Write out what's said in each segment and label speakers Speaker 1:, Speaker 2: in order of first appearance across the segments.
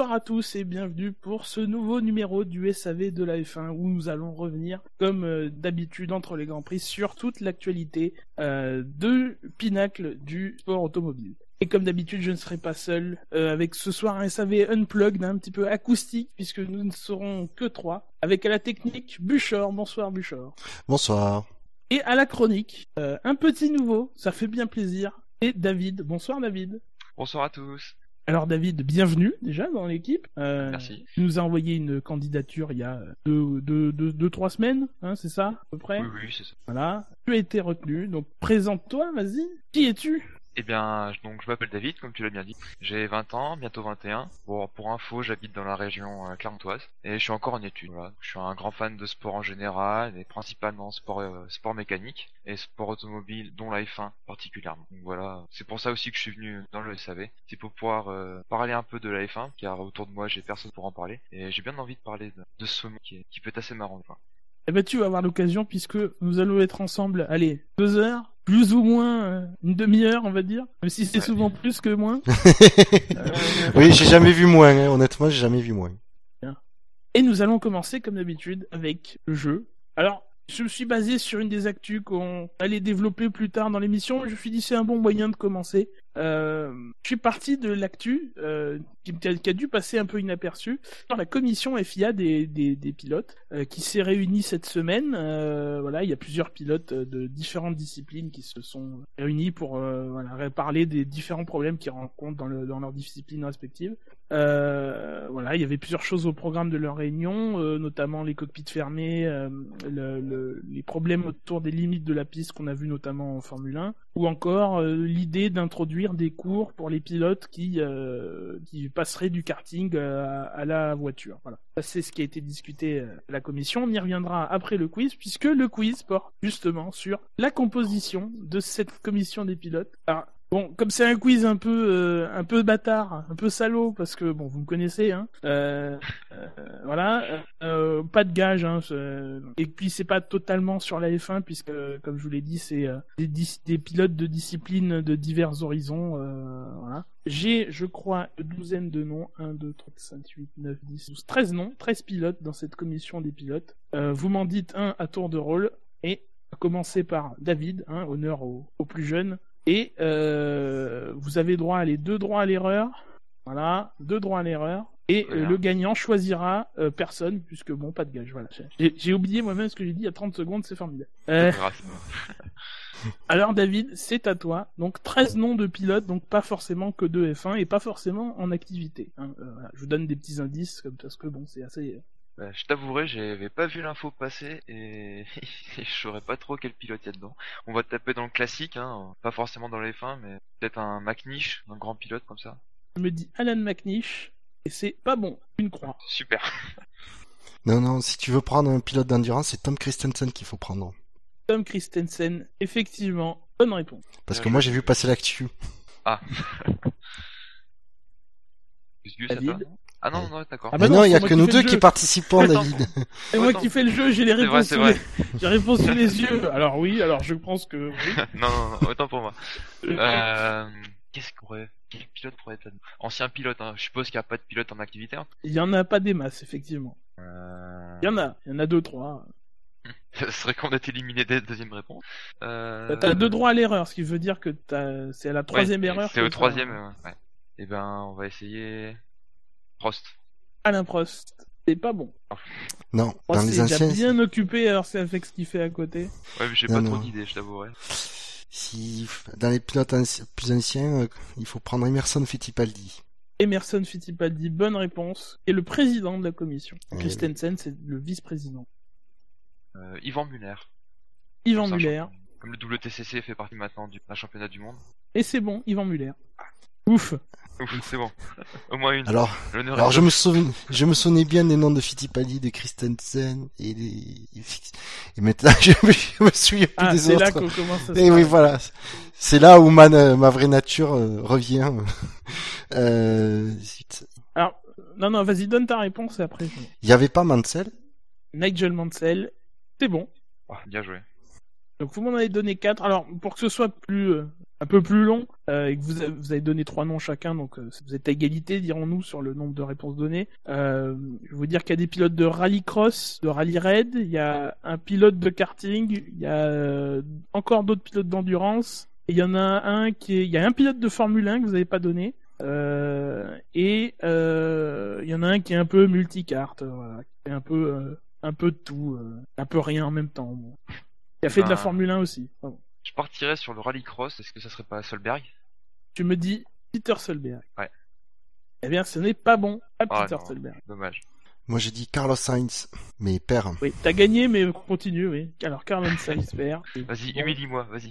Speaker 1: Bonsoir à tous et bienvenue pour ce nouveau numéro du SAV de la F1 où nous allons revenir comme euh, d'habitude entre les Grands Prix sur toute l'actualité euh, de Pinacle du sport automobile. Et comme d'habitude, je ne serai pas seul euh, avec ce soir un SAV unplugged, un petit peu acoustique puisque nous ne serons que trois avec à la technique Buchor. Bonsoir Buchor.
Speaker 2: Bonsoir.
Speaker 1: Et à la chronique, euh, un petit nouveau, ça fait bien plaisir. Et David. Bonsoir David.
Speaker 3: Bonsoir à tous.
Speaker 1: Alors David, bienvenue déjà dans l'équipe. Euh,
Speaker 3: Merci.
Speaker 1: Tu nous as envoyé une candidature il y a deux, deux, deux, deux trois semaines, hein, c'est ça à peu près
Speaker 3: Oui, oui, c'est ça.
Speaker 1: Voilà. Tu as été retenu, donc présente-toi, vas-y. Qui es-tu?
Speaker 3: Eh bien, donc je m'appelle David, comme tu l'as bien dit. J'ai 20 ans, bientôt 21. Bon, pour info, j'habite dans la région euh, clermontoise et je suis encore en études. Voilà. Je suis un grand fan de sport en général, et principalement sport, euh, sport mécanique et sport automobile, dont la F1 particulièrement. Donc voilà, c'est pour ça aussi que je suis venu dans le SAV. C'est pour pouvoir euh, parler un peu de la F1, car autour de moi, j'ai personne pour en parler et j'ai bien envie de parler de, ce monde qui, peut être assez marrant. quoi.
Speaker 1: Eh ben tu vas avoir l'occasion puisque nous allons être ensemble, allez, deux heures, plus ou moins euh, une demi-heure on va dire, même si c'est souvent plus que moins.
Speaker 2: oui, j'ai jamais vu moins, hein. honnêtement, j'ai jamais vu moins.
Speaker 1: Et nous allons commencer comme d'habitude avec le jeu. Alors, je me suis basé sur une des actus qu'on allait développer plus tard dans l'émission. Je me suis dit c'est un bon moyen de commencer. Euh, je suis parti de l'actu euh, qui, a dû passer un peu inaperçu dans la commission FIA des, des, des pilotes euh, qui s'est réunie cette semaine. Voilà, il y a plusieurs pilotes de différentes disciplines qui se sont réunis pour parler des différents problèmes qu'ils rencontrent dans, le, dans leurs disciplines respectives. Voilà, il y avait plusieurs choses au programme de leur réunion, notamment les cockpits fermés, le, le, les problèmes autour des limites de la piste qu'on a vu notamment en Formule 1, ou encore l'idée d'introduire des cours pour les pilotes qui euh, qui passeraient du karting à, à la voiture. Voilà, c'est ce qui a été discuté à la commission. On y reviendra après le quiz, puisque le quiz porte justement sur la composition de cette commission des pilotes. Bon, comme c'est un quiz un peu euh, un peu bâtard, un peu salaud, parce que bon, vous me connaissez, hein. Euh, euh, voilà, euh, pas de gage, hein. Et puis c'est pas totalement sur la F1, puisque comme je vous l'ai dit, c'est euh, des, des pilotes de disciplines de divers horizons. euh, voilà. J'ai, je crois, une douzaine de noms. 1, 2, 3, 4, 5, 8, 9, 10, 12, 13 noms, 13 pilotes dans cette commission des pilotes. Vous m'en dites un à tour de rôle, et à commencer par David, hein, honneur au, au plus jeune. Et euh, vous avez droit à les deux droits à l'erreur. Voilà, deux droits à l'erreur. Et euh, le gagnant choisira euh, personne, puisque bon, pas de gage. Voilà. J'ai oublié moi-même ce que j'ai dit il y a 30 secondes, c'est formidable. Alors David, c'est à toi. Donc 13 noms de pilotes, donc pas forcément que de F1 et pas forcément en activité. hein. Voilà. Je vous donne des petits indices comme parce que bon, c'est assez.
Speaker 3: Bah, je t'avouerai, j'avais pas vu l'info passer et je saurais pas trop quel pilote il y a dedans. On va taper dans le classique, hein, pas forcément dans les fins, mais peut-être un McNish, un grand pilote comme ça.
Speaker 1: Je me dis Alan McNish et c'est pas bon. Une croix.
Speaker 3: Super.
Speaker 2: Non, non, si tu veux prendre un pilote d'endurance, c'est Tom Christensen qu'il faut prendre.
Speaker 1: Tom Christensen, effectivement, bonne réponse.
Speaker 2: Parce
Speaker 3: Bien
Speaker 2: que moi, j'ai vu passer l'actu.
Speaker 3: Ah.
Speaker 1: David
Speaker 3: Ah non, non, d'accord.
Speaker 1: Ah bah
Speaker 2: Mais
Speaker 1: non,
Speaker 2: il y
Speaker 1: c'est
Speaker 2: a
Speaker 1: moi
Speaker 2: que
Speaker 1: qui
Speaker 2: nous
Speaker 1: fais
Speaker 2: deux
Speaker 1: le
Speaker 2: qui
Speaker 1: jeu.
Speaker 2: participons. David.
Speaker 1: C'est moi qui fais le jeu, j'ai les
Speaker 3: C'est vrai,
Speaker 1: réponses
Speaker 3: c'est
Speaker 1: sous
Speaker 3: vrai.
Speaker 1: les... j'ai les réponses sous les yeux. Alors oui, alors je pense que oui.
Speaker 3: non, non, non, autant pour moi. Euh, Qu'est-ce qu'on pourrait... Quel pilote pourrait être là Ancien pilote, hein. je suppose qu'il n'y a pas de pilote en activité. hein.
Speaker 1: il y en a pas des masses effectivement.
Speaker 3: Euh...
Speaker 1: Il y en a, il y en a deux trois.
Speaker 3: Ce serait con d'être éliminé dès la deuxième réponse. Euh...
Speaker 1: Bah, T'as deux droits à l'erreur, ce qui veut dire que t'as... c'est à la troisième
Speaker 3: Ouais,
Speaker 1: erreur.
Speaker 3: C'est
Speaker 1: que
Speaker 3: au
Speaker 1: ça-
Speaker 3: troisième, ouais. Et ben, on va essayer. Prost.
Speaker 1: Alain Prost. C'est pas bon.
Speaker 2: Non,
Speaker 1: Oh,
Speaker 2: dans les
Speaker 1: déjà
Speaker 2: anciens,
Speaker 1: bien occupé alors c'est avec ce qu'il fait à côté.
Speaker 3: Ouais, mais j'ai pas
Speaker 2: non.
Speaker 3: trop d'idées, je t'avouerai.
Speaker 2: si, dans les pilotes anci- plus anciens, euh, il faut prendre Emerson Fittipaldi.
Speaker 1: Emerson Fittipaldi, bonne réponse. Et le président de la commission. Christensen, c'est le vice-président.
Speaker 3: Euh, Yvan Muller.
Speaker 1: Yvan Muller.
Speaker 3: Comme le WTCC fait partie maintenant du d'un championnat du monde.
Speaker 1: Et c'est bon, Yvan Muller. Ouf.
Speaker 3: Ouf, c'est bon. Au moins une.
Speaker 2: Alors, alors je me souvenais, je me souvenais bien des noms de Fittipaldi, de Christensen et des, et maintenant je me, je me souviens plus
Speaker 1: Ah,
Speaker 2: des
Speaker 1: c'est
Speaker 2: autres.
Speaker 1: là qu'on commence à se
Speaker 2: Et oui,
Speaker 1: parler.
Speaker 2: voilà. C'est là où ma, ma vraie nature euh, revient. Euh.
Speaker 1: Alors, non, non, vas-y, donne ta réponse et après.
Speaker 2: Il y avait pas Mansell?
Speaker 1: Nigel Mansell, c'est bon.
Speaker 3: Ah, bien joué.
Speaker 1: Donc vous m'en avez donné quatre. Alors pour que ce soit plus euh, un peu plus long euh, et que vous avez, vous avez donné trois noms chacun, donc euh, vous êtes à égalité, dirons-nous, sur le nombre de réponses données. Euh, je vais vous dire qu'il y a des pilotes de rallycross, de rally raid, il y a un pilote de karting, il y a euh, encore d'autres pilotes d'endurance. Et il y en a un qui est, il y a un pilote de Formule 1 que vous n'avez pas donné. Euh, et euh, il y en a un qui est un peu multicarte, voilà, qui est un peu euh, un peu de tout, euh, un peu rien en même temps. Bon. Il a fait de la
Speaker 3: Ben,
Speaker 1: Formule 1 aussi. Pardon.
Speaker 3: Je partirais sur le rallycross, est-ce que ça serait pas Solberg?
Speaker 1: Tu me dis Peter Solberg.
Speaker 3: Ouais.
Speaker 1: Eh bien, ce n'est pas bon. Pas
Speaker 3: Ah,
Speaker 1: Peter
Speaker 3: non.
Speaker 1: Solberg.
Speaker 3: Dommage.
Speaker 2: Moi j'ai dit Carlos Sainz, mais père.
Speaker 1: Oui, t'as gagné, mais continue, oui. Alors, Carmen Sainz perd.
Speaker 3: Vas-y, humilie-moi, vas-y.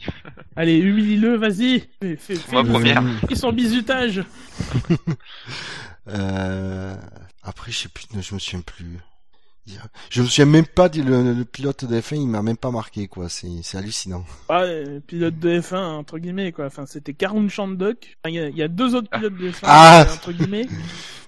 Speaker 1: Allez, humilie-le, vas-y. Fais, fais,
Speaker 3: Moi, première.
Speaker 1: fais son bizutage.
Speaker 2: Euh, après, je sais plus, je me souviens plus. Je me souviens même pas du le, le pilote de F1, il m'a même pas marqué, quoi. C'est, hallucinant.
Speaker 1: Ah, euh, pilote de F1, entre guillemets, quoi. Enfin, c'était Karun Chandok. Enfin, Il y, a- il y a deux autres pilotes de F1,
Speaker 2: Ah
Speaker 1: entre guillemets.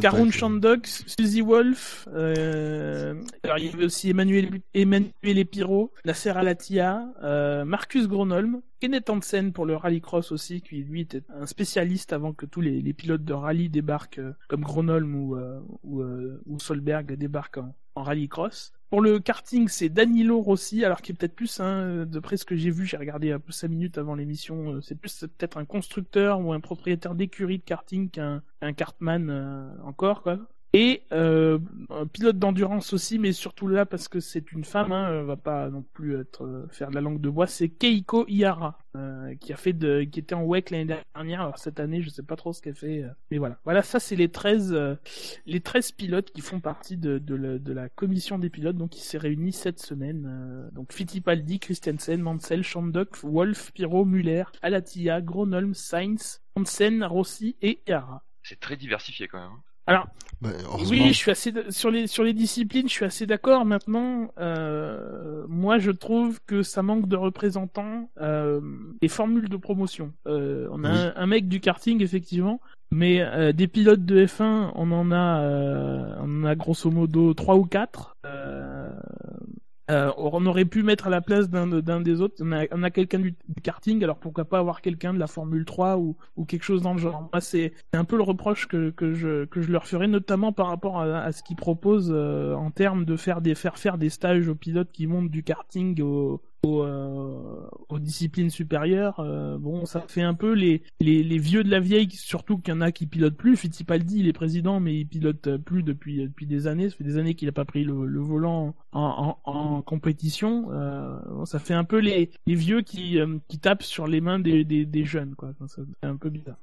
Speaker 1: Karun Chandok, Suzy Wolf, euh... alors il y avait aussi Emmanuel, Emmanuel Epiro, Nasser Alatia, euh, Marcus Gronholm, Kenneth Hansen pour le rallycross aussi, qui lui était un spécialiste avant que tous les, les pilotes de rallye débarquent, euh, comme Gronholm ou, euh, ou, euh, ou Solberg débarquent en, en rallycross. Pour le karting, c'est Danilo Rossi, alors qui est peut-être plus, hein, d'après ce que j'ai vu, j'ai regardé un peu 5 minutes avant l'émission, euh, c'est plus c'est peut-être un constructeur ou un propriétaire d'écurie de karting qu'un un kartman euh, encore, quoi. Et euh, un pilote d'endurance aussi, mais surtout là parce que c'est une femme, hein, va pas non plus être euh, faire de la langue de bois. C'est Keiko Ihara euh, qui a fait de, qui était en WEC l'année dernière. Alors cette année, je sais pas trop ce qu'elle fait, mais voilà. Voilà, ça c'est les 13 euh, les 13 pilotes qui font partie de, la, commission des pilotes, donc qui s'est réunie cette semaine. donc Fittipaldi, Christensen, Mansell, Shandok, Wolf, Pirot, Muller, Alatia, Gronholm, Sainz, Hansen, Rossi et Ihara.
Speaker 3: C'est très diversifié quand même.
Speaker 1: Alors
Speaker 2: Bah,
Speaker 1: oui, je suis assez sur les sur les disciplines, je suis assez d'accord. Maintenant, euh, moi, je trouve que ça manque de représentants euh, des formules de promotion. Euh, on a
Speaker 2: Oui.
Speaker 1: un, un mec du karting effectivement, mais euh, des pilotes de F1, on en a euh, on en a grosso modo trois ou quatre. Euh, on aurait pu mettre à la place d'un des autres. On a, quelqu'un du, karting, alors pourquoi pas avoir quelqu'un de la Formule 3 ou, quelque chose dans le genre. Moi, c'est un peu le reproche que, je leur ferai, notamment par rapport à, à ce qu'ils proposent euh, en termes de faire des faire faire des stages aux pilotes qui montent du karting au, euh, aux disciplines supérieures. Euh, bon, ça fait un peu les, les vieux de la vieille, surtout qu'il y en a qui pilotent plus. Fittipaldi, il est président, mais il pilote plus depuis depuis des années. Ça fait des années qu'il a pas pris le, volant en, compétition. Euh, ça fait un peu les, vieux qui, euh, tapent sur les mains des, des, jeunes, quoi. Fait un peu bizarre.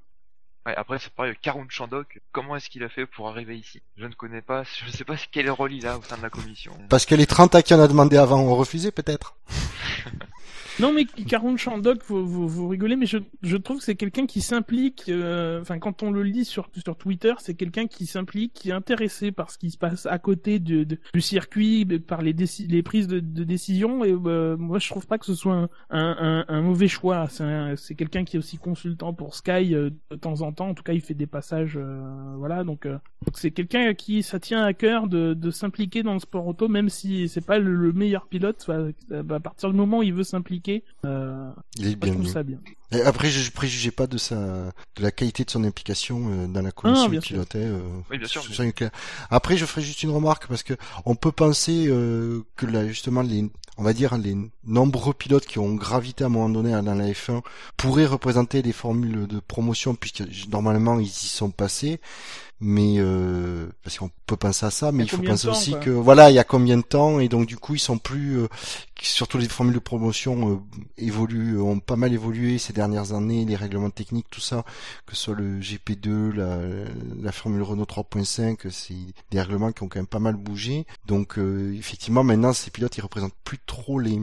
Speaker 3: Ouais, après, c'est pareil, Karun Chandok, comment est-ce qu'il a fait pour arriver ici? Je ne connais pas, je ne sais pas quel rôle il a au sein de la commission.
Speaker 2: Parce que les 30 à qui on a demandé avant ont refusé, peut-être.
Speaker 1: Non, mais Caron Chandok, vous, vous, rigolez, mais je, je trouve que c'est quelqu'un qui s'implique. euh, Enfin, quand on le lit sur, sur Twitter, c'est quelqu'un qui s'implique, qui est intéressé par ce qui se passe à côté de, du circuit, par les, les prises de, de décision. Et euh, moi, je trouve pas que ce soit un, un, mauvais choix. C'est un- c'est quelqu'un qui est aussi consultant pour Sky euh, de temps en temps. En tout cas, il fait des passages, voilà. Donc, c'est quelqu'un qui ça tient à cœur de, de s'impliquer dans le sport auto, même si c'est pas le, le meilleur pilote. à partir du moment où il veut s'impliquer, euh,
Speaker 2: Il est
Speaker 1: je
Speaker 2: bien
Speaker 1: trouve
Speaker 2: vu.
Speaker 1: ça bien.
Speaker 2: Et après, je préjugeais pas de sa, de la qualité de son implication euh, dans la commission
Speaker 1: bien
Speaker 2: qu'il
Speaker 1: sûr.
Speaker 2: pilotait. euh,
Speaker 3: Oui, bien sûr,
Speaker 2: ça,
Speaker 3: mais-
Speaker 2: ça est clair. Après, je ferai juste une remarque parce que on peut penser euh, que là, justement, les, on va dire les nombreux pilotes qui ont gravité à un moment donné dans la F1 pourraient représenter les formules de promotion puisque normalement ils y sont passés. Mais euh, parce qu'on peut penser à ça, mais
Speaker 1: Il
Speaker 2: faut penser
Speaker 1: temps,
Speaker 2: aussi que voilà, il y a combien de temps et donc du coup ils sont plus, euh, surtout les formules de promotion euh, évoluent, ont pas mal évolué ces dernières années, les règlements techniques, tout ça, que ce soit le GP2, la, la Formule Renault 3.5, c'est des règlements qui ont quand même pas mal bougé. Donc euh, effectivement maintenant ces pilotes ils représentent plus trop les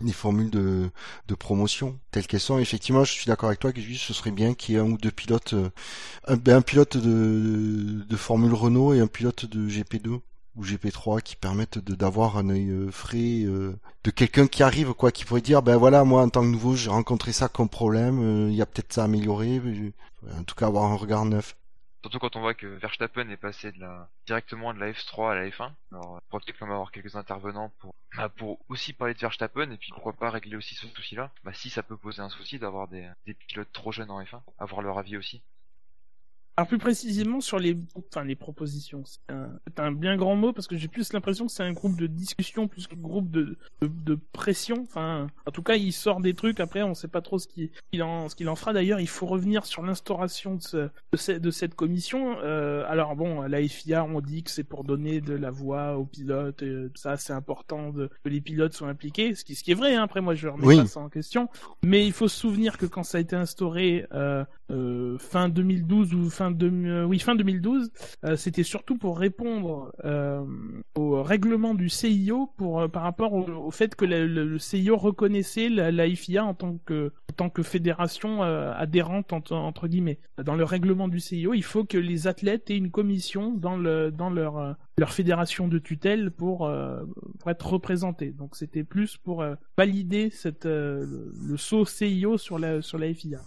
Speaker 2: les formules de, de promotion telles qu'elles sont. Effectivement, je suis d'accord avec toi que ce serait bien qu'il y ait un ou deux pilotes, euh, un, ben, un pilote de, de Formule Renault et un pilote de GP2 ou GP3 qui permettent d'avoir un œil euh, frais euh, de quelqu'un qui arrive quoi qui pourrait dire ben voilà moi en tant que nouveau j'ai rencontré ça comme problème euh, il y a peut-être ça à améliorer en tout cas avoir un regard neuf
Speaker 3: Surtout quand on voit que Verstappen est passé directement de la F3 à la F1. Alors, pourrait peut-être quand même avoir quelques intervenants pour bah, pour aussi parler de Verstappen et puis pourquoi pas régler aussi ce souci-là. Bah si ça peut poser un souci d'avoir des pilotes trop jeunes en F1, avoir leur avis aussi.
Speaker 1: Alors plus précisément sur les, enfin les propositions, c'est un, un, bien grand mot parce que j'ai plus l'impression que c'est un groupe de discussion plus qu'un groupe de, de, de, pression. Enfin, en tout cas, il sort des trucs. Après, on sait pas trop ce qu'il en, ce qu'il en fera. D'ailleurs, il faut revenir sur l'instauration de, ce, de, ce, de, cette commission. Euh, alors bon, la FIA, on dit que c'est pour donner de la voix aux pilotes. Et ça, c'est important de, que les pilotes soient impliqués. Ce qui, ce qui est vrai. Hein. Après, moi, je remets
Speaker 2: Oui.
Speaker 1: pas ça en question. Mais il faut se souvenir que quand ça a été instauré euh, euh, fin 2012 ou fin euh, fin 2012, euh, c'était surtout pour répondre euh, au règlement du CIO euh, par rapport au, fait que le, CIO reconnaissait la, FIA en tant que fédération euh, adhérente entre, guillemets. Dans le règlement du CIO, il faut que les athlètes aient une commission dans le dans leur euh, fédération de tutelle pour euh, être représentés. Donc c'était plus pour euh, valider euh, le saut CIO sur la sur la FIA.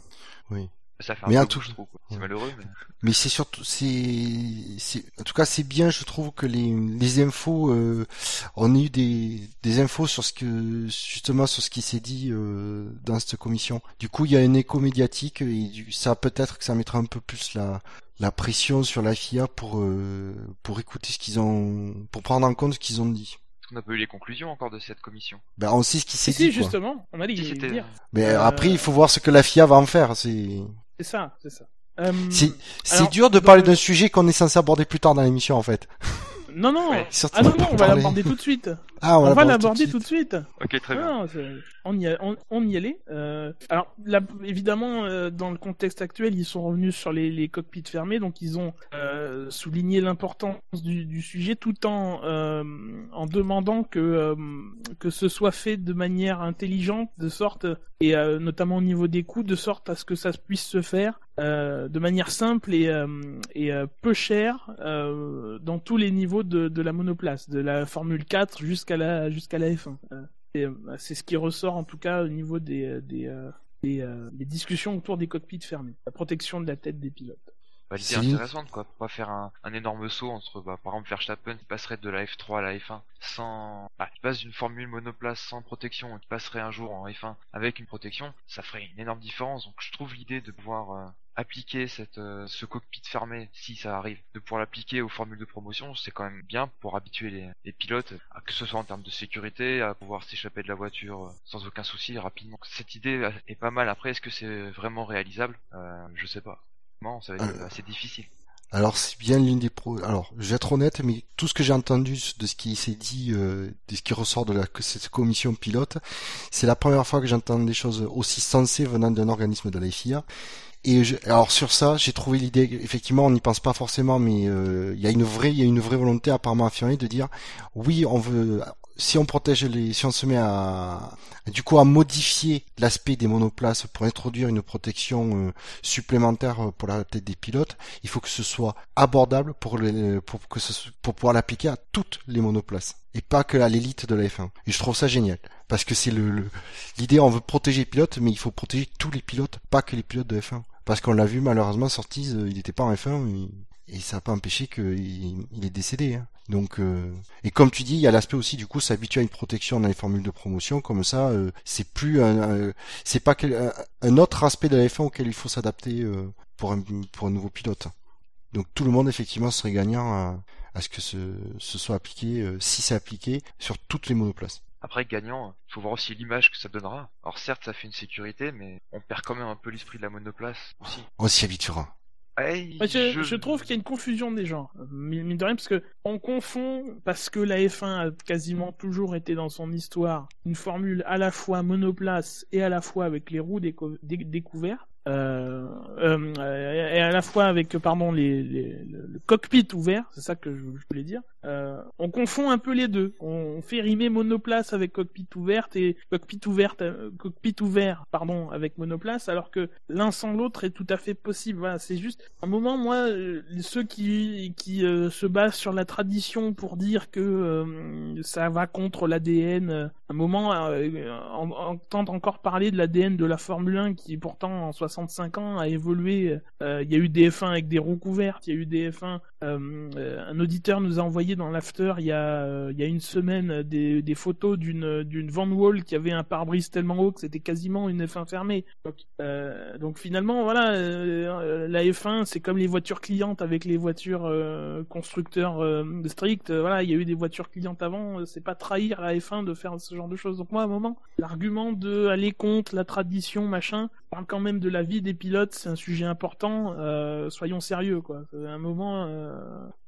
Speaker 2: Oui.
Speaker 3: Ça fait un
Speaker 2: Mais
Speaker 3: peu
Speaker 2: en tout-
Speaker 3: je trouve. quoi. C'est
Speaker 2: Ouais.
Speaker 3: malheureux, mais
Speaker 2: Mais c'est surtout, c'est, c'est, en tout cas, c'est bien, je trouve que les, les infos, euh, on a eu des, des infos sur ce que, justement, sur ce qui s'est dit euh, dans cette commission. Du coup, il y a un écho médiatique et du, ça peut-être que ça mettra un peu plus la, la pression sur la FIA pour, euh, pour écouter ce qu'ils ont, pour prendre en compte ce qu'ils ont dit.
Speaker 3: qu'on n'a pas eu les conclusions encore de cette commission
Speaker 2: Ben, on sait ce qui s'est
Speaker 1: Si, si,
Speaker 2: dit, quoi.
Speaker 1: justement, on a dit
Speaker 3: Si c'était
Speaker 1: dire.
Speaker 2: Mais
Speaker 1: Euh,
Speaker 2: après, il faut voir ce que la FIA va en faire. C'est,
Speaker 1: C'est ça, c'est ça. Euh,
Speaker 2: c'est,
Speaker 1: alors,
Speaker 2: dur de
Speaker 1: dans
Speaker 2: parler
Speaker 1: le-
Speaker 2: d'un sujet qu'on est censé aborder plus tard dans l'émission, en fait.
Speaker 1: Non, non. Ah non, non, on va l'aborder tout de suite.
Speaker 2: Ah,
Speaker 1: on va
Speaker 2: l'aborde
Speaker 1: l'aborder
Speaker 2: de
Speaker 1: tout de suite.
Speaker 3: Ok, très bien.
Speaker 1: Non, c'est- on y, a- on, on y allait. Euh, alors, là, évidemment, euh, dans le contexte actuel, ils sont revenus sur les, les cockpits fermés, donc ils ont euh, souligné l'importance du, du sujet, tout en euh, en demandant que euh, que ce soit fait de manière intelligente, de sorte et euh, notamment au niveau des coûts, de sorte à ce que ça puisse se faire euh, de manière simple et euh, et euh, peu chère euh, dans tous les niveaux de, de la monoplace, de la Formule 4 jusqu'à la jusqu'à la F1. Euh, euh, c'est ce qui ressort en tout cas au niveau des euh, des, des, des discussions autour des cockpits fermés, la protection de la tête des pilotes.
Speaker 3: Bah, l'idée
Speaker 2: C'est-
Speaker 3: est intéressante, quoi. Pour pas faire un, un énorme saut entre, bah, par exemple, Verstappen qui passerait de la F3 à la F1 sans, bah, qui passe d'une formule monoplace sans protection et qui passerait un jour en F1 avec une protection, ça ferait une énorme différence. Donc, je trouve l'idée de pouvoir euh, appliquer cette, euh, ce cockpit fermé, si ça arrive, de pouvoir l'appliquer aux formules de promotion, c'est quand même bien pour habituer les, les pilotes, à, que ce soit en termes de sécurité, à pouvoir s'échapper de la voiture euh, sans aucun souci rapidement. Cette idée euh, est pas mal. Après, est-ce que c'est vraiment réalisable? Euh, Je sais pas. Non, ça va être
Speaker 2: Euh,
Speaker 3: assez difficile.
Speaker 2: Alors c'est bien l'une des pro. Alors je vais être honnête, mais tout ce que j'ai entendu de ce qui s'est dit, euh, de ce qui ressort de la cette commission pilote, c'est la première fois que j'entends des choses aussi sensées venant d'un organisme de la FIA. Et je- alors sur ça, j'ai trouvé l'idée. Effectivement, on n'y pense pas forcément, mais euh, il y a une vraie, il y a une vraie volonté apparemment affirmée de dire oui, on veut. Si on protège les, si on se met à, du coup, à modifier l'aspect des monoplaces pour introduire une protection euh, supplémentaire pour la tête des pilotes, il faut que ce soit abordable pour, les, pour, que ce, pour pouvoir l'appliquer à toutes les monoplaces et pas que à l'élite de la F1. Et je trouve ça génial parce que c'est le- l'idée, on veut protéger les pilotes, mais il faut protéger tous les pilotes, pas que les pilotes de F1. Parce qu'on l'a vu malheureusement sorti, euh, il n'était pas en F1 et, ça n'a pas empêché qu'il il est décédé. hein. Donc euh, et comme tu dis, il y a l'aspect aussi du coup s'habituer à une protection dans les formules de promotion, comme ça, euh, c'est plus un, c'est pas un, autre aspect de la F1 auquel il faut s'adapter euh, pour un pour un nouveau pilote. Donc tout le monde effectivement serait gagnant à, ce que ce, soit appliqué, si c'est appliqué, sur toutes les monoplaces.
Speaker 3: Après, gagnant, faut voir aussi l'image que ça donnera. Alors certes, ça fait une sécurité, mais on perd quand même un peu l'esprit de la monoplace aussi.
Speaker 2: On s'y habituera.
Speaker 3: Hey,
Speaker 1: je, je trouve qu'il y a une confusion des genres, mine de rien, parce que on confond parce que la F1 a quasiment toujours été dans son histoire une formule à la fois monoplace et à la fois avec les roues déco- dé- découvertes. Euh, euh, et à la fois avec pardon les, le, cockpit ouvert, c'est ça que je, voulais dire. Euh, on confond un peu les deux. On fait rimer monoplace avec cockpit ouverte et cockpit ouverte, cockpit ouvert, pardon, avec monoplace, alors que l'un sans l'autre est tout à fait possible. Voilà, c'est juste un moment, moi, ceux qui qui se basent sur la tradition pour dire que ça va contre l'ADN, un moment en- entendre encore parler de l'ADN de la Formule 1 qui pourtant en 65 ans a évolué. Il y a eu des F1 avec des roues couvertes, il y a eu des F1. Un auditeur nous a envoyé dans l'after il y a il y a une semaine des, photos d'une Van Wall qui avait un pare-brise tellement haut que c'était quasiment une F1 fermée. Donc, donc finalement voilà, la F1 c'est comme les voitures clientes avec les voitures constructeurs stricts. voilà, il y a eu des voitures clientes avant. C'est pas trahir la F1 de faire ce genre de choses. Donc moi à un moment l'argument de aller contre la tradition, machin, parle quand même de la vie des pilotes, c'est un sujet important. Euh, soyons sérieux, quoi. À un moment. Euh...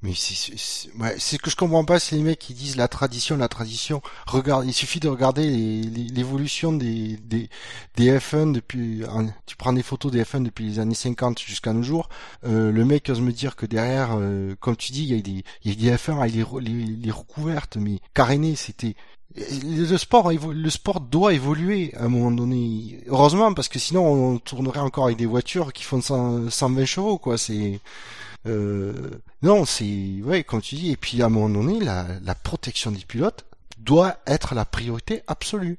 Speaker 2: Mais c'est ouais, ce que je comprends pas, c'est les mecs qui disent la tradition, la tradition. Regarde, il suffit de regarder l'évolution des, des des F1 depuis. Tu prends des photos des F1 depuis les années 50 jusqu'à nos jours. Euh, le mec ose me dire que derrière, euh, comme tu dis, il y a des il y a des F1 avec les, les, les recouvertes, mais carénées, c'était le sport, le sport doit évoluer à un moment donné. Heureusement, parce que sinon on tournerait encore avec des voitures qui font 120 chevaux, quoi. C'est euh... non, c'est ouais, comme tu dis. Et puis à un moment donné, la, la protection des pilotes doit être la priorité absolue.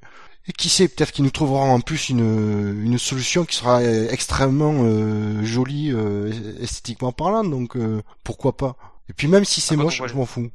Speaker 2: Et qui sait, peut-être qu'ils nous trouveront en plus une, une solution qui sera extrêmement euh, jolie euh, esthétiquement parlant. Donc euh, pourquoi pas. Et puis même si c'est ah, moche, je m'en fous.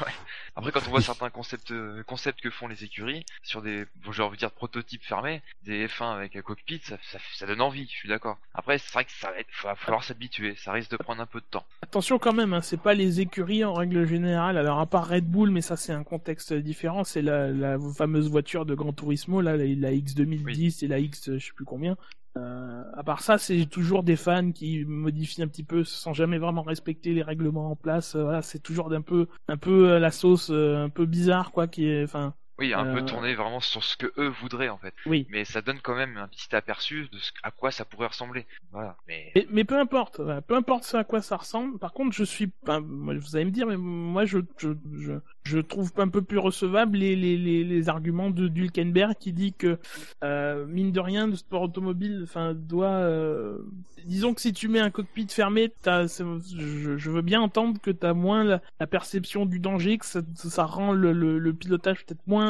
Speaker 3: Ouais. Après, quand on voit certains concepts, euh, concepts que font les écuries sur des, j'ai envie de dire prototypes fermés, des F1 avec un cockpit, ça, ça, ça donne envie. Je suis d'accord. Après, c'est vrai que ça va, falloir s'habituer. Ça risque de prendre un peu de temps.
Speaker 1: Attention quand même, hein, c'est pas les écuries en règle générale. Alors à part Red Bull, mais ça c'est un contexte différent. C'est la, la fameuse voiture de Gran Turismo, là, la, la X 2010 et la X, je sais plus combien. Euh, à part ça, c'est toujours des fans qui modifient un petit peu sans jamais vraiment respecter les règlements en place. Euh, voilà, c'est toujours d'un peu, un peu euh, la sauce, un peu bizarre quoi, qui est, enfin.
Speaker 3: Oui, un peu tourné vraiment sur ce que eux voudraient en fait.
Speaker 1: Oui.
Speaker 3: Mais ça donne quand même un petit aperçu de ce, à quoi ça pourrait ressembler. Voilà. Mais
Speaker 1: mais, peu importe, peu importe à quoi ça ressemble. Par contre, je suis, vous allez me dire, mais moi je je, je, je trouve un peu plus recevable les, les, les, les arguments de Dulkenberg qui dit que euh, mine de rien le sport automobile enfin doit euh, disons que si tu mets un cockpit fermé t'as, je, je veux bien entendre que tu as moins la, perception du danger que ça, ça rend le, le, le pilotage peut-être moins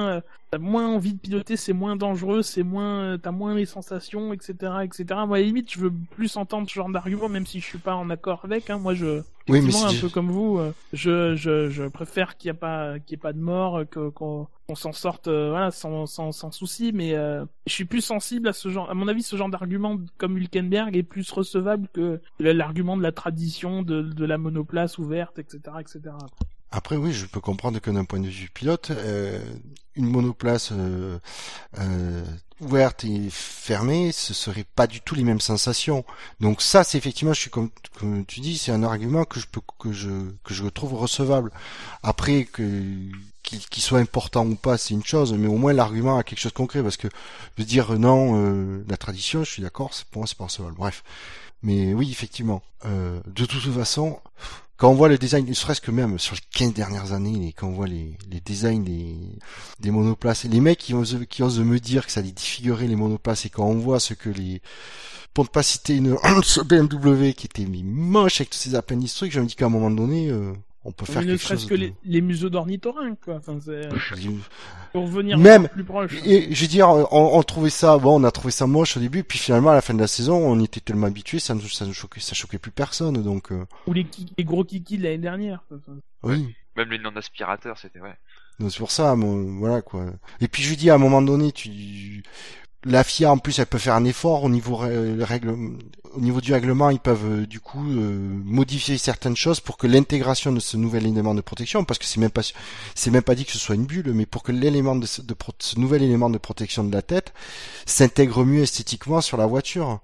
Speaker 1: t'as moins envie de piloter c'est moins dangereux c'est moins t'as moins les sensations etc etc moi à la limite je veux plus entendre ce genre d'argument même si je suis pas en accord avec hein. moi je oui, mais un peu comme vous, euh, je, je, je préfère qu'il n'y a pas qu'il y ait pas de mort, que qu'on s'en sorte euh, voilà sans, sans, sans souci. Mais euh, je suis plus sensible à ce genre. À mon avis, ce genre d'argument comme Hülkenberg est plus recevable que l'argument de la tradition de, de la monoplace ouverte, etc., etc.
Speaker 2: Après, oui, je peux comprendre que d'un point de vue pilote, euh, une monoplace euh, euh, ouverte et fermée, ce serait pas du tout les mêmes sensations. Donc ça, c'est effectivement, je suis comme, tu dis, c'est un argument que je peux que je que je trouve recevable. Après que qu'il soit important ou pas, c'est une chose, mais au moins l'argument a quelque chose de concret, parce que de dire non, la tradition, je suis d'accord, pour moi c'est pas recevable. Bref, mais oui, effectivement, de toute façon quand on voit le design, ne serait-ce que même sur les 15 dernières années, et quand on voit les, les designs des, monoplaces, les mecs qui osent, me dire que ça allait défigurer les monoplaces, et quand on voit ce que les, pour ne pas citer une BMW qui était moche avec tous ces appendices trucs, je me dis qu'à un moment donné, euh, on peut faire quelque chose.
Speaker 1: que les, les museaux d'ornithorynques, quoi. Enfin, c'est... pour venir
Speaker 2: Même,
Speaker 1: plus proche.
Speaker 2: Et je veux dire, on, on, trouvait ça, bon, on a trouvé ça moche au début, puis finalement à la fin de la saison, on était tellement habitué, ça ne ça nous choquait, ça choquait plus personne, donc. Euh...
Speaker 1: Ou les, les gros kikis de l'année dernière.
Speaker 2: Oui.
Speaker 3: Même les noms d'aspirateurs, c'était vrai.
Speaker 2: Donc c'est pour ça, voilà quoi. Et puis je dis à un moment donné, tu la FIA en plus elle peut faire un effort au niveau règle, au niveau du règlement. Ils peuvent euh, du coup euh, modifier certaines choses pour que l'intégration de ce nouvel élément de protection parce que c'est même pas c'est même pas dit que ce soit une bulle mais pour que l'élément de, ce, de ce nouvel élément de protection de la tête s'intègre mieux esthétiquement sur la voiture.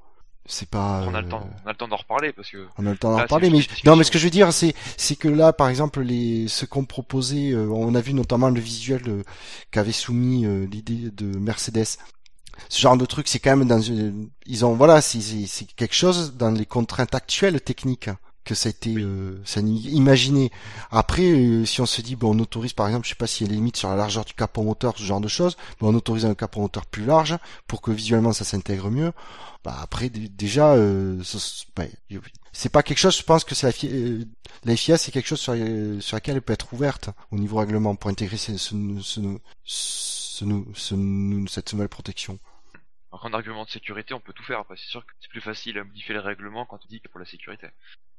Speaker 2: C'est pas
Speaker 3: on a le temps on a le temps d'en reparler parce que
Speaker 2: on a le temps d'en reparler mais non mais ce que je veux dire c'est c'est que là par exemple les ce qu'on proposait euh, on a vu notamment le visuel qu'avait soumis l'idée de Mercedes ce genre de truc, c'est quand même dans une, ils ont voilà, c'est quelque chose dans les contraintes actuelles techniques que ça a été euh, ça imaginé. Après, euh, si on se dit bon, on autorise par exemple, je sais pas s'il y a des limites sur la largeur du capot moteur, ce genre de choses, mais on autorise un capot moteur plus large pour que visuellement ça s'intègre mieux. Bah après déjà, euh, bah, c'est pas quelque chose. Je pense que c'est la, FIA, euh, la FIA c'est quelque chose sur, sur laquelle elle peut être ouverte au niveau règlement pour intégrer ce, ce, ce, ce, cette nouvelle protection.
Speaker 3: en argument de sécurité, on peut tout faire. C'est sûr que c'est plus facile à modifier les règlements quand on dit que pour la sécurité.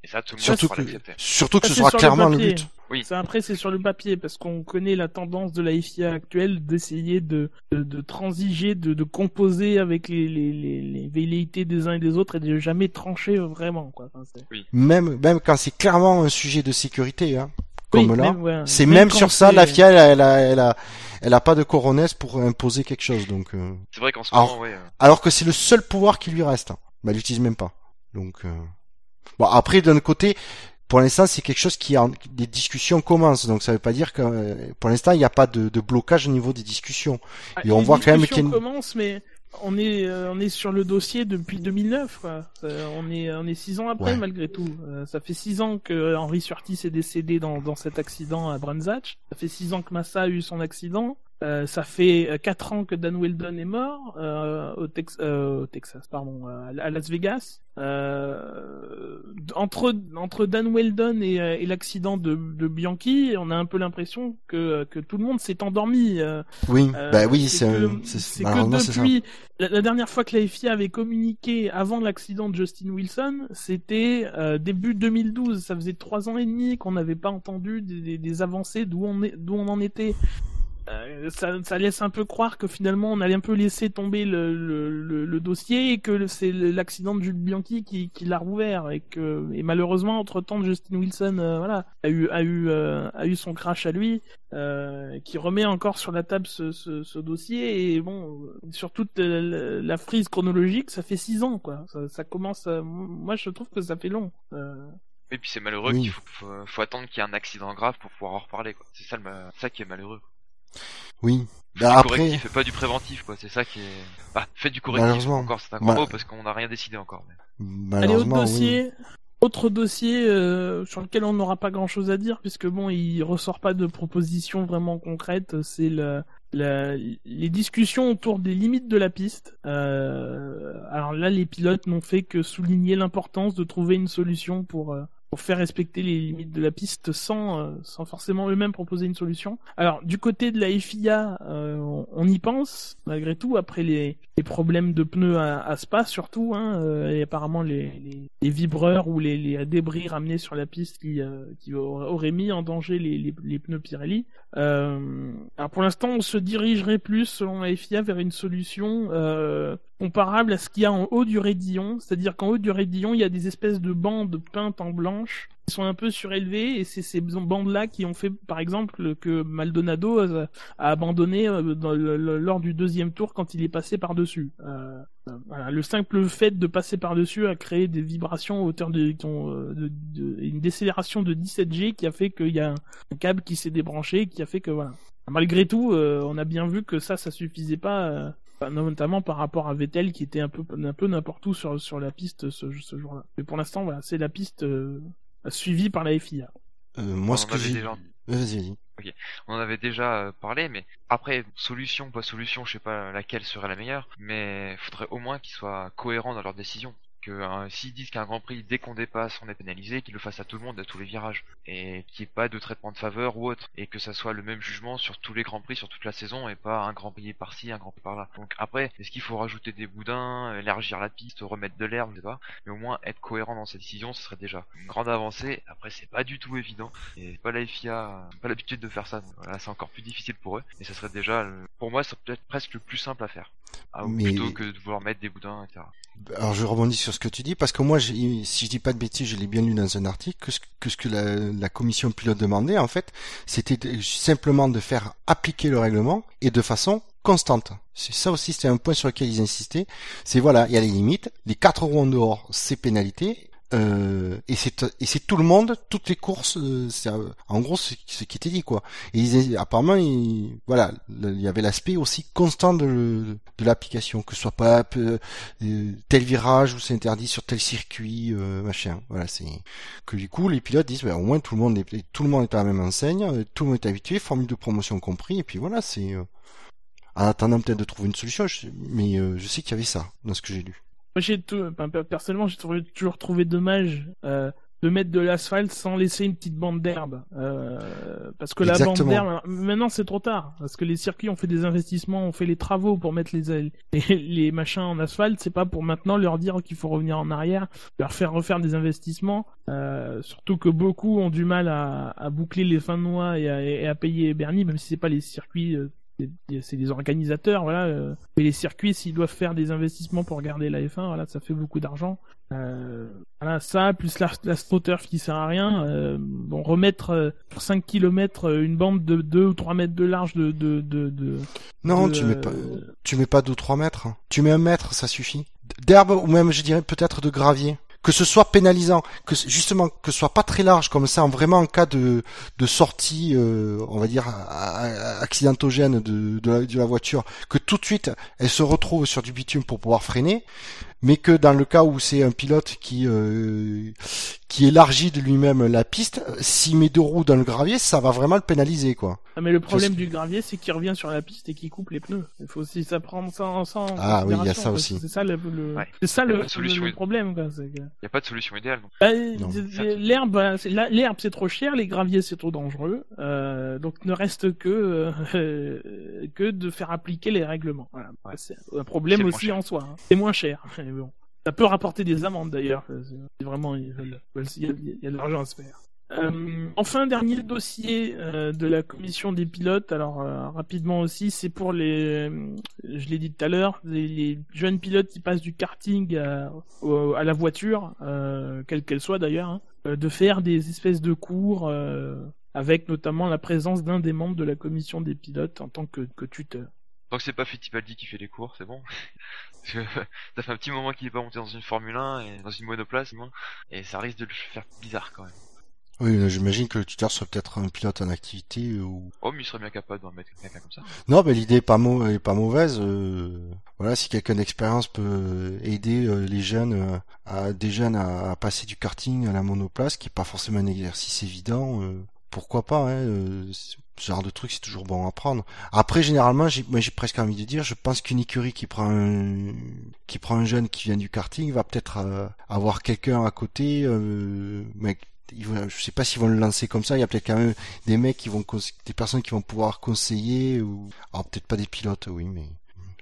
Speaker 3: Et ça, tout le monde
Speaker 2: Surtout
Speaker 3: pourra
Speaker 2: que,
Speaker 3: l'accepter.
Speaker 2: surtout que
Speaker 1: Ça,
Speaker 2: ce sera
Speaker 1: le
Speaker 2: clairement le but.
Speaker 3: Oui.
Speaker 1: Ça, après, c'est sur le papier, parce qu'on connaît la tendance de la FIA actuelle d'essayer de, de, de transiger, de, de composer avec les, les, les, les velléités des uns et des autres et de jamais trancher vraiment, quoi. Enfin, c'est-
Speaker 2: Même, même quand c'est clairement un sujet de sécurité, hein, comme
Speaker 1: Oui,
Speaker 2: là.
Speaker 1: même, ouais.
Speaker 2: C'est même, sur ça, la FIA, elle a, elle a, elle a, elle a pas de coronesse pour imposer quelque chose, donc, euh,
Speaker 3: C'est vrai qu'en ce
Speaker 2: Alors-
Speaker 3: moment, ouais. euh,
Speaker 2: alors que c'est le seul pouvoir qui lui reste. hein. Bah, elle l'utilise même pas. Donc, euh, bon, après, d'un côté, pour l'instant, c'est quelque chose qui a, des discussions commencent, donc ça veut pas dire que, euh, pour l'instant, il n'y a pas de, de blocage au niveau des discussions.
Speaker 1: Ah,
Speaker 2: Et on voit quand même qu'il y a une-
Speaker 1: commence, mais on est, euh, on est sur le dossier depuis 2009, quoi. Euh, on est, on est six ans après,
Speaker 2: Ouais.
Speaker 1: malgré tout. Euh, ça fait six ans que Henri Surtis est décédé dans, dans cet accident à Branzach. Ça fait six ans que Massa a eu son accident. Euh, ça fait euh, quatre ans que Dan Weldon est mort euh, au, Tex- euh, au Texas, pardon, à Las Vegas. Entre entre Dan Weldon et, et l'accident de, de Bianchi, on a un peu l'impression que que tout le monde s'est endormi.
Speaker 2: Oui, bah oui,
Speaker 1: c'est
Speaker 2: c'est,
Speaker 1: que, depuis la, la dernière fois que la FIA avait communiqué avant l'accident de Justin Wilson, c'était début 2012. Ça faisait trois ans et demi qu'on n'avait pas entendu des, des- des avancées d'où on est, d'où on en était. Euh, ça, ça laisse un peu croire que finalement on allait un peu laisser tomber le, le, le, le dossier et que c'est l'accident de Jules Bianchi qui, qui l'a rouvert et que et malheureusement entre temps Justin Wilson euh, voilà a eu a eu euh, a eu son crash à lui euh, qui remet encore sur la table ce, ce, ce dossier et bon sur toute la frise chronologique ça fait six ans quoi ça, ça commence à- moi je trouve que ça fait long euh,
Speaker 3: Et puis c'est malheureux
Speaker 2: Oui.
Speaker 3: qu'il faut, faut, faut attendre qu'il y ait un accident grave pour pouvoir en reparler. quoi. C'est ça qui est malheureux.
Speaker 2: Oui. Bah,
Speaker 3: du
Speaker 2: après,
Speaker 3: correctif et pas du préventif, quoi. C'est ça qui est. Bah, faites du correctif.
Speaker 2: Malheureusement.
Speaker 3: Encore, c'est un
Speaker 2: Ma-
Speaker 3: mot parce qu'on n'a rien décidé encore. mais-
Speaker 1: Allez, autre
Speaker 2: oui.
Speaker 1: dossier. Autre dossier euh, sur lequel on n'aura pas grand-chose à dire puisque bon, il ressort pas de propositions vraiment concrètes. C'est le, la- les discussions autour des limites de la piste. Euh, alors là, les pilotes n'ont fait que souligner l'importance de trouver une solution pour euh, pour faire respecter les limites de la piste sans euh, sans forcément eux-mêmes proposer une solution. Alors du côté de la FIA, euh, on, y pense malgré tout après les, les problèmes de pneus à, à Spa surtout, hein, euh, et apparemment les, les, les vibreurs ou les, les débris ramenés sur la piste qui euh, qui aura- auraient mis en danger les, les, les pneus Pirelli. Euh, alors pour l'instant, on se dirigerait plus selon la FIA vers une solution euh, comparable à ce qu'il y a en haut du raidillon, c'est-à-dire qu'en haut du raidillon, il y a des espèces de bandes peintes en blanche qui sont un peu surélevées et c'est ces bandes-là qui ont fait, par exemple, que Maldonado a, abandonné euh, lors du deuxième tour quand il est passé par-dessus. Euh, euh, le simple fait de passer par-dessus a créé des vibrations à hauteur de, une décélération de 17 G qui a fait qu'il y a un, câble qui s'est débranché, qui a fait que voilà. Malgré tout, on a bien vu que ça, ça suffisait pas. Notamment par rapport à Vettel qui était un peu un peu n'importe où sur sur la piste ce, ce jour-là. Mais pour l'instant, voilà, c'est la piste euh, suivie par la FIA.
Speaker 2: Euh, moi, ce que j'ai...
Speaker 3: déjà-
Speaker 2: Vas-y, vas-y.
Speaker 3: On en avait déjà euh, parlé, mais après, solution, pas solution, je sais pas laquelle serait la meilleure, mais faudrait au moins qu'ils soient cohérents dans leurs décisions. Que euh, s'ils disent qu'un Grand Prix, dès qu'on dépasse, on est pénalisé, qu'ils le fassent à tout le monde, à tous les virages, et qu'il n'y ait pas de traitement de faveur ou autre, et que ça soit le même jugement sur tous les Grands Prix, sur toute la saison, et pas un Grand Prix par-ci, un Grand Prix par-là. Donc après, est-ce qu'il faut rajouter des boudins, élargir la piste, remettre de l'air, je sais pas, mais au moins être cohérent dans ses décisions, ce serait déjà une grande avancée. Après, c'est pas du tout évident, et pas la FIA, pas l'habitude de faire ça. Voilà, c'est encore plus difficile pour eux, et ça serait déjà, pour moi, ça peut être presque le plus simple à faire. Ah,
Speaker 2: Mais-
Speaker 3: Plutôt que de vouloir mettre des boudins, etc.
Speaker 2: Alors je rebondis sur ce que tu dis parce que moi, si je dis pas de bêtises, je l'ai bien lu dans un article que ce que, ce que la, la commission pilote demandait en fait, c'était simplement de faire appliquer le règlement et de façon constante. C'est ça aussi, c'était un point sur lequel ils insistaient. C'est voilà, il y a les limites, les quatre roues en dehors, c'est pénalité. Euh, et c'est tout le monde, toutes les courses, euh, c'est euh, en gros ce, ce qui était dit quoi. Et ils, apparemment, ils- voilà, il y avait l'aspect aussi constant de, l'application, que ce soit pas euh, euh, tel virage ou c'est interdit sur tel circuit, euh, machin. Voilà, c'est que du coup les pilotes disent, bah, au moins tout le monde est tout le monde est à la même enseigne, tout le monde est habitué, formule de promotion compris, et puis voilà, c'est en attendant peut-être de trouver une solution, mais je sais qu'il y avait ça dans ce que j'ai lu.
Speaker 1: Moi, j'ai tout, personnellement, j'ai toujours trouvé dommage euh, de mettre de l'asphalte sans laisser une petite bande d'herbe. Euh, parce que la bande d'herbe, maintenant c'est trop tard. Parce que les circuits ont fait des investissements, ont fait les travaux pour mettre les, les, les machins en asphalte. C'est pas pour maintenant leur dire qu'il faut revenir en arrière, leur faire refaire des investissements. Euh, surtout que beaucoup ont du mal à, à boucler les fins de mois et à, et à payer Bernie, même si c'est pas les circuits euh, c'est des organisateurs, voilà. Euh, et les circuits, s'ils doivent faire des investissements pour garder la F1, voilà, ça fait beaucoup d'argent. Euh, voilà, ça, plus l'astroturf qui sert à rien. Euh, bon, remettre euh, pour 5 km une bande de 2 ou 3 mètres de large de... de, de, de
Speaker 2: non, tu mets pas, tu mets pas 2 ou 3 mètres. Tu mets un mètre, ça suffit. D'herbe, ou même, je dirais, peut-être de gravier que ce soit pénalisant, que justement que ce soit pas très large comme ça, en vraiment en cas de, sortie, euh, on va dire accidentogène de, la, voiture, que tout de suite elle se retrouve sur du bitume pour pouvoir freiner, mais que dans le cas où c'est un pilote qui euh, qui élargit de lui-même la piste, s'il met deux roues dans le gravier, ça va vraiment le pénaliser quoi.
Speaker 1: Ah, mais le problème du gravier, c'est qu'il revient sur la piste et qu'il coupe les pneus. Il faut aussi ça prendre ça en
Speaker 2: Ah oui, il y a ça aussi.
Speaker 1: C'est ça le, c'est ça le, le, problème quoi. Il
Speaker 3: n'y a pas de solution idéale.
Speaker 1: Bah, l'herbe, l'herbe c'est trop cher, les graviers c'est trop dangereux. Euh, donc ne reste que euh, que de faire appliquer les règlements. Voilà. C'est un problème aussi en soi. Hein. C'est moins cher. Ça peut rapporter des amendes d'ailleurs. Vraiment, il y, a, de l'argent à se faire. Euh, enfin, dernier dossier euh, de la commission des pilotes. Alors euh, rapidement aussi, c'est pour les, je l'ai dit tout à l'heure, les, jeunes pilotes qui passent du karting à, la voiture, quelle qu'elle soit d'ailleurs, hein, de faire des espèces de cours avec notamment la présence d'un des membres de la commission des pilotes en tant que tuteur.
Speaker 3: Tant que c'est pas Fittipaldi qui fait les cours, c'est bon. ça fait un petit moment qu'il est pas monté dans une Formule 1 et dans une monoplace, moi, et ça risque de le faire bizarre quand même.
Speaker 2: Oui, j'imagine que le tuteur soit peut-être un pilote en activité ou.
Speaker 3: Oh, mais il serait bien capable d'en mettre quelqu'un comme ça.
Speaker 2: Non, mais l'idée est pas, est pas mauvaise. Euh, voilà, si quelqu'un d'expérience peut aider euh, les jeunes, euh, à, des jeunes à, passer du karting à la monoplace, qui est pas forcément un exercice évident, pourquoi pas hein, euh, ce genre de truc c'est toujours bon à prendre. Après généralement j'ai moi j'ai presque envie de dire je pense qu'une écurie qui prend un qui prend un jeune qui vient du karting va peut-être euh, avoir quelqu'un à côté euh, mais ils je sais pas s'ils vont le lancer comme ça. Il y a peut-être quand même des mecs qui vont des personnes qui vont pouvoir conseiller ou alors peut-être pas des pilotes oui mais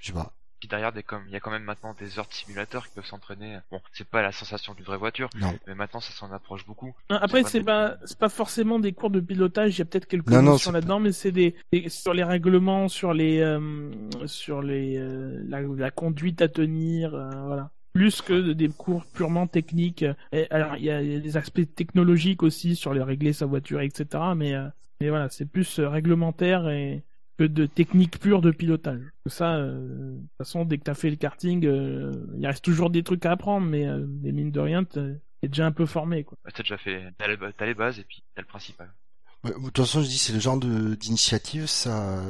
Speaker 2: je sais pas
Speaker 3: puis derrière, il y a quand même maintenant des heures de simulateurs qui peuvent s'entraîner. Bon, c'est pas la sensation d'une vraie voiture, mais maintenant ça s'en approche beaucoup.
Speaker 1: Après, c'est pas, c'est pas forcément des cours de pilotage. Il y a peut-être quelques notions là-dedans, mais c'est des, sur les règlements, sur les, euh, sur les, euh, la, conduite à tenir, euh, voilà. Plus que des cours purement techniques. alors, il y, a, des aspects technologiques aussi sur les régler sa voiture, etc. Mais, mais voilà, c'est plus réglementaire et que de technique pure de pilotage. Ça, euh, de toute façon, dès que t'as fait le karting, euh, il reste toujours des trucs à apprendre, mais, euh, mine de rien, t'es déjà un peu formé. Quoi.
Speaker 3: t'as déjà fait, t'as les bases et puis t'as le principal.
Speaker 2: de toute façon, je dis, c'est le genre d'initiative, ça,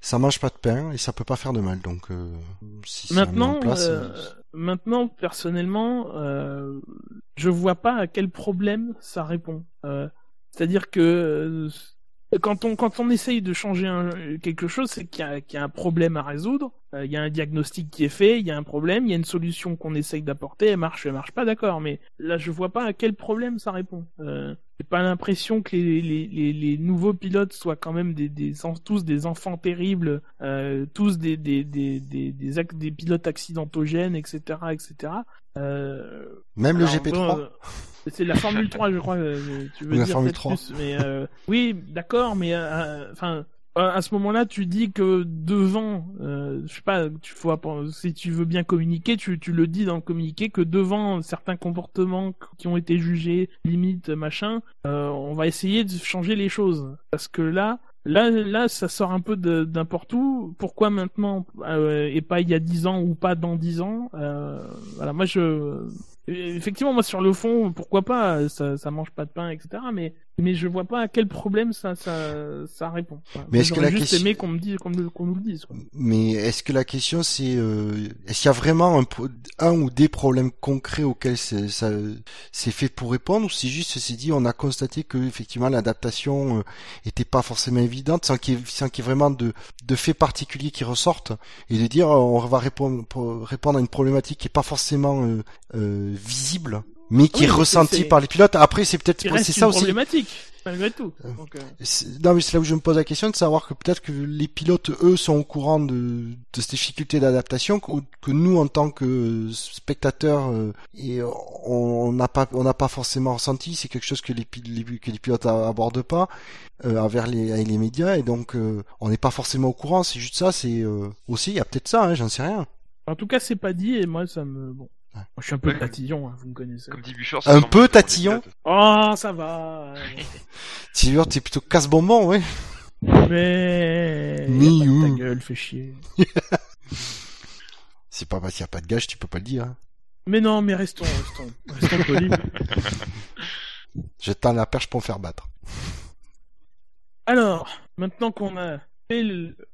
Speaker 2: ça mange pas de pain et ça peut pas faire de mal. Donc, si
Speaker 1: maintenant, place, maintenant, personnellement, je vois pas à quel problème ça répond. C'est-à-dire que quand on quand on essaye de changer un, quelque chose, c'est qu'il y, y, a un problème à résoudre. Euh, il y a un diagnostic qui est fait, il y a un problème, il y a une solution qu'on essaye d'apporter, elle marche, elle marche pas, d'accord. Mais là, je vois pas à quel problème ça répond. Euh, J'ai pas l'impression que les, les, les, les, nouveaux pilotes soient quand même des, des tous des enfants terribles, euh, tous des des, des, des, des, des pilotes accidentogènes, etc., etc. Euh,
Speaker 2: même le GP3.
Speaker 1: C'est la Formule 3, je crois. Euh, tu veux
Speaker 2: la
Speaker 1: dire
Speaker 2: Formule 3.
Speaker 1: Plus, mais euh, oui, d'accord, mais euh, enfin. à ce moment-là, tu dis que devant, je sais pas, tu vois, si tu veux bien communiquer, tu, tu le dis dans le communiqué que devant certains comportements qui ont été jugés limite machin, on va essayer de changer les choses parce que là, Là, là, ça sort un peu d'importe où. Pourquoi maintenant et pas il y a dix ans ou pas dans dix ans euh, Voilà, moi je effectivement, moi sur le fond, pourquoi pas, ça, ça mange pas de pain, etc. Mais mais je vois pas à quel problème ça ça, ça répond.
Speaker 2: mais est-ce que la
Speaker 1: juste
Speaker 2: question
Speaker 1: aimé qu'on me dise qu'on nous le dise. Quoi.
Speaker 2: Mais est-ce que la question c'est euh, est-ce qu'il y a vraiment un, un ou des problèmes concrets auxquels c'est, ça c'est fait pour répondre ou c'est juste c'est dit on a constaté que effectivement l'adaptation euh, était pas forcément évidente sans qu'il y ait, sans qu'il y ait vraiment de de faits particuliers qui ressortent et de dire on va répondre répondre à une problématique qui est pas forcément euh, euh visible mais qui
Speaker 1: Oui,
Speaker 2: est ressenti par les pilotes. Après, c'est peut-être c'est ça
Speaker 1: une
Speaker 2: aussi.
Speaker 1: problématique, malgré tout.
Speaker 2: Euh,
Speaker 1: Donc, euh,
Speaker 2: Non, mais c'est là où je me pose la question de savoir que peut-être que les pilotes, eux, sont au courant de, de ces difficultés d'adaptation que, que nous, en tant que spectateurs, euh, et on n'a pas, on n'a pas forcément ressenti. C'est quelque chose que les, les- que les pilotes abordent pas euh, envers les, avec les médias, et donc euh, on n'est pas forcément au courant. C'est juste ça. C'est euh, aussi, il y a peut-être ça. Hein, J'en sais rien.
Speaker 1: En tout cas, c'est pas dit et moi, ça me. Bon.
Speaker 2: Ouais.
Speaker 1: Moi, je suis un peu
Speaker 3: Ouais.
Speaker 1: tatillon, hein, vous me connaissez.
Speaker 3: Comme dit Bouchard,
Speaker 2: Un
Speaker 3: c'est
Speaker 2: peu tatillon.
Speaker 1: Oh, ça va.
Speaker 2: Silver, t'es plutôt casse-bonbon, ouais.
Speaker 1: Mais.
Speaker 2: Mais.
Speaker 1: Ta gueule, fais chier.
Speaker 2: C'est pas parce qu'il n'y a pas de gage, tu peux pas le dire. hein.
Speaker 1: Mais non, mais restons, restons, restons polis.
Speaker 2: Je tends la perche pour me faire battre.
Speaker 1: Alors, maintenant qu'on a fait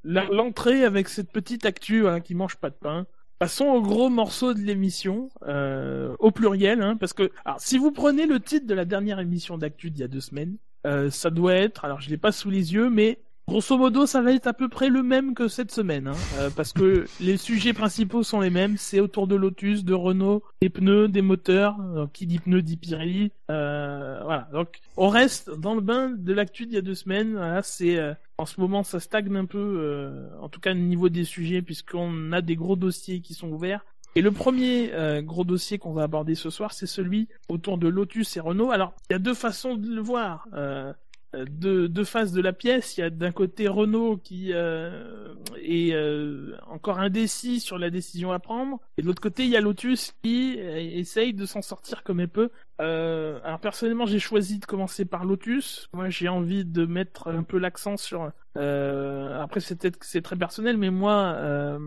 Speaker 1: l'entrée avec cette petite actu hein, qui mange pas de pain, passons au gros morceau de l'émission, euh, au pluriel, hein, parce que alors, si vous prenez le titre de la dernière émission d'actu d'il y a deux semaines, euh, ça doit être, alors je l'ai pas sous les yeux, mais grosso modo ça va être à peu près le même que cette semaine, hein, euh, parce que les sujets principaux sont les mêmes, c'est autour de Lotus, de Renault, des pneus, des moteurs, euh, qui dit pneus dit Pirelli, euh, voilà, donc on reste dans le bain de l'actu d'il y a deux semaines. Voilà, c'est euh, en ce moment ça stagne un peu, euh, en tout cas au niveau des sujets, puisqu'on a des gros dossiers qui sont ouverts. Et le premier euh, gros dossier qu'on va aborder ce soir, c'est celui autour de Lotus et Renault. Alors, il y a deux façons de le voir. Euh, deux, deux faces de la pièce. Il y a d'un côté Renault qui euh, est euh, encore indécis sur la décision à prendre, et de l'autre côté il y a Lotus qui euh, essaye de s'en sortir comme elle peut. Euh, alors personnellement, j'ai choisi de commencer par Lotus. Moi, j'ai envie de mettre un peu l'accent sur. Euh, après, c'est peut-être que c'est très personnel, mais moi, euh,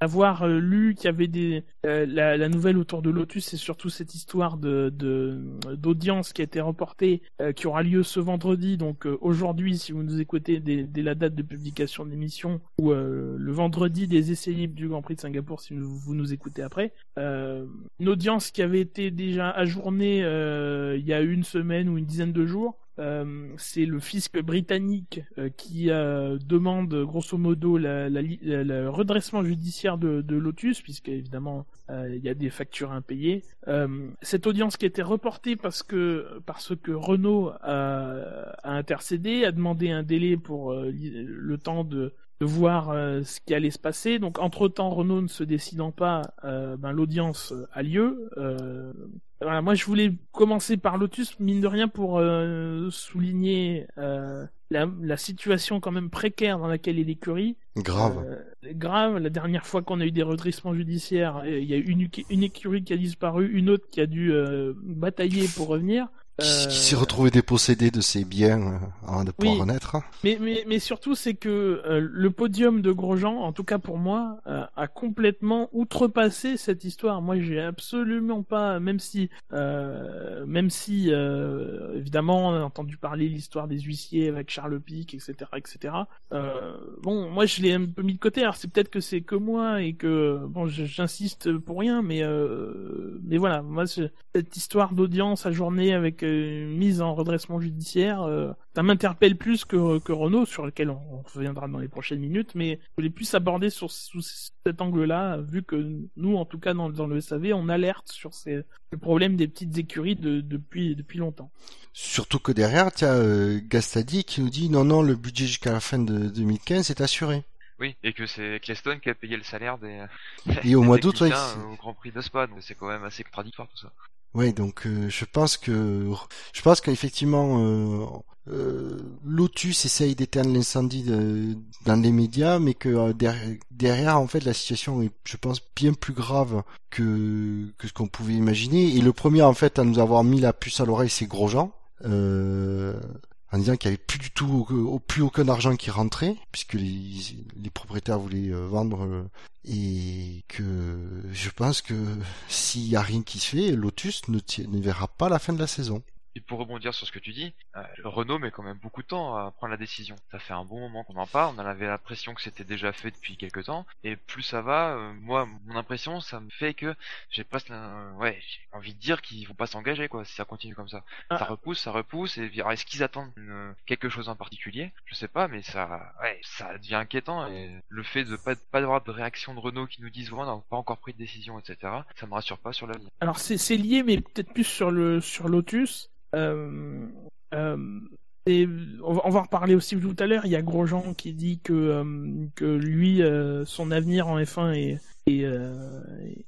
Speaker 1: avoir euh, lu qu'il y avait des la, nouvelle autour de Lotus, c'est surtout cette histoire de d'audience qui a été reportée, qui aura lieu ce vendredi. Donc aujourd'hui, si vous nous écoutez dès, la date de publication de l'émission, ou le vendredi des essais libres du Grand Prix de Singapour, si vous, nous écoutez après, une audience qui avait été déjà ajournée il y a une semaine ou une dizaine de jours. Euh, c'est le fisc britannique euh, qui euh, demande grosso modo le redressement judiciaire de, Lotus, puisque évidemment il y a des factures impayées. Cette audience qui a été reportée parce que parce que Renault a, intercédé, a demandé un délai pour le temps de de voir euh, ce qui allait se passer. Donc, entre-temps, Renault ne se décidant pas, euh, ben, l'audience euh, a lieu. Euh, voilà, moi, je voulais commencer par Lotus, mine de rien, pour souligner la, la situation quand même précaire dans laquelle est l'écurie.
Speaker 2: Grave.
Speaker 1: Grave. La dernière fois qu'on a eu des redressements judiciaires, il y a une, une écurie qui a disparu, une autre qui a dû batailler pour revenir.
Speaker 2: Qui, qui
Speaker 1: Euh,
Speaker 2: s'est retrouvé dépossédé de ses biens euh, avant de pouvoir
Speaker 1: Oui.
Speaker 2: renaître.
Speaker 1: Mais, mais, mais surtout, c'est que euh, le podium de Grosjean, en tout cas pour moi, euh, a complètement outrepassé cette histoire. Moi, j'ai absolument pas, même si, euh, même si, évidemment, on a entendu parler l'histoire des huissiers avec Charles Pic, etc., etc. Bon, moi, je l'ai un peu mis de côté. Alors, c'est peut-être que c'est que moi et que, bon, j'insiste pour rien, mais, mais voilà, moi, cette histoire d'audience à journée avec euh, mise en redressement judiciaire, euh, ça m'interpelle plus que, que Renault, sur lequel on, on reviendra dans les prochaines minutes, mais je voulais plus aborder sur, sous cet angle-là, vu que nous, en tout cas dans, dans le SAV, on alerte sur ces, le problème des petites écuries de, depuis, depuis longtemps.
Speaker 2: Surtout que derrière, tu as euh, Gastadi qui nous dit non, non, le budget jusqu'à la fin de 2015 est assuré.
Speaker 3: Oui, et que c'est Cleston qui a payé le salaire des.
Speaker 2: Et au mois d'août, ouais,
Speaker 3: au Grand Prix de Spa, donc c'est quand même assez contradictoire tout ça.
Speaker 2: Oui, donc euh, je pense que je pense qu'effectivement euh, euh, Lotus essaye d'éteindre l'incendie dans les médias, mais que euh, derrière, derrière, en fait la situation est, je pense, bien plus grave que que ce qu'on pouvait imaginer. Et le premier en fait à nous avoir mis la puce à l'oreille, c'est Grosjean. Euh, en disant qu'il n'y avait plus du tout plus aucun argent qui rentrait puisque les, les propriétaires voulaient euh, vendre euh, et que je pense que s'il y a rien qui se fait, Lotus ne verra pas la fin de la saison.
Speaker 3: Et pour rebondir sur ce que tu dis, euh, Renault met quand même beaucoup de temps à prendre la décision. Ça fait un bon moment qu'on en parle, on en avait l'impression que c'était déjà fait depuis quelques temps, et plus ça va, euh, moi, mon impression, ça me fait que j'ai presque, euh, ouais, j'ai envie de dire qu'ils vont pas s'engager, quoi, si ça continue comme ça.
Speaker 1: Ah.
Speaker 3: Ça repousse, ça repousse, et est-ce qu'ils attendent une- quelque chose en particulier? Je sais pas, mais ça, ouais, ça devient inquiétant, et le fait de pas, pas avoir de réaction de Renault qui nous disent, voilà, on n'a pas encore pris de décision, etc., ça me rassure pas sur l'avenir.
Speaker 1: Alors c'est c'est lié, mais peut-être plus sur le sur Lotus. Euh, euh, et on va, en reparler aussi tout à l'heure. Il y a Grosjean qui dit que euh, que lui, euh, son avenir en F1 est est, euh,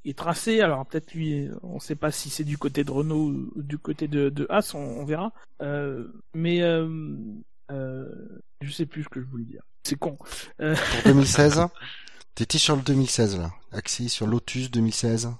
Speaker 1: est tracé. Alors peut-être lui, on ne sait pas si c'est du côté de Renault ou du côté de, de Haas, on, on verra. Mais je sais plus ce que je voulais dire. C'est con.
Speaker 2: Pour 2016, t'étais sur le 2016 là, axé sur Lotus 2016.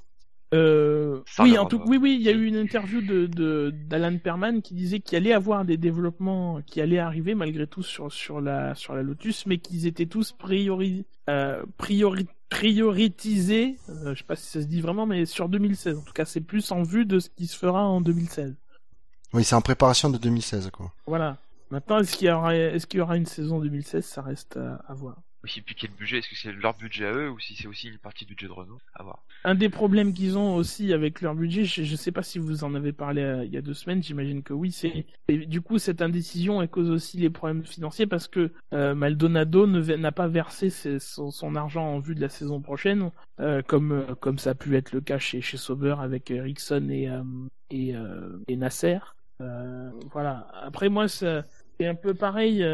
Speaker 1: Euh, oui, en tout, oui, oui, il y a eu une interview de de- d'Alan Perman qui disait qu'il allait avoir des développements qui allaient arriver malgré tout sur sur la sur la Lotus, mais qu'ils étaient tous priori euh, priori prioritisés. euh, je sais pas si ça se dit vraiment, mais sur 2016. En tout cas, c'est plus en vue de ce qui se fera en 2016.
Speaker 2: Oui, c'est en préparation de 2016 quoi.
Speaker 1: Voilà. Maintenant, est-ce qu'il y aura est-ce qu'il y aura une saison 2016 Ça reste à, à voir.
Speaker 3: Oui, et puis quel budget Est-ce que c'est leur budget à eux ou si c'est aussi une partie du budget de Renault.
Speaker 1: Un des problèmes qu'ils ont aussi avec leur budget, je, je sais pas si vous en avez parlé euh, il y a deux semaines, j'imagine que oui, c'est du coup cette indécision elle cause aussi les problèmes financiers parce que euh, Maldonado ne n'a pas versé son, argent en vue de la saison prochaine, euh, comme comme ça a pu être le cas chez chez Sauber avec Ericsson et et, et Nasser. Voilà. Après moi c'est un peu pareil.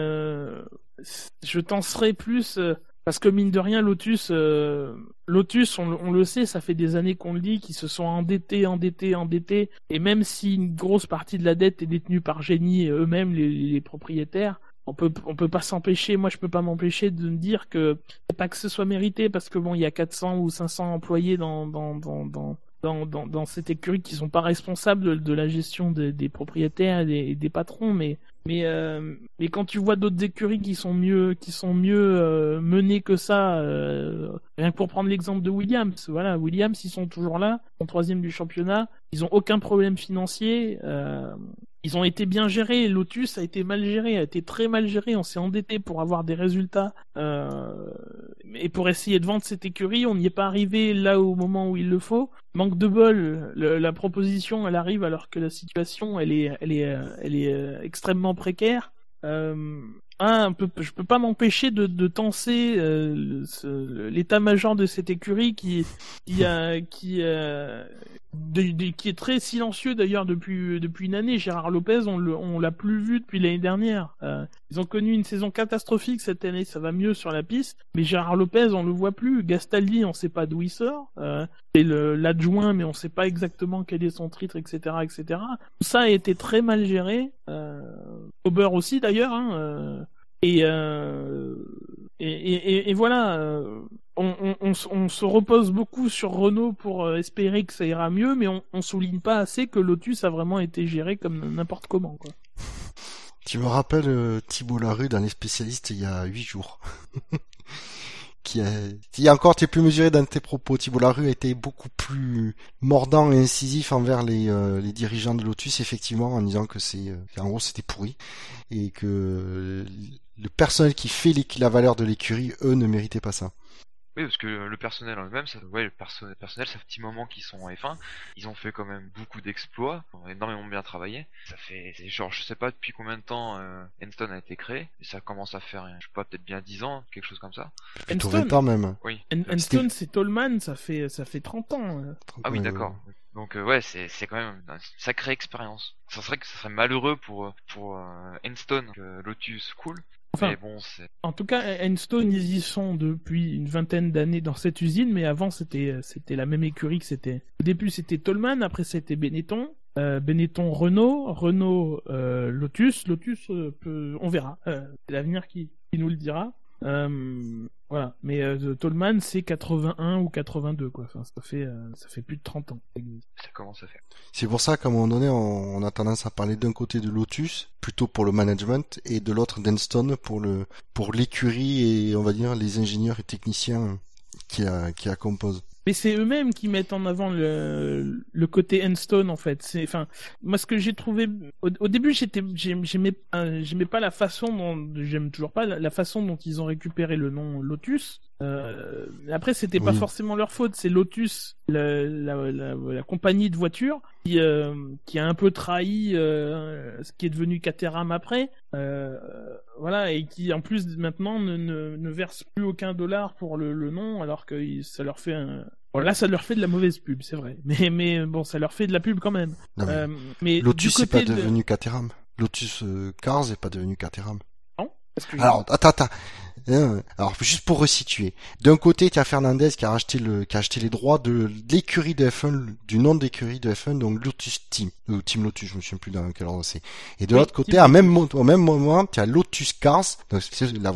Speaker 1: Euh, je tenserais plus. euh, parce que mine de rien, Lotus, euh, Lotus, on, le- sait, ça fait des années qu'on le dit, qu'ils se sont endettés, endettés, endettés, et même si une grosse partie de la dette est détenue par Génie et eux-mêmes, les, propriétaires, on peut, peut pas s'empêcher, moi je peux pas m'empêcher de me dire que pas que ce soit mérité, parce que bon, il y a 400 ou 500 employés dans, dans, cette écurie qui sont pas responsables de, la gestion des, propriétaires et des patrons, mais mais euh, mais quand tu vois d'autres écuries qui sont mieux qui sont mieux euh, menées que ça, euh, rien que pour prendre l'exemple de Williams, voilà, Williams ils sont toujours là, en troisième du championnat, ils ont aucun problème financier, ils ont été bien gérés. Lotus a été mal géré, a été très mal géré. On s'est endetté pour avoir des résultats euh, et pour essayer de vendre cette écurie, on n'y est pas arrivé là au moment où il le faut. Manque de bol, la proposition elle arrive alors que la situation elle est elle est elle est euh, extrêmement précaire. Euh, un, je peux pas m'empêcher de, de tenser euh, l'état-major de cette écurie qui qui a qui de- qui est très silencieux d'ailleurs depuis depuis une année. Gérard Lopez, on l'a plus vu depuis l'année dernière. Euh, ils ont connu une saison catastrophique cette année, ça va mieux sur la piste, mais Gérard Lopez, on le voit plus. Gastaldi, on sait pas d'où il sort. Euh, c'est le- l'adjoint, mais on sait pas exactement quel est son titre, etc., etc. Tout ça a été très mal géré. Euh, aussi d'ailleurs. Hein, euh, et, euh, et, et, et- voilà, euh, on, on, se- repose beaucoup sur Renault pour euh, espérer que ça ira mieux, mais on, on souligne pas assez que Lotus a vraiment été géré comme n'importe comment. Quoi.
Speaker 2: Tu me rappelles euh, Thibault Larue dans les spécialistes il y a huit jours. qui a... Il y a encore, tu es plus mesuré dans tes propos. Thibault Larue a été beaucoup plus mordant et incisif envers les, euh, les dirigeants de Lotus, effectivement, en disant que c'est, euh, en gros, c'était pourri. Et que le personnel qui fait la valeur de l'écurie, eux, ne méritaient pas ça.
Speaker 3: Oui, parce que le personnel en lui-même, ça, ouais, le perso- personnel, ça fait un petit moment qu'ils sont en F1. Ils ont fait quand même beaucoup d'exploits, ils ont énormément bien travaillé. Ça fait, genre, je sais pas depuis combien de temps euh, Enston a été créé, et ça commence à faire, je sais pas, peut-être bien 10 ans, quelque chose comme ça.
Speaker 1: Enstone.
Speaker 2: 20 ans même.
Speaker 3: Oui.
Speaker 1: En- Enstone, c'est Tolman, ça fait ça fait 30 ans. euh.
Speaker 3: Ah oui, d'accord. Donc euh, ouais, c'est c'est quand même une sacrée expérience. Ça serait que ça serait malheureux pour euh, pour euh, Enstone que Lotus cool.
Speaker 1: Enfin,
Speaker 3: mais bon, c'est
Speaker 1: En tout cas, Enstone, ils y sont depuis une vingtaine d'années dans cette usine, mais avant c'était c'était la même écurie que c'était. Au début c'était Tolman, après c'était Benetton, euh, Benetton Renault, Renault euh, Lotus, Lotus euh, peut- on verra, c'est l'avenir qui, qui nous le dira. Euh, voilà, mais euh, Tolman c'est 81 ou 82 quoi, enfin, ça fait euh, ça fait plus de 30 ans. ça
Speaker 3: commence à faire.
Speaker 2: C'est pour ça qu'à un moment donné, on, on a tendance à parler d'un côté de Lotus, plutôt pour le management, et de l'autre d'Enston pour le pour l'écurie et on va dire les ingénieurs et techniciens qui la, qui la composent.
Speaker 1: Mais c'est eux-mêmes qui mettent en avant le, le côté Endstone en fait. C'est, enfin, moi ce que j'ai trouvé au, au début, j'étais, j'aimais, j'aimais pas la façon dont, j'aime toujours pas la, façon dont ils ont récupéré le nom Lotus. Euh, après, c'était pas forcément leur faute. C'est Lotus, la, la, la, compagnie de voitures, qui, euh, qui a un peu trahi euh, ce qui est devenu Caterham après. Euh, voilà, et qui en plus maintenant ne, ne, ne verse plus aucun dollar pour le, le nom, alors que ça leur fait un, Bon, là, ça leur fait de la mauvaise pub, c'est vrai. Mais, mais bon, ça leur fait de la pub quand même.
Speaker 2: Euh, mais Lotus n'est pas devenu Caterham. Lotus euh, Cars n'est pas devenu Caterham.
Speaker 1: Non
Speaker 2: Alors, attends, attends. Euh, alors, juste pour resituer. D'un côté, tu as Fernandez qui a acheté le, qui a acheté les droits de, l'écurie de F1, du nom d'écurie de F1, donc Lotus Team, ou Team Lotus, je me souviens plus dans quel ordre c'est. Et de l'autre côté, à même, au même moment, tu as Lotus Cars, donc c'est la,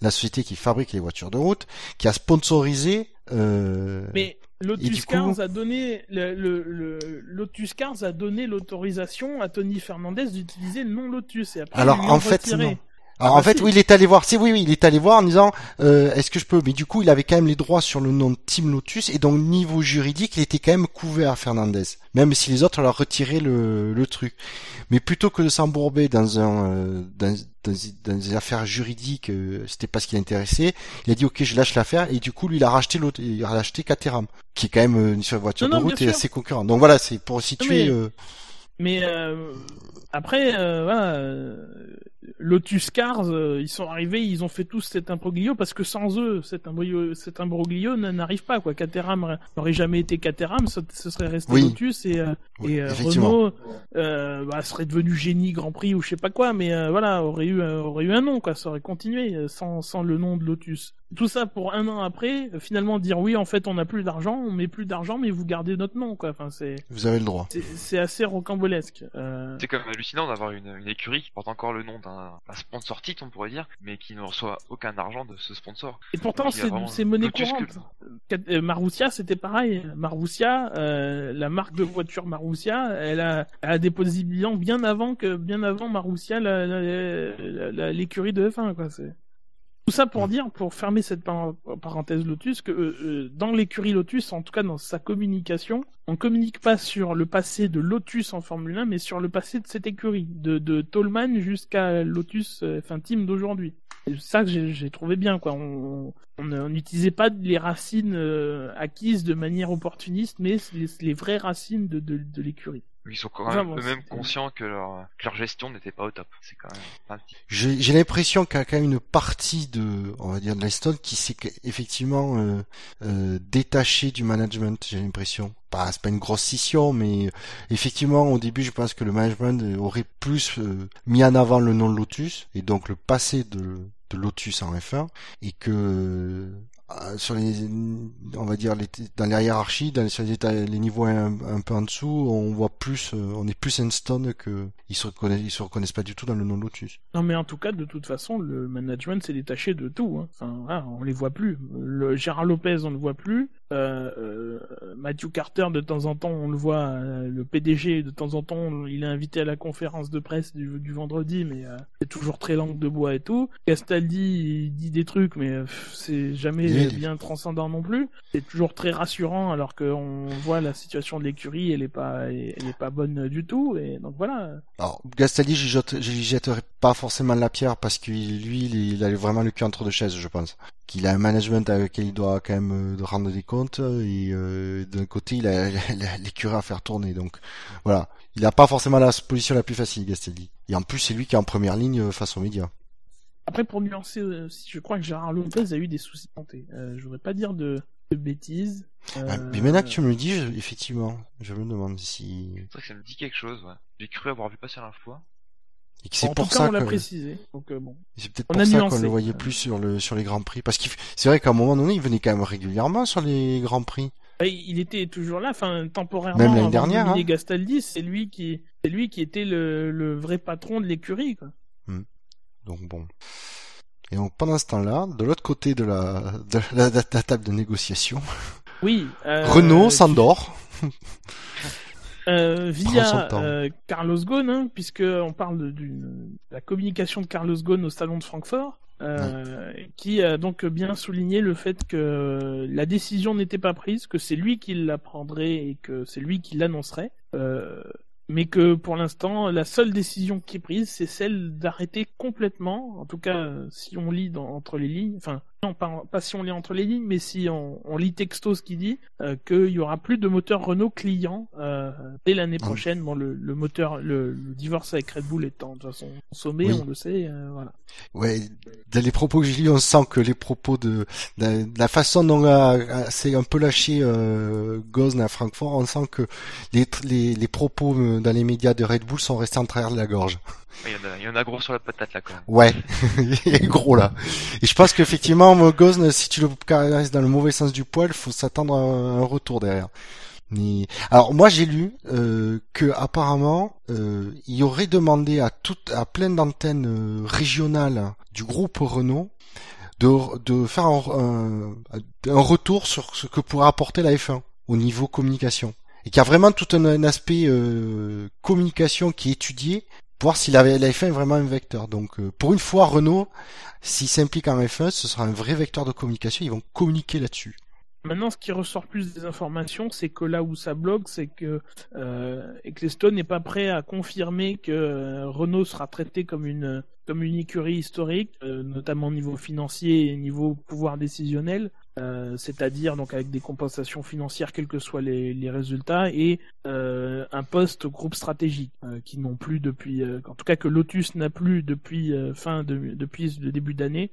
Speaker 2: la société qui fabrique les voitures de route, qui a sponsorisé euh...
Speaker 1: Mais Lotus Cars a donné le, le, Lotus Cars a donné l'autorisation à Tony Fernandez d'utiliser le nom Lotus. Et après,
Speaker 2: Alors en fait, non. Alors ah, en bah fait, oui, il est allé voir. C'est oui, oui, il est allé voir en disant, euh, est-ce que je peux Mais du coup, il avait quand même les droits sur le nom de Team Lotus et donc niveau juridique, il était quand même couvert à Fernandez, même si les autres leur retiraient le, le truc. Mais plutôt que de s'embourber dans un euh, dans, dans, des affaires juridiques, euh, c'était pas ce qui l'intéressait. Il a dit ok, je lâche l'affaire et du coup, lui, il a racheté l'autre, il a racheté Caterham, qui est quand même une voiture de route et assez concurrent. Donc voilà, c'est pour situer.
Speaker 1: Mais, après, voilà Lotus Cars, euh, ils sont arrivés, ils ont fait tous cet imbroglio parce que sans eux, cet imbroglio, cet imbroglio n'arrive pas quoi. Caterham n'aurait jamais été Caterham, ce, serait resté Lotus et, euh, et euh, Renault bah, serait devenu Génie Grand Prix ou je sais pas quoi, mais voilà aurait eu aurait eu un nom quoi, ça aurait continué sans sans le nom de Lotus. Tout ça pour un an après, finalement dire oui en fait on n'a plus d'argent, on met plus d'argent mais vous gardez notre nom quoi. Enfin c'est.
Speaker 2: Vous avez le droit.
Speaker 1: C'est assez rocambolesque.
Speaker 3: C'est quand même hallucinant d'avoir une, une écurie qui porte encore le nom d'un un, sponsor titre, on pourrait dire, mais qui ne reçoit aucun argent de ce sponsor.
Speaker 1: Et pourtant, c'est monnaie courante. Euh, Marussia, c'était pareil. Marussia, euh, la marque de voiture Marussia, elle a, elle a déposé bilan bien avant que, bien avant Marussia, l'écurie de F1, quoi. Tout ça pour dire, pour fermer cette parenthèse Lotus, que euh, euh, dans l'écurie Lotus, en tout cas dans sa communication, on communique pas sur le passé de Lotus en Formule 1, mais sur le passé de cette écurie, de, de Tolman jusqu'à Lotus, euh, enfin team d'aujourd'hui. C'est ça que j'ai trouvé bien, quoi. On n'utilisait pas les racines acquises de manière opportuniste, mais les, les vraies racines de, de, de l'écurie.
Speaker 3: Ils sont quand même eux-mêmes conscients que leur, que leur gestion n'était pas au top. C'est quand même.
Speaker 2: J'ai l'impression qu'il y a quand même une partie de, on va dire, de l'Eston qui s'est effectivement euh, euh, détachée du management. J'ai l'impression. Pas, c'est pas une grosse scission, mais effectivement, au début, je pense que le management aurait plus euh, mis en avant le nom de Lotus et donc le passé de de Lotus en F1 et que euh, sur les, on va dire dans les hiérarchies, dans les, niveaux un, peu en dessous, on voit plus, euh, on est plus Enstone que ils se reconnaissent, ils se reconnaissent pas du tout dans le nom Lotus.
Speaker 1: Non, mais en tout cas, de toute façon, le management s'est détaché de tout. Hein. On les voit plus. Le Gérard Lopez, on le voit plus. Euh, euh, Matthew Carter de temps en temps on le voit euh, le PDG de temps en temps il est invité à la conférence de presse du, du vendredi mais c'est toujours très langue de bois et tout. Castaldi il dit des trucs mais c'est jamais bien transcendant non plus. C'est toujours très rassurant alors qu'on voit la situation de l'écurie elle est pas elle est pas bonne du tout et donc voilà.
Speaker 2: Alors Castaldi je lui jetterai pas forcément la pierre parce que lui il a vraiment le cul entre deux chaises je pense qu'il a un management avec lequel il doit quand même euh, rendre des comptes et euh, d'un côté il a l'écurie à faire tourner. Donc voilà. Il n'a pas forcément la position la plus facile Gastelli et en plus c'est lui qui est en première ligne euh, face aux médias.
Speaker 1: Après pour nuancer je crois que Gérard Lopez a eu des soucis de santé. Je voudrais pas dire de, bêtises.
Speaker 2: Ah, mais maintenant que tu me le dis effectivement je me demande si
Speaker 3: c'est vrai que ça me dit quelque chose ouais. j'ai cru avoir vu passer l'info
Speaker 2: et c'est pour ça
Speaker 1: on l'a précisé. Donc euh, bon.
Speaker 2: C'est peut-être pour ça qu'on le voyait plus sur le sur les grands prix, parce qu'il c'est vrai qu'à un moment donné, il venait quand même régulièrement sur les grands prix.
Speaker 1: Il était toujours là, enfin temporairement.
Speaker 2: Même l'année dernière.
Speaker 1: Hein. Gastaldi, c'est lui qui c'est lui qui était le, le vrai patron de l'écurie.
Speaker 2: Hmm. Donc bon. Et donc pendant ce temps-là, de l'autre côté de la de la, de la table de négociation.
Speaker 1: Oui.
Speaker 2: Euh, Renault s'endort.
Speaker 1: Euh, via euh, Carlos Ghosn, hein, puisque on parle de, la communication de Carlos Ghosn au salon de Francfort. euh, qui a donc bien souligné le fait que la décision n'était pas prise, que c'est lui qui la prendrait et que c'est lui qui l'annoncerait. Mais que pour l'instant, la seule décision qui est prise, c'est celle d'arrêter complètement, en tout cas si on lit dans, entre les lignes, enfin non pas, pas, si on lit entre les lignes, mais si on, on lit texto ce qui dit, euh, qu'il y aura plus de moteur Renault client euh, dès l'année prochaine. Bon, le, le moteur, le, le, divorce avec Red Bull étant de toute façon sommet, on le sait, euh, voilà.
Speaker 2: Ouais, dans les propos que j'ai lus, on sent que les propos de, de, la façon dont c'est un peu lâché euh, Gosn à Francfort, on sent que les, les, les propos euh, dans les médias de Red Bull sont restés en travers de la gorge.
Speaker 3: Il y, en a, il y en a gros sur la patate là quand même.
Speaker 2: Ouais, il est gros là. Et je pense qu'effectivement, Gosn, si tu le caractérises dans le mauvais sens du poil, faut s'attendre à un retour derrière. Alors moi j'ai lu euh, que apparemment euh, il aurait demandé à toutes à plein d'antennes euh, régionales du groupe Renault de, de faire un, un, retour sur ce que pourrait apporter la F1 au niveau communication et qu'il y a vraiment tout un, aspect euh, communication qui est étudié voir si la, la F1 est vraiment un vecteur. Donc euh, pour une fois Renault s'il s'implique en F1 ce sera un vrai vecteur de communication, ils vont communiquer là-dessus.
Speaker 1: Maintenant, ce qui ressort plus des informations, c'est que là où ça bloque, c'est que euh, n'est pas prêt à confirmer que euh, Renault sera traité comme une comme une écurie historique, euh, notamment au niveau financier et niveau pouvoir décisionnel. Euh, c'est-à-dire donc avec des compensations financières quels que soient les, les résultats et euh, un poste groupe stratégique qui n'ont plus depuis en tout cas que Lotus n'a plus depuis fin de, depuis le début d'année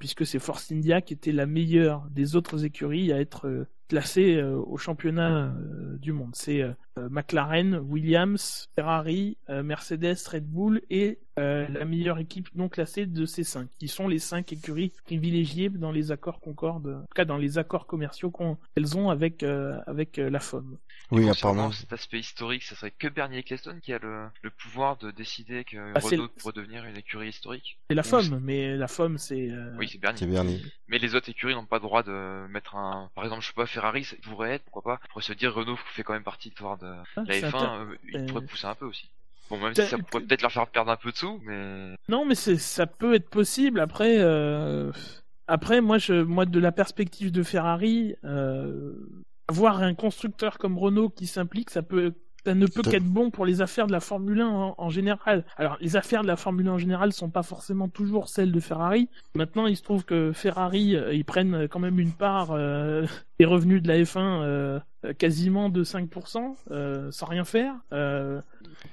Speaker 1: puisque c'est Force India qui était la meilleure des autres écuries à être classée au championnat du monde. C'est McLaren, Williams, Ferrari, Mercedes, Red Bull et la meilleure équipe non classée de ces cinq, qui sont les cinq écuries privilégiées dans les accords Concorde, dans les accords commerciaux qu'elles ont avec euh, avec euh, la FOM.
Speaker 3: Oui, apparemment. Cet aspect historique, ça serait que Bernie Ecclestone qui a le, le pouvoir de décider que ah, Renault pourrait devenir une écurie historique.
Speaker 1: C'est la FOM, mais la FOM c'est.
Speaker 3: Euh, oui, c'est Bernie. Mais les autres écuries n'ont pas le droit de mettre un. Par exemple, je sais pas, Ferrari, ça pourrait être, pourquoi pas, pourrait se dire Renault fait quand même partie de, de ah, la F1, il pourrait pousser un peu aussi. Bon, même si ça pourrait peut-être leur faire perdre un peu de sous, mais.
Speaker 1: Non, mais ça peut être possible. Après, euh, après, moi, je, moi, de la perspective de Ferrari, euh, avoir un constructeur comme Renault qui s'implique, ça peut, ça ne peut qu'être bon pour les affaires de la Formule 1 en, général. Alors, les affaires de la Formule 1 en général sont pas forcément toujours celles de Ferrari. Maintenant, il se trouve que Ferrari, euh, ils prennent quand même une part euh, des revenus de la F1 euh, quasiment de 5%, euh, sans rien faire. Euh,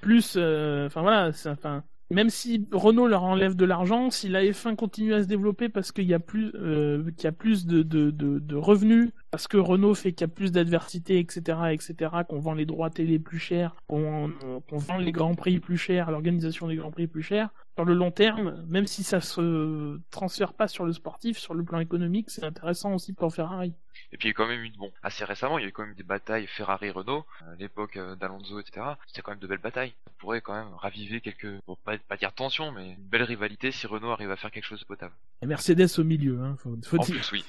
Speaker 1: plus, enfin voilà, enfin même si Renault leur enlève de l'argent, si la F1 continue à se développer parce qu'il y a plus, euh, qu'il y a plus de, de, de, de, revenus, parce que Renault fait qu'il y a plus d'adversité, etc., etc., qu'on vend les droits télé plus chers, qu'on vend les grands prix plus chers, l'organisation des grands prix plus chers, sur le long terme, même si ça se transfère pas sur le sportif, sur le plan économique, c'est intéressant aussi pour Ferrari.
Speaker 3: Et puis il y a quand même eu, bon, assez récemment, il y a eu quand même des batailles Ferrari-Renault, à l'époque euh, d'Alonso, etc. C'était quand même de belles batailles. Ça pourrait quand même raviver quelques, bon, pas, pas dire tension, mais une belle rivalité si Renault arrive à faire quelque chose de potable.
Speaker 1: Et Mercedes au milieu, hein, faut, faut
Speaker 3: en
Speaker 1: dire.
Speaker 3: Plus, oui.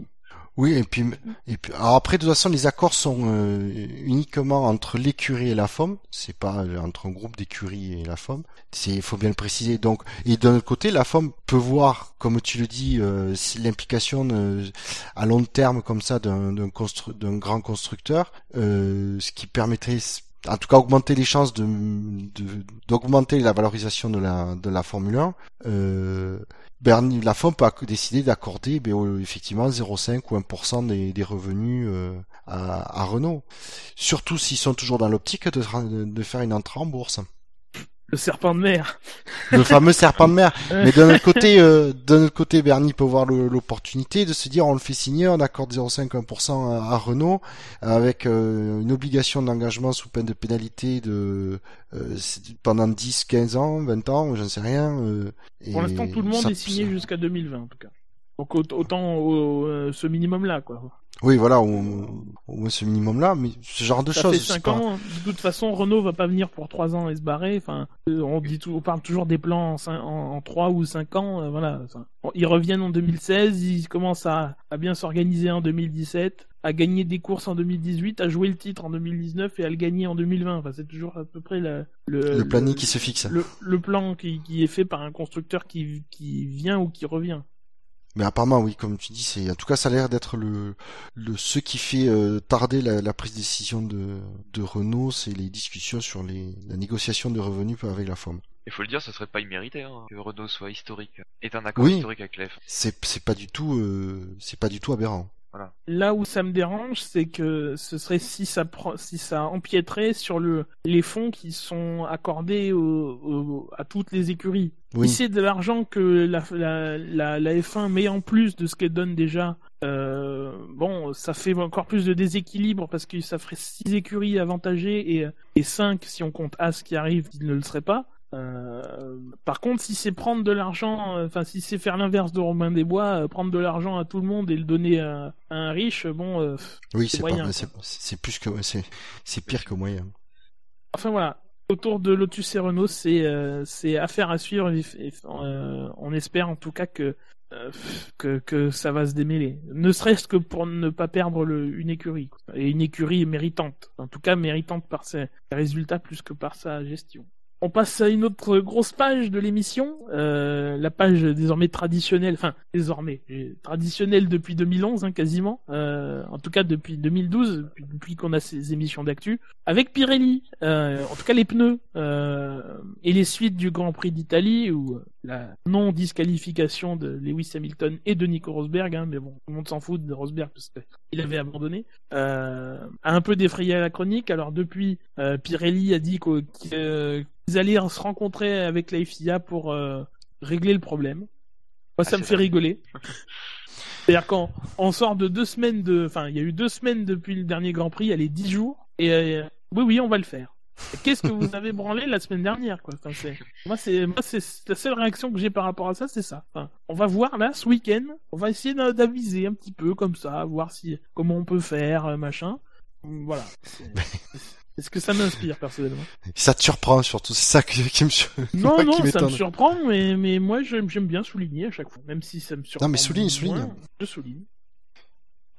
Speaker 2: Oui, et puis, et puis alors après, de toute façon, les accords sont euh, uniquement entre l'écurie et la FOM. C'est pas euh, entre un groupe d'écurie et la FOM. C'est, il faut bien le préciser. Donc, et d'un autre côté, la FOM peut voir, comme tu le dis, euh, l'implication à long terme comme ça d'un, d'un, constru- d'un grand constructeur, ce qui permettrait en tout cas augmenter les chances de, d'augmenter la valorisation de la de la Formule 1 euh, Bernie Lafont peut décider d'accorder ben, effectivement 0,5 ou 1% des, des revenus euh, à, Renault. Surtout s'ils sont toujours dans l'optique de, faire une entrée en bourse.
Speaker 1: Le serpent de mer.
Speaker 2: Le fameux serpent de mer. Mais d'un autre côté, euh, d'un autre côté, Bernie peut voir l'opportunité de se dire on le fait signer, on accorde 0,5% à, à, Renault avec euh, une obligation d'engagement sous peine de pénalité de euh, pendant 10, 15 ans, 20 ans, j'en sais rien.
Speaker 1: Pour l'instant, tout le monde est signé jusqu'à 2020 en tout cas. Donc autant au, ce minimum-là, quoi.
Speaker 2: Oui, voilà, au, moins ce minimum-là, mais ce genre de
Speaker 1: ça
Speaker 2: choses.
Speaker 1: Fait 5 ans. De toute façon, Renault va pas venir pour 3 ans et se barrer. Enfin, euh, on dit tout, on parle toujours des plans en, en, 3 ou 5 ans. Euh, voilà. ils reviennent en 2016, ils commencent à, à bien s'organiser en 2017, à gagner des courses en 2018, à jouer le titre en 2019 et à le gagner en 2020. Enfin, c'est toujours à peu près le,
Speaker 2: le, planning qui se fixe.
Speaker 1: Le, le plan qui, qui, est fait par un constructeur qui, qui vient ou qui revient.
Speaker 2: Mais apparemment, oui, comme tu dis, c'est en tout cas ça a l'air d'être le, le ce qui fait euh, tarder la, la, prise de décision de, de Renault, c'est les discussions sur les la négociation de revenus avec la forme.
Speaker 3: Il faut le dire, ce serait pas immérité hein, que Renault soit historique, est un accord historique avec l'EF.
Speaker 2: C'est c'est pas du tout euh, c'est pas du tout aberrant.
Speaker 1: Là où ça me dérange, c'est que ce serait si ça si ça empiéterait sur le les fonds qui sont accordés à toutes les écuries. Si c'est de l'argent que la, la, la, F1 met en plus de ce qu'elle donne déjà, euh, bon, ça fait encore plus de déséquilibre parce que ça ferait six écuries avantagées et et cinq si on compte As qui arrive qui ne le serait pas. Euh, par contre, si c'est prendre de l'argent, euh, enfin si c'est faire l'inverse de Romain Desbois, euh, prendre de l'argent à tout le monde et le donner à, un riche, bon,
Speaker 2: oui, c'est c'est plus que c'est c'est pire que moyen.
Speaker 1: Enfin voilà, autour de Lotus et Renault, c'est c'est affaire à suivre. on espère en tout cas que que, que ça va se démêler. Ne serait-ce que pour ne pas perdre le, une écurie. Et une écurie méritante. En tout cas, méritante par ses résultats plus que par sa gestion. On passe à une autre grosse page de l'émission, euh, la page désormais traditionnelle, enfin désormais traditionnelle depuis 2011 hein, quasiment, euh, en tout cas depuis 2012, depuis, qu'on a ces émissions d'actu, avec Pirelli, euh, en tout cas les pneus euh, et les suites du Grand Prix d'Italie où la non disqualification de Lewis Hamilton et de Nico Rosberg, hein, mais bon tout le monde s'en fout de Rosberg parce qu'il avait abandonné, a un peu défrayé la chronique. Alors depuis, Pirelli a dit qu'il ils allaient se rencontrer avec la FIA pour euh, régler le problème. Moi, ah, ça me fait rigoler. C'est-à-dire quand on sort de deux semaines de, enfin, il y a eu deux semaines depuis le dernier Grand Prix, elle est dix jours, et euh, oui, oui, on va le faire. Qu'est-ce que vous avez branlé la semaine dernière, quoi Moi, c'est moi, c'est la seule réaction que j'ai par rapport à ça, c'est ça. on va voir là ce week-end, on va essayer d'aviser un petit peu comme ça, voir si comment on peut faire, euh, machin. Voilà. Est-ce que ça m'inspire personnellement?
Speaker 2: Ça te surprend surtout, c'est ça qui, me
Speaker 1: Non, non, ça me surprend, mais, mais moi j'aime bien souligner à chaque fois, même si ça me surprend.
Speaker 2: Non, mais souligne, souligne.
Speaker 1: Je souligne.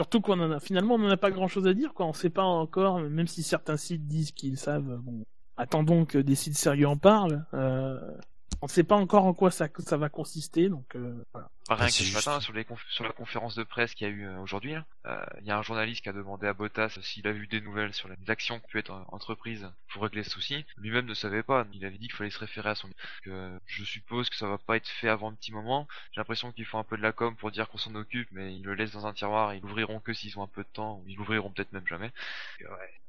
Speaker 1: Surtout qu'on en a, finalement, on n'en a pas grand chose à dire, quoi. On sait pas encore, même si certains sites disent qu'ils savent, bon, attendons que des sites sérieux en parlent. Euh, on ne sait pas encore en quoi ça, ça va consister, donc euh, voilà.
Speaker 3: Rien que ce matin, sur, les sur la conférence de presse qu'il y a eu euh, aujourd'hui, euh, il y a un journaliste qui a demandé à Bottas s'il a vu des nouvelles sur les actions qui pouvaient être entreprises pour régler ce souci. Lui-même ne savait pas. Il avait dit qu'il fallait se référer à son. Que je suppose que ça va pas être fait avant un petit moment. J'ai l'impression qu'ils font un peu de la com pour dire qu'on s'en occupe, mais ils le laissent dans un tiroir. Ils l'ouvriront que s'ils ont un peu de temps, ou ils l'ouvriront peut-être même jamais. ouais,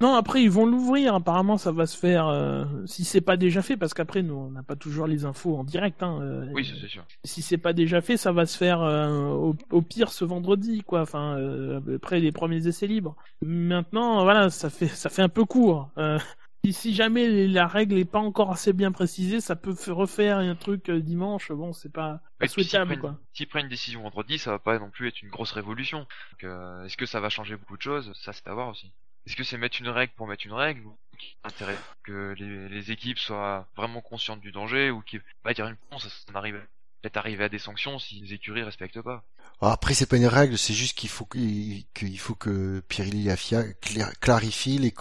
Speaker 1: non, après ils vont l'ouvrir. Apparemment, ça va se faire euh, si c'est pas déjà fait, parce qu'après nous on n'a pas toujours les infos en direct. Hein,
Speaker 3: euh, oui, c'est sûr.
Speaker 1: Si c'est pas déjà fait, ça va se faire euh, au, pire ce vendredi, quoi. Enfin, après les premiers essais libres. Maintenant, voilà, ça fait ça fait un peu court. si jamais la règle est pas encore assez bien précisée, ça peut refaire un truc dimanche. Bon, c'est pas, souhaitable.
Speaker 3: S'ils prennent une décision vendredi, ça va pas non plus être une grosse révolution. Est-ce que ça va changer beaucoup de choses? Ça, c'est à voir aussi. Est-ce que c'est mettre une règle pour mettre une règle intérêt? Que les, équipes soient vraiment conscientes du danger ou qu'il va dire une ça, arrive peut-être arriver à des sanctions si les écuries respectent pas.
Speaker 2: après c'est pas une règle, c'est juste qu'il faut qu'il faut que Pirelli et Afia clarifient les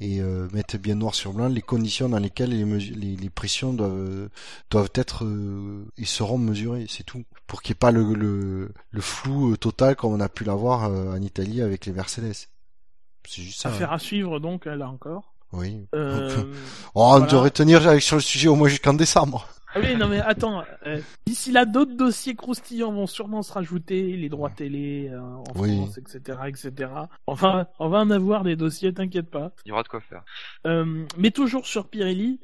Speaker 2: et euh, mettent bien noir sur blanc les conditions dans lesquelles les, les, pressions doivent doivent être euh, et seront mesurées, c'est tout, pour qu'il n'y ait pas le, le, le flou total comme on a pu l'avoir euh, en Italie avec les Mercedes. C'est juste ça.
Speaker 1: Affaire hein. à suivre donc là encore.
Speaker 2: Oui. Euh, oh, on devrait tenir sur le sujet au moins jusqu'en décembre.
Speaker 1: Ah oui, non mais attends, euh, d'ici là, d'autres dossiers croustillants vont sûrement se rajouter, les droits télé euh, en France, etc., etc. Enfin, on va en avoir des dossiers, t'inquiète pas.
Speaker 3: Il y aura de quoi faire.
Speaker 1: Euh, mais toujours sur Pirelli,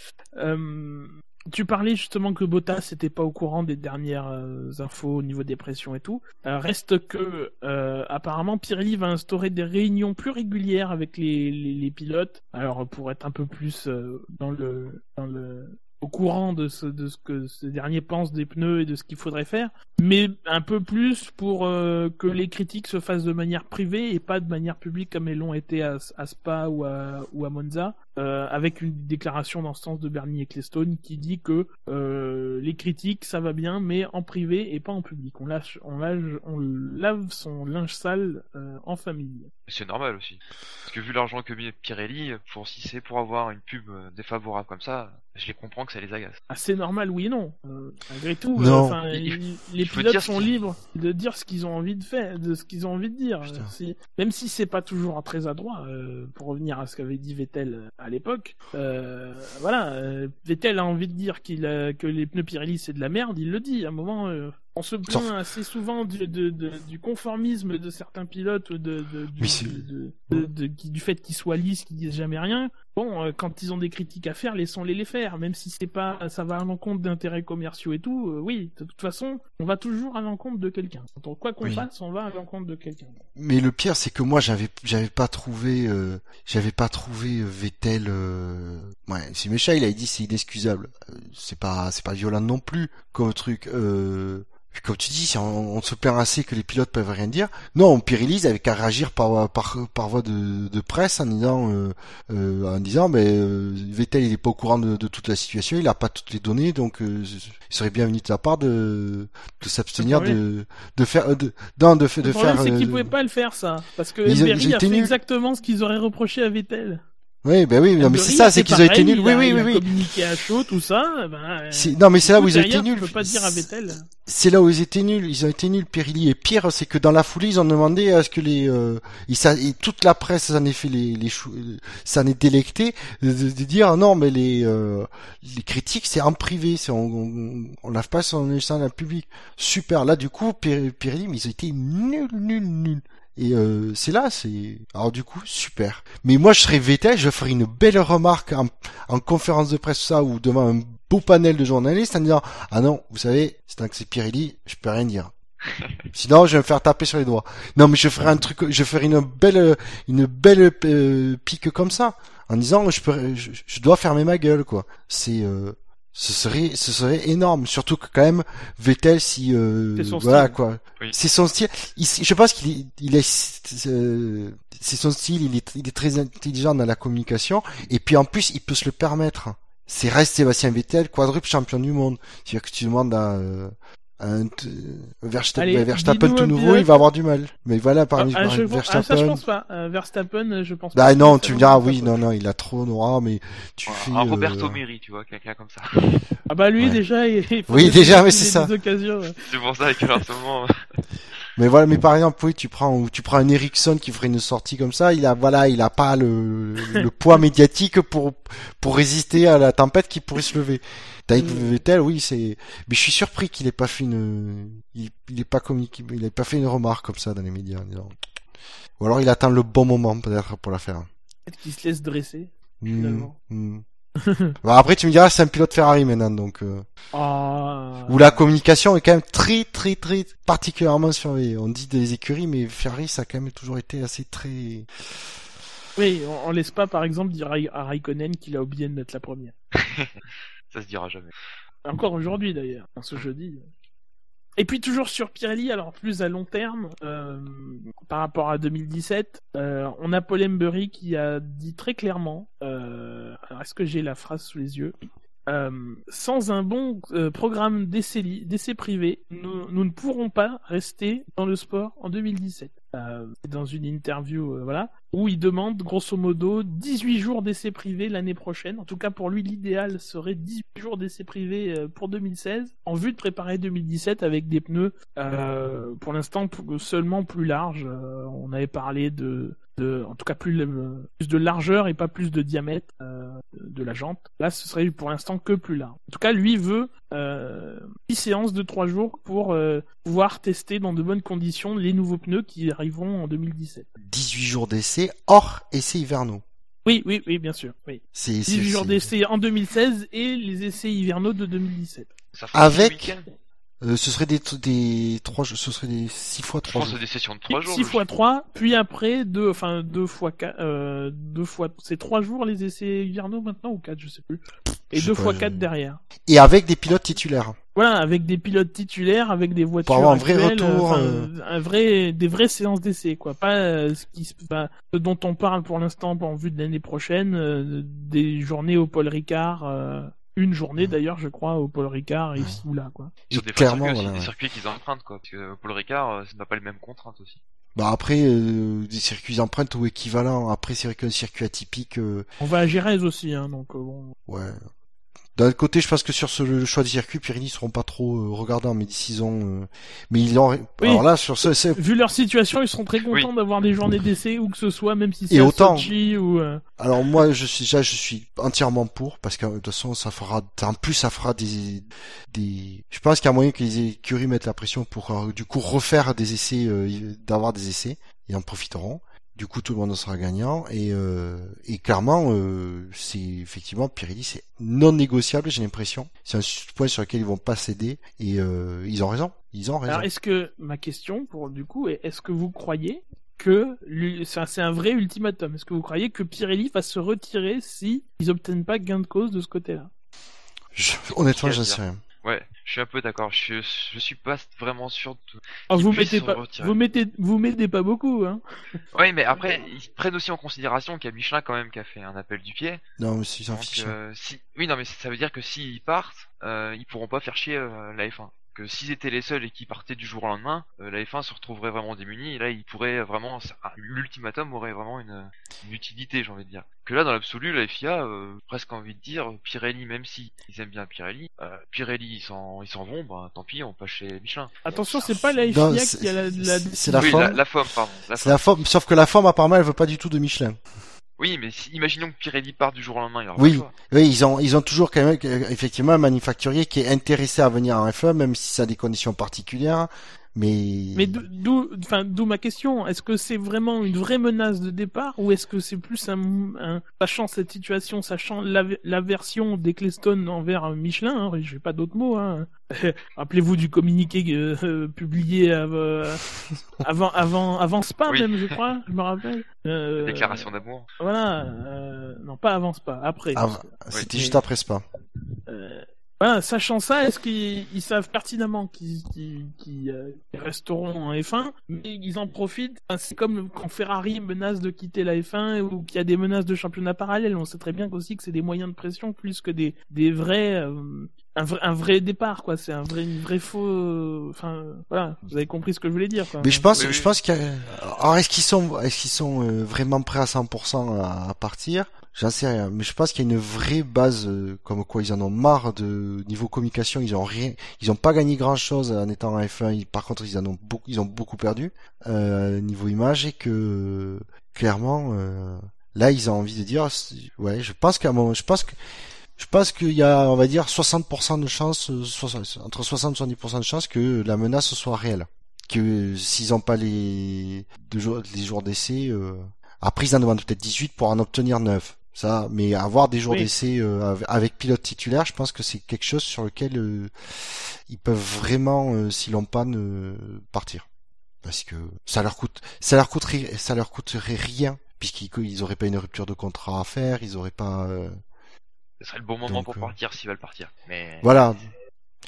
Speaker 1: tu parlais justement que Bottas n'était pas au courant des dernières euh, infos au niveau des pressions et tout. Euh, reste que euh, apparemment Pirelli va instaurer des réunions plus régulières avec les, les, pilotes. Alors pour être un peu plus dans le dans le au courant de ce, de ce que ce dernier pense des pneus et de ce qu'il faudrait faire, mais un peu plus pour euh, que les critiques se fassent de manière privée et pas de manière publique comme elles l'ont été à, Spa ou à Monza, euh, avec une déclaration dans ce sens de Bernie Ecclestone qui dit que euh, les critiques ça va bien, mais en privé et pas en public. On lâche, on lâche, on lave son linge sale euh, en famille.
Speaker 3: C'est normal aussi, parce que vu l'argent que met Pirelli, pour si c'est pour avoir une pub défavorable comme ça, je les comprends que ça les agace.
Speaker 1: Ah, c'est normal, oui et non. Euh, malgré tout,
Speaker 2: Non.
Speaker 1: euh, enfin,
Speaker 3: Il-
Speaker 1: les,
Speaker 3: il
Speaker 1: les
Speaker 3: faut
Speaker 1: pilotes sont libres de dire ce qu'ils ont envie de faire, de ce qu'ils ont envie de dire. Si- même si c'est pas toujours très adroit, euh, pour revenir à ce qu'avait dit Vettel l'époque. euh, voilà, euh, Vettel a envie de dire qu'il a- que les pneus Pirelli c'est de la merde, il le dit. À un moment, euh, on se plaint
Speaker 2: Sauf-
Speaker 1: assez souvent du, de, de- du conformisme de certains pilotes, ou de, du, qui- fait qu'ils soient lisses, qu'ils disent jamais rien. Bon, euh, quand ils ont des critiques à faire, laissons-les les faire, même si c'est pas, ça va à l'encontre d'intérêts commerciaux et tout. euh, oui, de toute façon, on va toujours à l'encontre de quelqu'un. Quoi qu'on
Speaker 2: Oui.
Speaker 1: fasse, on va à l'encontre de quelqu'un.
Speaker 2: Mais le pire, c'est que moi, j'avais, j'avais pas trouvé, euh, j'avais pas trouvé Vettel. Ouais, c'est méchant. Il a dit c'est inexcusable. C'est pas, c'est pas violent non plus comme truc. Euh... puis Comme tu dis, si on, on se plaint assez que les pilotes peuvent rien dire. Non, Pirelli ils avaient qu'à réagir par, par, par voie de, de presse en disant, euh, euh, en disant, ben euh, Vettel il est pas au courant de, de toute la situation, il a pas toutes les données, donc euh, il serait bienvenu de sa part de, de s'abstenir
Speaker 1: Le
Speaker 2: de, de faire, de, non, de, de
Speaker 1: Le problème,
Speaker 2: faire.
Speaker 1: c'est qu'ils
Speaker 2: euh,
Speaker 1: pouvaient pas le faire, ça. Parce que
Speaker 2: Mais ont
Speaker 1: a fait exactement ce qu'ils auraient reproché à Vettel.
Speaker 2: Oui, ben oui, non, mais c'est ça, c'est qu'ils ont été nuls. Oui, oui, oui, oui.
Speaker 1: communiqué à chaud, tout ça. Ben,
Speaker 2: Non, mais c'est là où ils ont été nuls.
Speaker 1: Pas dire.
Speaker 2: C'est là où ils étaient nuls. Ils ont été nuls, Pirelli. Et pire, c'est que dans la foulée, ils ont demandé à ce que les, euh, ils, ça, et toute la presse s'en est fait les, les chou- s'en est délecté de, dire non, mais les, euh, les critiques, c'est en privé, c'est on, on, on lave pas son ça dans le public. Super. Là, du coup, Pir- Pirelli, mais ils ont été nuls, nuls, nuls. Et euh, c'est là, c'est alors du coup super. Mais moi, je serais Vettel, je ferais une belle remarque en, en conférence de presse ça ou devant un beau panel de journalistes en disant ah non, vous savez, c'est tant que c'est Pirelli, je peux rien dire. Sinon, je vais me faire taper sur les doigts. Non, mais je ferai un truc, je ferai une belle, une belle euh, pique comme ça, en disant, je peux, je, je dois fermer ma gueule, quoi. C'est, euh, ce serait, ce serait énorme. Surtout que quand même, Vettel, si, euh,
Speaker 1: C'est son
Speaker 2: voilà,
Speaker 1: style.
Speaker 2: quoi.
Speaker 3: Oui.
Speaker 2: C'est son style. Il- je pense qu'il est, il est, euh, c'est son style. Il est, il est très intelligent dans la communication. Et puis en plus, il peut se le permettre. C'est reste Sébastien Vettel, quadruple champion du monde. C'est-à-dire que tu demandes à, euh, un t- Verstappen,
Speaker 1: Allez,
Speaker 2: Verstappen tout
Speaker 1: un
Speaker 2: nouveau,
Speaker 1: pilote.
Speaker 2: il va avoir du mal. Mais voilà, parmi
Speaker 1: Ah, je,
Speaker 2: par-
Speaker 1: ah, ça, je
Speaker 2: Verstappen.
Speaker 1: pense pas. Euh, Verstappen, euh, je pense
Speaker 2: Bah
Speaker 1: pas.
Speaker 2: non,
Speaker 1: Ça,
Speaker 2: tu me diras, oui, non, non, il a trop noir, mais tu fais.
Speaker 3: Un
Speaker 2: euh,
Speaker 3: Roberto Meri, tu vois, quelqu'un comme ça.
Speaker 1: Ah bah lui
Speaker 2: Ouais.
Speaker 1: déjà, il il
Speaker 2: Oui, déjà, mais c'est ça.
Speaker 3: C'est pour ça avec l'inversement.
Speaker 2: Mais voilà, mais par exemple, oui, tu prends, tu prends un Ericsson qui ferait une sortie comme ça, il a, voilà, il a pas le, le poids médiatique pour, pour résister à la tempête qui pourrait se lever. Avec
Speaker 1: Mm.
Speaker 2: Vettel, oui, c'est, mais je suis surpris qu'il ait pas fait une, il, il ait pas communiqué, il ait pas fait une remarque comme ça dans les médias, en disant- Ou alors il attend le bon moment, peut-être, pour la faire.
Speaker 1: Peut-être qu'il se laisse dresser. Finalement.
Speaker 2: Bon, après, tu me diras, c'est un pilote Ferrari maintenant, donc, euh,
Speaker 1: Ah.
Speaker 2: où la communication est quand même très, très, très particulièrement surveillée. On dit des écuries, mais Ferrari, ça a quand même toujours été assez très,
Speaker 1: Oui, on, on laisse pas par exemple dire à à Raikkonen qu'il a oublié de mettre la première.
Speaker 3: ça se dira jamais.
Speaker 1: Encore aujourd'hui d'ailleurs, enfin, ce jeudi. Et puis toujours sur Pirelli, alors plus à long terme, euh, par rapport à 2017, euh, on a Paul Embury qui a dit très clairement, euh, alors est-ce que j'ai la phrase sous les yeux Euh, sans un bon euh, programme d'essais privés, nous, ne pourrons pas rester dans le sport en 2017. Euh, dans une interview, euh, voilà, où il demande grosso modo 18 jours d'essais privés l'année prochaine. En tout cas, pour lui, l'idéal serait 18 jours d'essais privés euh, pour 2016, en vue de préparer 2017 avec des pneus, pour l'instant, seulement plus larges. On avait parlé de, de, en tout cas, plus, de largeur et pas plus de diamètre euh, de la jante. Là, ce serait pour l'instant que plus large. En tout cas, lui veut euh, 10 séances de 3 jours pour euh, pouvoir tester dans de bonnes conditions les nouveaux pneus qui arriveront en 2017.
Speaker 2: 18 jours d'essai hors essais hivernaux.
Speaker 1: Oui, oui, oui, bien sûr. Oui.
Speaker 2: C'est,
Speaker 1: 18
Speaker 2: c'est-
Speaker 1: jours d'essai en 2016 et les essais hivernaux de 2017.
Speaker 3: Ça fera
Speaker 2: Avec-. Euh, ce serait des, des trois, ce serait des 6 fois
Speaker 3: Je
Speaker 2: 3
Speaker 3: pense que
Speaker 2: jours.
Speaker 3: c'est des sessions de 3 jours.
Speaker 1: 6 fois 3, puis après deux, enfin deux fois 4, euh, deux fois, c'est 3 jours les essais hivernaux maintenant ou 4, je sais plus. et
Speaker 2: Je
Speaker 1: deux
Speaker 2: sais
Speaker 1: fois
Speaker 2: pas,
Speaker 1: quatre
Speaker 2: je-
Speaker 1: derrière.
Speaker 2: Et avec des pilotes titulaires.
Speaker 1: Voilà, avec des pilotes titulaires, avec des voitures
Speaker 2: avoir un vrai
Speaker 1: actuelles,
Speaker 2: retour, euh.
Speaker 1: un vrai, des vraies séances d'essai, quoi. Pas euh, ce qui, se- bah, ce dont on parle pour l'instant en vue de l'année prochaine, euh, des journées au Paul Ricard, euh, une journée d'ailleurs, je crois, au Paul Ricard ici ou là, quoi.
Speaker 3: Sur
Speaker 2: Et
Speaker 3: des
Speaker 2: clairement,
Speaker 3: circuits aussi,
Speaker 2: voilà,
Speaker 3: des
Speaker 2: ouais.
Speaker 3: circuits qu'ils empruntent quoi. Parce que Paul Ricard, euh, ça n'a pas les mêmes contraintes aussi.
Speaker 2: Bah après, euh, des circuits empreintes ou équivalents. Après, c'est vrai qu'un circuit atypique, euh,
Speaker 1: On va à Gérèse aussi, hein, donc euh, bon.
Speaker 2: ouais. D'un autre côté, je pense que sur ce, le choix du circuit, Pirelli seront pas trop euh, regardants, mais d'ici ils ont, euh, mais ils ont,
Speaker 1: Oui.
Speaker 2: alors là, sur ce, c'est,
Speaker 1: Vu leur situation, ils seront très contents
Speaker 3: Oui.
Speaker 1: d'avoir des journées d'essai, ou que ce soit, même si c'est
Speaker 2: autant.
Speaker 1: Sochi ou... euh,
Speaker 2: alors moi, je suis, déjà, je suis entièrement pour, parce que de toute façon, ça fera, en plus, ça fera des, des, je pense qu'il y a moyen que les écuries mettent la pression pour, euh, du coup, refaire des essais, euh, d'avoir des essais, et en profiteront. Du coup, tout le monde en sera gagnant et, euh, et clairement, euh, c'est effectivement Pirelli, c'est non négociable, j'ai l'impression. C'est un point sur lequel ils vont pas céder et euh, ils ont raison. Ils ont raison.
Speaker 1: Alors, est-ce que, ma question, pour du coup, est est-ce que vous croyez que c'est un, vrai ultimatum Est-ce que vous croyez que Pirelli va se retirer si ils obtiennent pas gain de cause de ce côté-là?
Speaker 2: Je- honnêtement, j'en sais rien.
Speaker 3: Ouais, je suis un peu d'accord. Je, je suis pas vraiment sûr de...
Speaker 1: Ah, vous mettez pas,
Speaker 3: retirer.
Speaker 1: vous mettez, vous mettez pas beaucoup, hein
Speaker 3: Ouais, mais après, ils prennent aussi en considération qu'il y a Michelin quand même qui a fait un appel du pied.
Speaker 2: Non, mais ils s'en
Speaker 3: Donc,
Speaker 2: fichent.
Speaker 3: euh, si... Oui, non, mais ça veut dire que s'ils partent, euh, ils pourront pas faire chier euh, la F1. Que s'ils étaient les seuls et qui partaient du jour au lendemain, euh, la F1 se retrouverait vraiment démunie. Et là, ils pourraient vraiment, ah, l'ultimatum aurait vraiment une, une utilité, j'ai envie de dire. Que là, dans l'absolu, la FIA, euh, presque envie de dire, Pirelli, même si ils aiment bien Pirelli, euh, Pirelli, ils s'en, ils s'en vont, bah tant pis, on passe chez Michelin.
Speaker 1: Attention, c'est pas la FIA
Speaker 2: c'est-
Speaker 1: qui a la, la
Speaker 2: c'est- la
Speaker 3: oui, la, la forme, pardon. La
Speaker 2: C'est
Speaker 3: forme.
Speaker 2: la forme, sauf que la forme apparemment, elle veut pas du tout de Michelin.
Speaker 3: Oui, mais si, imaginons que Pirelli part du jour au lendemain, il aura
Speaker 2: Oui.
Speaker 3: pas le choix.
Speaker 2: Oui, ils ont, ils ont toujours quand même euh, effectivement un manufacturier qui est intéressé à venir en F1, même si ça a des conditions particulières. Mais,
Speaker 1: Mais d'o- d'où, enfin, d'où ma question. Est-ce que c'est vraiment une vraie menace de départ ou est-ce que c'est plus un, un- sachant cette situation, sachant l'av- l'aversion d'Eccleston envers Michelin, hein, j'ai pas d'autres mots. Hein. Rappelez-vous du communiqué euh, euh, publié av- euh, avant, avant, avant Spa
Speaker 3: Oui.
Speaker 1: même, je crois, je me rappelle. Euh,
Speaker 3: Déclaration d'amour.
Speaker 1: Voilà. euh, non, pas avant Spa, après.
Speaker 2: Ah, c'était juste après Spa.
Speaker 1: Voilà, sachant ça, est-ce qu'ils ils savent pertinemment qu'ils qu'ils- qu'ils, euh, resteront en F1, mais ils en profitent. Enfin, c'est comme quand Ferrari menace de quitter la F1 ou qu'il y a des menaces de championnat parallèle. On sait très bien aussi que c'est des moyens de pression plus que des, des vrais, euh, un vrai, un vrai départ, quoi. C'est un vrai, une vraie faux. Enfin, voilà, vous avez compris ce que je voulais dire. Quoi.
Speaker 2: Mais je pense,
Speaker 3: Oui, oui.
Speaker 2: je pense qu'il y a... Alors, est-ce qu'ils sont, est-ce qu'ils sont euh, vraiment prêts à 100% à, à partir? J'en sais rien. Mais je pense qu'il y a une vraie base, euh, comme quoi ils en ont marre de niveau communication. Ils ont rien, ils ont pas gagné grand chose en étant en F1. Ils- par contre, ils en ont beaucoup, ils ont beaucoup perdu euh, niveau image et que clairement, euh, là, ils ont envie de dire, c'est- ouais, je pense qu'à moment, je pense que je pense qu'il y a, on va dire, 60% de chances, euh, 60 entre 60 et 70% de chances que la menace soit réelle. Que s'ils n'ont pas les, deux jours, les jours d'essai, euh, après ils en demandent peut-être 18 pour en obtenir 9. Ça, mais avoir des jours
Speaker 1: Oui.
Speaker 2: d'essai euh, avec- pilote titulaire, je pense que c'est quelque chose sur lequel euh, ils peuvent vraiment, euh, s'ils l'ont pas, ne partir. Parce que ça leur coûte, ça leur coûterait, ça leur coûterait rien, puisqu'ils ils auraient pas une rupture de contrat à faire, ils auraient pas. euh,
Speaker 3: Ce serait le bon moment
Speaker 2: Donc,
Speaker 3: pour
Speaker 2: euh,
Speaker 3: partir s'ils veulent partir. Mais
Speaker 2: Voilà.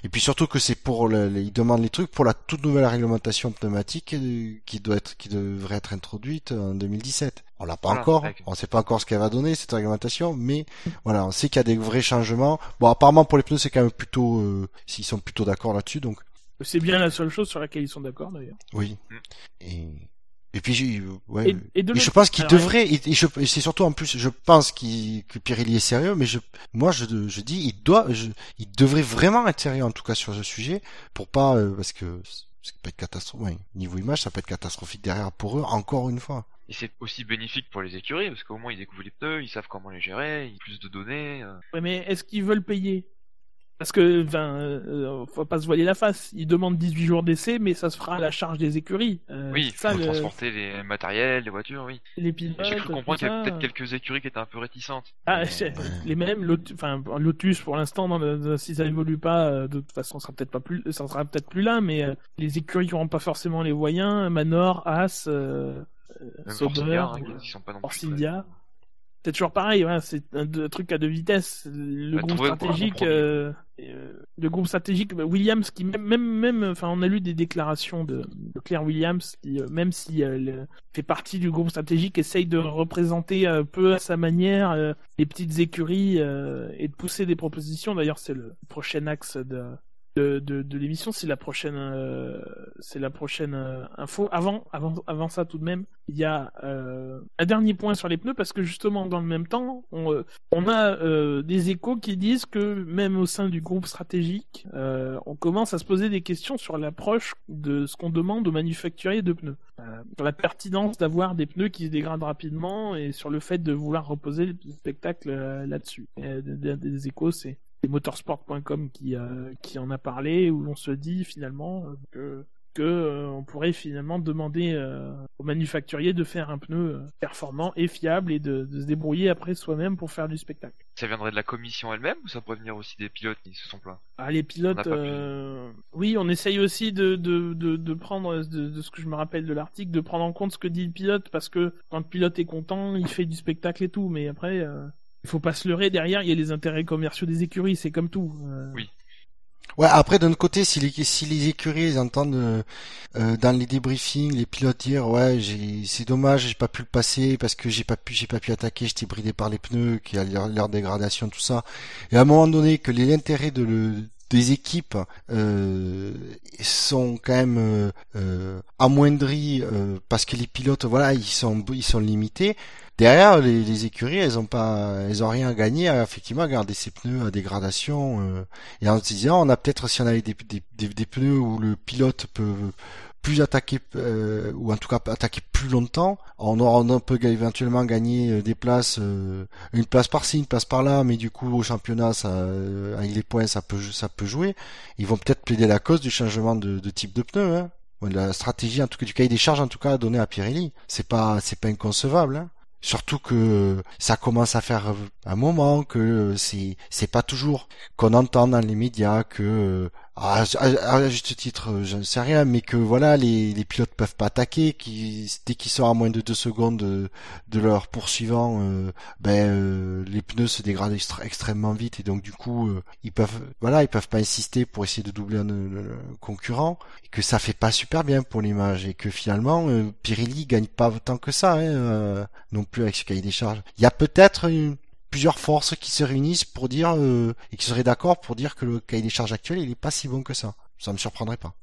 Speaker 2: Et puis surtout que c'est pour le, les- ils demandent les trucs pour la toute nouvelle réglementation pneumatique euh, qui doit être, qui devrait être introduite en 2017. On l'a pas
Speaker 3: Voilà,
Speaker 2: encore,
Speaker 3: avec-
Speaker 2: on sait pas encore ce qu'elle va donner cette réglementation, mais voilà, on sait qu'il y a des vrais changements. Bon, apparemment pour les pneus c'est quand même plutôt, euh, s'ils sont plutôt d'accord là-dessus, donc
Speaker 1: C'est bien la seule chose sur laquelle ils sont d'accord d'ailleurs.
Speaker 2: oui.
Speaker 3: Mm.
Speaker 2: Et et puis ouais.
Speaker 1: Et, et de
Speaker 2: Et je pense qu'il devrait, et, et je, et c'est surtout en plus, je pense qu'il, que Pirelli est sérieux, mais je, moi je, je dis, il doit, je, il devrait vraiment être sérieux en tout cas sur ce sujet, pour pas, euh, parce que ça peut être catastrophique, ouais, niveau image, ça peut être catastrophique derrière pour eux, encore une fois.
Speaker 3: Et c'est aussi bénéfique pour les écuries, parce qu'au moins ils découvrent les pneus, ils savent comment les gérer, ils ont plus de données. euh.
Speaker 1: Ouais, mais est-ce qu'ils veulent payer? Parce que, enfin, euh, faut pas se voiler la face. Ils demandent 18 jours d'essai, mais ça se fera à la charge des écuries. Euh,
Speaker 3: Oui,
Speaker 1: ça,
Speaker 3: faut
Speaker 1: le-
Speaker 3: transporter les matériels, les voitures, oui.
Speaker 1: les pilotes.
Speaker 3: J'ai cru comprendre qu'il y avait peut-être quelques écuries qui étaient un peu réticentes.
Speaker 1: Ah,
Speaker 3: Mais-
Speaker 1: les mêmes, Lotus, enfin, Lotus pour l'instant, le- si ça évolue pas, euh, de toute façon, ça sera peut-être pas plus, ça sera peut-être plus là, mais euh, les écuries qui auront pas forcément les moyens, Manor, As, euh,
Speaker 3: Même Force India, hein, sont pas non plus
Speaker 1: c'est toujours pareil, ouais, c'est un, un, truc à deux vitesses. Le
Speaker 3: Bah,
Speaker 1: groupe stratégique, euh, euh, le groupe stratégique, bah, Williams, qui même, même, même, enfin, on a lu des déclarations de, de Claire Williams, qui, euh, même si elle fait partie du groupe stratégique, essaye de représenter un peu à sa manière euh, les petites écuries euh, et de pousser des propositions. D'ailleurs, c'est le prochain axe de de, l'émission, c'est la prochaine, euh, c'est la prochaine euh, info. Avant, avant, avant ça tout de même, il y a euh, un dernier point sur les pneus parce que justement dans le même temps, on, on a des échos qui disent que même au sein du groupe stratégique, on commence à se poser des questions sur l'approche de ce qu'on demande aux manufacturiers de pneus, sur la pertinence d'avoir des pneus qui se dégradent rapidement et sur le fait de vouloir reposer le spectacle là-dessus. Des, des échos, c'est c'est motorsport.com qui euh, qui en a parlé où on se dit finalement euh, que que euh, on pourrait finalement demander euh, aux manufacturiers de faire un pneu performant et fiable et de, de se débrouiller après soi-même pour faire du spectacle.
Speaker 3: Ça viendrait de la commission elle-même ou ça pourrait venir aussi des pilotes qui se sont plaints?
Speaker 1: Ah, les pilotes, euh, oui, on essaye aussi de, de, de, de prendre, de, de ce que je me rappelle de l'article, de prendre en compte ce que dit le pilote, parce que quand le pilote est content, il fait du spectacle et tout, mais après, euh, il faut pas se leurrer, derrière, il y a les intérêts commerciaux des écuries, c'est comme tout. euh.
Speaker 3: Oui.
Speaker 2: Ouais, après d'un autre côté, si les, si les écuries ils entendent euh, euh, dans les débriefings les pilotes dire ouais j'ai c'est dommage j'ai pas pu le passer parce que j'ai pas pu j'ai pas pu attaquer j'étais bridé par les pneus qui a leur, leur dégradation tout ça et à un moment donné que les intérêts de le des équipes euh, sont quand même euh, euh, amoindris euh, parce que les pilotes voilà ils sont ils sont limités derrière les, les écuries elles ont pas elles ont rien à gagner à, effectivement à garder ces pneus à dégradation euh, et en se disant, on a peut-être si on avait des, des, des, des pneus où le pilote peut plus attaquer, euh, ou en tout cas attaquer plus longtemps, on, aura, on peut éventuellement gagner euh, des places, euh, une place par-ci, une place par-là, mais du coup au championnat, ça, euh, avec les points, ça peut, ça peut jouer. Ils vont peut-être plaider la cause du changement de, de type de pneu. Hein. La stratégie, en tout cas du cahier des charges, en tout cas donné à Pirelli, c'est pas, c'est pas inconcevable. Hein. Surtout que ça commence à faire un moment que c'est pas toujours qu'on entend dans les médias que à, à, à juste titre je ne sais rien mais que voilà les, les pilotes peuvent pas attaquer qui dès qu'ils sont à moins de deux secondes de, de leur poursuivant euh, ben euh, les pneus se dégradent extrêmement vite et donc du coup euh, ils peuvent voilà ils peuvent pas insister pour essayer de doubler un, concurrent et que ça fait pas super bien pour l'image et que finalement euh, Pirelli gagne pas tant que ça hein, euh, non plus avec ce cahier des charges. Il y a peut-être une- plusieurs forces qui se réunissent pour dire euh, et qui seraient d'accord pour dire que le cahier des charges actuel il est pas si bon que ça. Ça me surprendrait pas.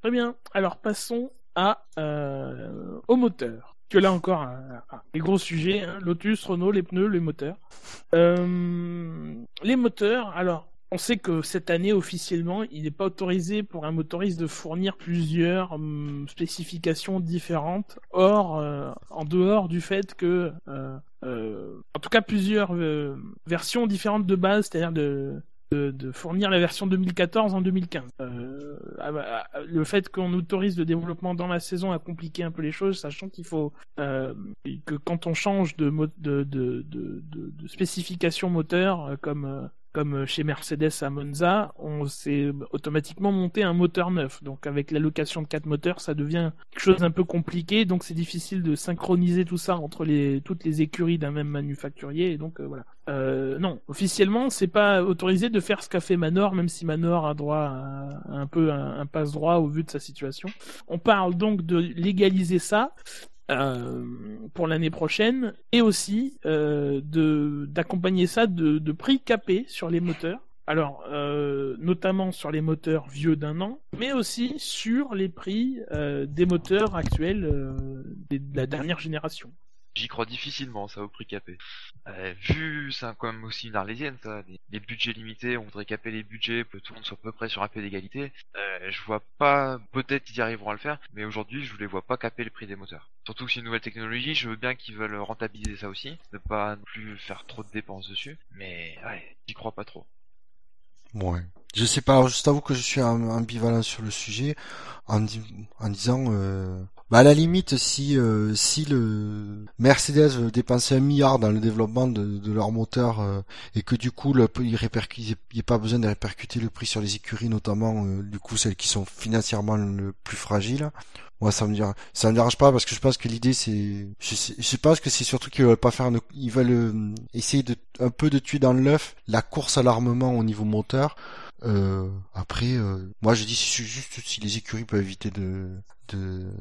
Speaker 1: Très bien. Alors passons à euh, au moteur. Que là encore, un, des gros sujets. hein. Lotus, Renault, les pneus, les moteurs. Euh, les moteurs. Alors, on sait que cette année officiellement, il n'est pas autorisé pour un motoriste de fournir plusieurs hum, spécifications différentes. Or, euh, en dehors du fait que, euh, euh, en tout cas, plusieurs versions différentes de base, c'est-à-dire de fournir la version 2014 en 2015. Euh, ah bah, ah, le fait qu'on autorise le développement dans la saison a compliqué un peu les choses, sachant qu'il faut que quand on change de, de, de, spécification moteur, comme comme chez Mercedes à Monza, on s'est automatiquement monté un moteur neuf. Donc avec l'allocation de quatre moteurs, ça devient quelque chose un peu compliqué. Donc c'est difficile de synchroniser tout ça entre les toutes les écuries d'un même manufacturier. Donc euh, voilà. Euh, non, officiellement, c'est pas autorisé de faire ce qu'a fait Manor, même si Manor a droit à un peu un passe droit au vu de sa situation. On parle donc de légaliser ça. Euh, pour l'année prochaine et aussi euh, de d'accompagner ça de, de prix capés sur les moteurs. Alors euh, notamment sur les moteurs vieux d'un an mais aussi sur les prix des moteurs actuels de la dernière génération
Speaker 3: J'y crois difficilement, ça au prix capé. Euh, vu, c'est quand même aussi une arlésienne, ça. Les, budgets limités, on voudrait caper les budgets que tout le monde soit à peu près sur un pied d'égalité. Euh, je vois pas, peut-être qu'ils arriveront à le faire, mais aujourd'hui, je les vois pas caper le prix des moteurs. Surtout que c'est une nouvelle technologie, je veux bien qu'ils veulent rentabiliser ça aussi, ne pas non plus faire trop de dépenses dessus, mais ouais, j'y crois pas trop.
Speaker 2: Ouais. Je sais pas, je t'avoue que je suis am- ambivalent sur le sujet en disant euh, Bah à la limite, si euh, si le Mercedes veut dépenser un milliard dans le développement de, leur moteur euh, et que du coup le, il n'y a pas besoin de répercuter le prix sur les écuries, notamment euh, du coup celles qui sont financièrement le plus fragiles. Moi, ça me dérange, ça me dérange pas parce que je pense que l'idée c'est, je, pense que c'est surtout qu'ils veulent pas faire, ils veulent essayer de un peu de tuer dans l'œuf la course à l'armement au niveau moteur. Après, moi je dis juste si les écuries peuvent éviter de, de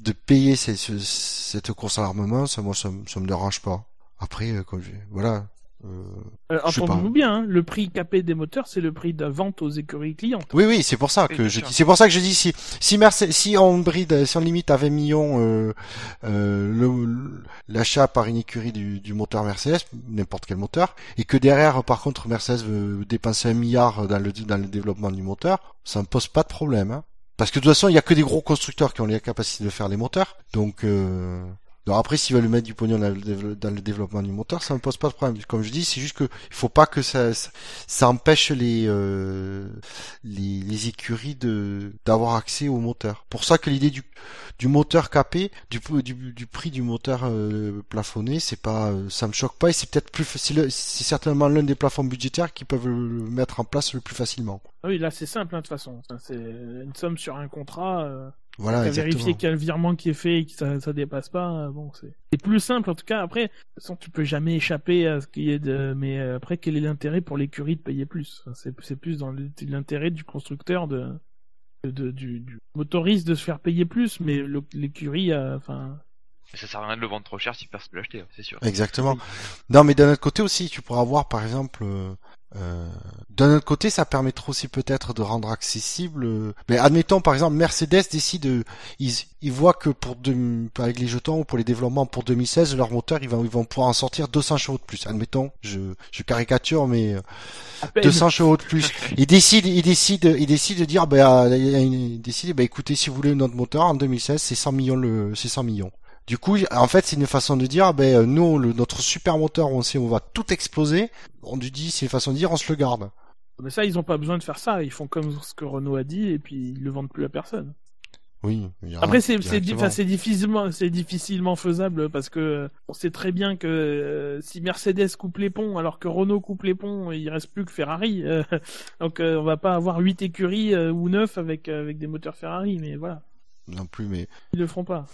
Speaker 2: de payer cette, cette course à l'armement, ça moi ça, ça me dérange pas. Après, euh, je, voilà.
Speaker 1: Euh, Entendons-nous bien, hein, le prix capé des moteurs, c'est le prix de vente aux écuries clientes.
Speaker 2: Oui, oui, c'est pour ça que je dis, c'est pour ça que je dis si si Mercedes, si on bride, si on limite à 20 millions euh, euh, l'achat par une écurie du, du moteur Mercedes, n'importe quel moteur, et que derrière, par contre, Mercedes veut dépenser un milliard dans le dans le développement du moteur, ça me pose pas de problème. Hein. Parce que de toute façon, il y a que des gros constructeurs qui ont les capacités de faire les moteurs. Donc, euh, alors après, s'ils veulent mettre du pognon dans le, développement du moteur, ça ne pose pas de problème. Comme je dis, c'est juste que il faut pas que ça, ça, empêche les, euh, les, les écuries d'avoir accès au moteur. Pour ça que l'idée du, du moteur capé, du, du, prix du moteur euh, plafonné, c'est pas, euh, ça me choque pas et c'est peut-être plus, c'est certainement l'un des plafonds budgétaires qui peuvent le mettre en place le plus plus
Speaker 1: Ah oui, là c'est simple hein, de toute façon. C'est une somme sur un contrat. Euh...
Speaker 2: Voilà,
Speaker 1: vérifier qu'il y a le virement qui est fait et que ça, ça dépasse pas. Euh, bon, c'est plus simple en tout cas. Après, de toute façon, tu peux jamais échapper à ce qu'il y ait de. Mais euh, après, quel est l'intérêt pour l'écurie de payer plus? C'est plus dans l'intérêt du constructeur de, de, du, du, motoriste de se faire payer plus, mais l'écurie, enfin.
Speaker 3: Ça sert à rien de le vendre trop cher si personne peut l'acheter, c'est sûr.
Speaker 2: Exactement. Non, mais d'un autre côté aussi, tu pourras avoir par exemple euh, euh, d'un autre côté, ça permettra aussi peut-être de rendre accessible. Euh, mais admettons par exemple, Mercedes décide, ils, ils voient que pour avec les jetons ou pour les développements pour 2016, leur moteur, ils vont, ils vont pouvoir en sortir 200 chevaux de plus. Admettons, je, je caricature, mais 200 euh, chevaux de plus. Ils décident, ils décident, ils décident de dire, bah, ils décident, bah, écoutez, si vous voulez notre moteur en 2016, c'est 100 millions le, c'est 100 millions. Du coup, en fait, c'est une façon de dire, ben nous, le, notre super moteur, on sait, on va tout exploser. On lui dit, c'est une façon de dire, on se le garde.
Speaker 1: Mais ça, ils ont pas besoin de faire ça. Ils font comme ce que Renault a dit et puis ils le vendent plus à personne.
Speaker 2: Oui.
Speaker 1: Après, c'est difficilement, c'est difficilement faisable parce que on sait très bien que euh, si Mercedes coupe les ponts alors que Renault coupe les ponts, il reste plus que Ferrari. Euh, donc, euh, on va pas avoir huit écuries ou neuf avec avec des moteurs Ferrari, mais voilà.
Speaker 2: Non plus, mais
Speaker 1: ils le feront pas.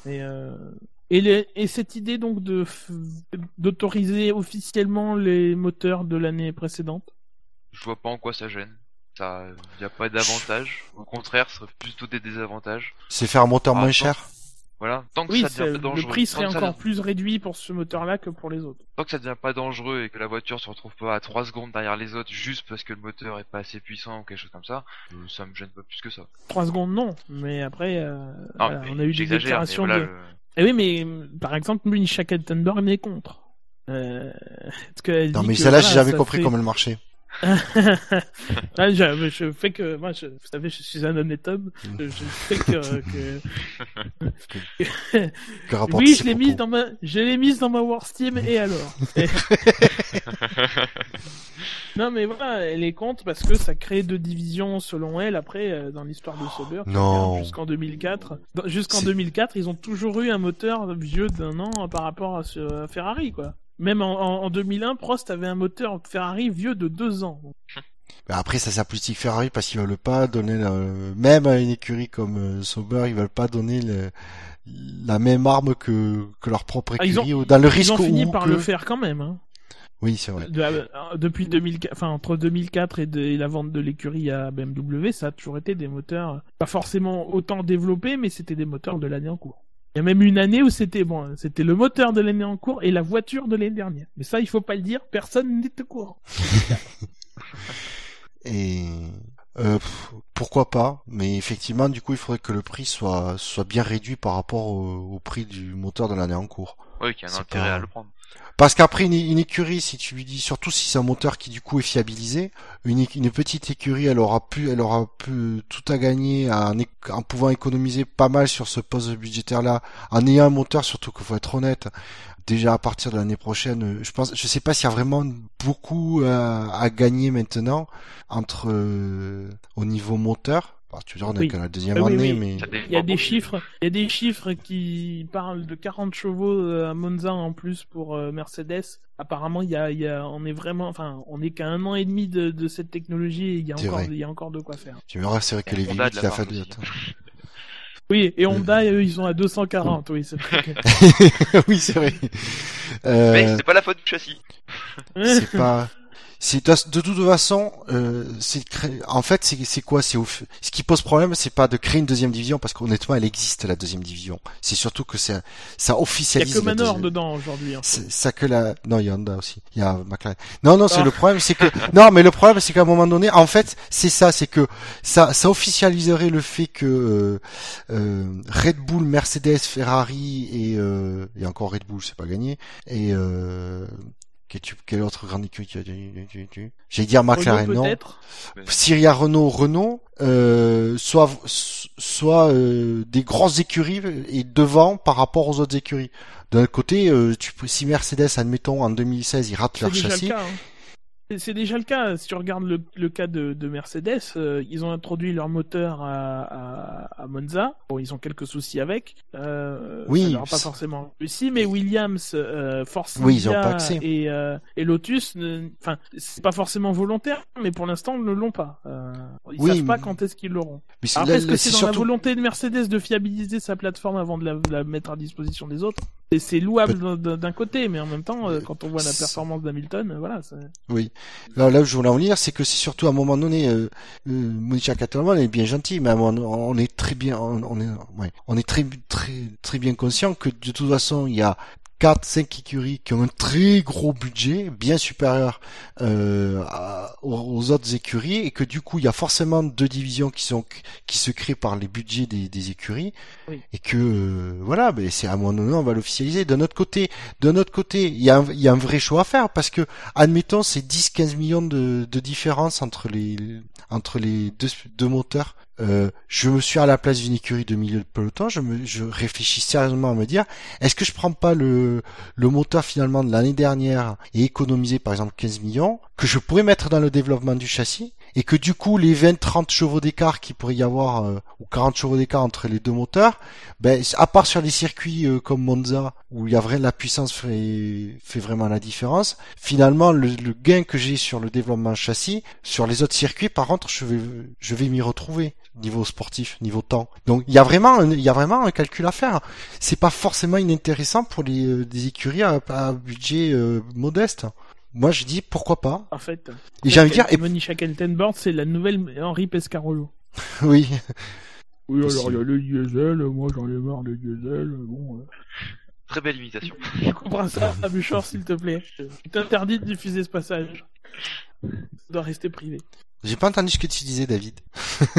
Speaker 1: Et et, et, cette idée donc de d'autoriser officiellement les moteurs de l'année précédente?
Speaker 3: Je vois pas en quoi ça gêne. Ça, y a pas d'avantage. Au contraire, ce serait plutôt des désavantages.
Speaker 2: C'est faire un moteur moins cher?
Speaker 3: Voilà, tant que
Speaker 1: oui,
Speaker 3: ça devient pas dangereux.
Speaker 1: Le prix serait encore plus réduit pour ce moteur-là que pour les autres.
Speaker 3: Tant que ça devient pas dangereux et que la voiture se retrouve pas à 3 secondes derrière les autres juste parce que le moteur est pas assez puissant ou quelque chose comme ça, ça me gêne pas plus que ça.
Speaker 1: 3 secondes non, mais après, euh, on a eu des déclarations de... Eh oui, mais par exemple, Munich Hackenberg est contre. Euh,
Speaker 2: non, mais celle-là, j'ai jamais compris comment elle marchait.
Speaker 1: Ah, je, je, fais que moi, je, vous savez, je suis un honnête homme. Je, je fais que, que... oui, je l'ai mise dans ma, je l'ai mise dans ma Worst Team et alors? non, mais voilà, elle est contre parce que ça crée deux divisions selon elle. Après, euh, dans l'histoire de Sauber,
Speaker 2: non.
Speaker 1: Jusqu'en 2004, jusqu'en 2004, ils ont toujours eu un moteur vieux d'un an par rapport à, ce, à Ferrari, quoi. Même en, en 2001, Prost avait un moteur Ferrari vieux de deux ans.
Speaker 2: Après, ça s'applique Ferrari parce qu'ils veulent pas donner, même à une écurie comme euh, Sauber, ils veulent pas donner la même arme que, que leur propre ah, écurie
Speaker 1: ont,
Speaker 2: dans le risque
Speaker 1: Ils ont fini par le faire quand même. Hein.
Speaker 2: Oui, c'est vrai.
Speaker 1: Euh, depuis 2004, enfin entre 2004 et, et, la vente de l'écurie à BMW, ça a toujours été des moteurs pas forcément autant développés, mais c'était des moteurs de l'année en cours. Il y a même une année où c'était bon, c'était le moteur de l'année en cours et la voiture de l'année dernière. Mais ça, il faut pas le dire, personne n'est au courant.
Speaker 2: et euh, pourquoi pas Mais effectivement, du coup, il faudrait que le prix soit soit bien réduit par rapport au, prix du moteur de l'année en cours.
Speaker 3: Oui, qu'il y a un intérêt à le prendre.
Speaker 2: Parce qu'après une, écurie, si tu lui dis, surtout si c'est un moteur qui du coup est fiabilisé, une, petite écurie, elle aura pu, elle aura pu tout à gagner en, pouvant économiser pas mal sur ce poste budgétaire là, en ayant un moteur, surtout qu'il faut être honnête. Déjà à partir de l'année prochaine, je pense, je sais pas s'il y a vraiment beaucoup à, à gagner maintenant entre euh, au niveau moteur Bah, tu veux dire, on est
Speaker 1: Oui.
Speaker 2: qu'à la deuxième
Speaker 1: Ah oui,
Speaker 2: année,
Speaker 1: oui.
Speaker 2: mais
Speaker 1: Il y a des chiffres, il y a des chiffres qui parlent de 40 chevaux euh, à Monza en plus pour euh, Mercedes. Apparemment, il y a, il y a, on est vraiment, enfin, on est qu'à un an et demi de, de cette technologie et il y a encore,
Speaker 2: vrai.
Speaker 1: il y a encore de quoi faire.
Speaker 2: tu verras, c'est vrai que
Speaker 3: Et
Speaker 2: les
Speaker 3: Honda
Speaker 2: V8,
Speaker 3: de la
Speaker 2: il a
Speaker 3: part
Speaker 2: fallu
Speaker 3: aussi.
Speaker 2: attendre.
Speaker 1: Oui, et Honda, eux, ils sont à 240, oui, c'est vrai
Speaker 2: oui, c'est vrai.
Speaker 3: Mais
Speaker 2: Euh,
Speaker 3: c'est pas la faute du châssis.
Speaker 2: c'est pas c'est de, toute façon euh, en fait c'est quoi? C'est ce qui pose problème c'est pas de créer une deuxième division parce qu'honnêtement elle existe la deuxième division c'est surtout que ça ça
Speaker 1: Il y a
Speaker 2: officialise
Speaker 1: que Manor
Speaker 2: deuxième-
Speaker 1: dedans aujourd'hui. hein.
Speaker 2: ça que la non il y a Honda aussi il y a McLaren non non c'est
Speaker 1: Ah.
Speaker 2: le problème c'est que non mais le problème c'est qu'à un moment donné en fait c'est ça c'est que ça ça officialiserait le fait que euh, euh, Red Bull Mercedes Ferrari et euh, et encore Red Bull c'est pas gagné et euh, quel, quel autre grande écurie tu as dit J'allais dire McLaren,
Speaker 1: Renault,
Speaker 2: non. Syria Renault, Renault, euh, soit soit euh, des grosses écuries et devant par rapport aux autres écuries. D'un côté, euh, tu peux, si Mercedes, admettons, en 2016, ils ratent leur châssis,
Speaker 1: le cas. hein. C'est- déjà le cas. Si tu regardes le, le cas de, de Mercedes, euh, ils ont introduit leur moteur à, à, à Monza. Bon, ils ont quelques soucis avec. Euh,
Speaker 2: Oui,
Speaker 1: ça pas forcément réussi, mais Williams, euh, Force
Speaker 2: Oui, ils ont pas accès.
Speaker 1: et, euh, et Lotus, enfin, c'est pas forcément volontaire, mais pour l'instant, ils ne l'ont pas. Euh, ils
Speaker 2: Oui,
Speaker 1: savent pas quand est-ce qu'ils l'auront.
Speaker 2: mais c'est
Speaker 1: Après, est-ce que c'est dans la volonté de Mercedes de fiabiliser sa plateforme avant de la, de la mettre à disposition des autres? Et c'est louable d'un- côté, mais en même temps, quand on voit la performance d'Hamilton, voilà. c'est-
Speaker 2: Oui. Là, là où je voulais en venir, c'est que c'est surtout à un moment donné, euh, euh, Monica est bien gentil, mais moment, on est très bien, on, on est, ouais, on est très, très, très bien conscient que de toute façon, il y a quatre, cinq écuries qui ont un très gros budget, bien supérieur euh, à- aux, aux autres écuries, et que du coup, il y a forcément deux divisions qui sont qui se créent par les budgets des, des écuries,
Speaker 1: Oui.
Speaker 2: et que euh, voilà, ben c'est à un moment donné, on va l'officialiser. D'un autre côté, d'un autre côté, il y a, un, il y a un vrai choix à faire parce que admettons c'est 10-15 millions de, de différence entre les entre les deux, deux moteurs. Euh, je me suis à la place d'une écurie de milieu de peloton, je me réfléchis sérieusement à me dire est-ce que je prends pas le le moteur finalement de l'année dernière et économiser par exemple 15 millions que je pourrais mettre dans le développement du châssis et que du coup les 20 30 chevaux d'écart qu'il pourrait y avoir euh, ou 40 chevaux d'écart entre les deux moteurs ben à part sur les circuits euh, comme Monza où il y a vrai la puissance fait fait vraiment la différence finalement le, le gain que j'ai sur le développement châssis sur les autres circuits par contre je vais je vais m'y retrouver niveau sportif niveau temps. Donc il y a vraiment un, il y a vraiment un calcul à faire. C'est pas forcément inintéressant pour les euh, des écuries à, à budget euh, modeste moi je dis pourquoi pas
Speaker 1: En fait,
Speaker 2: et j'ai envie de dire et,
Speaker 1: Monisha Keltenborn, c'est la nouvelle Henri Pescarolo.
Speaker 2: oui
Speaker 1: Oui,
Speaker 2: alors, il y a
Speaker 1: le diesel, moi j'en ai marre le diesel, bon.
Speaker 3: Très belle imitation.
Speaker 1: Tu comprends ça, Abuchor, s'il te plaît. Je t'interdis de diffuser ce passage. Ça doit rester privé.
Speaker 2: j'ai pas entendu ce que tu disais David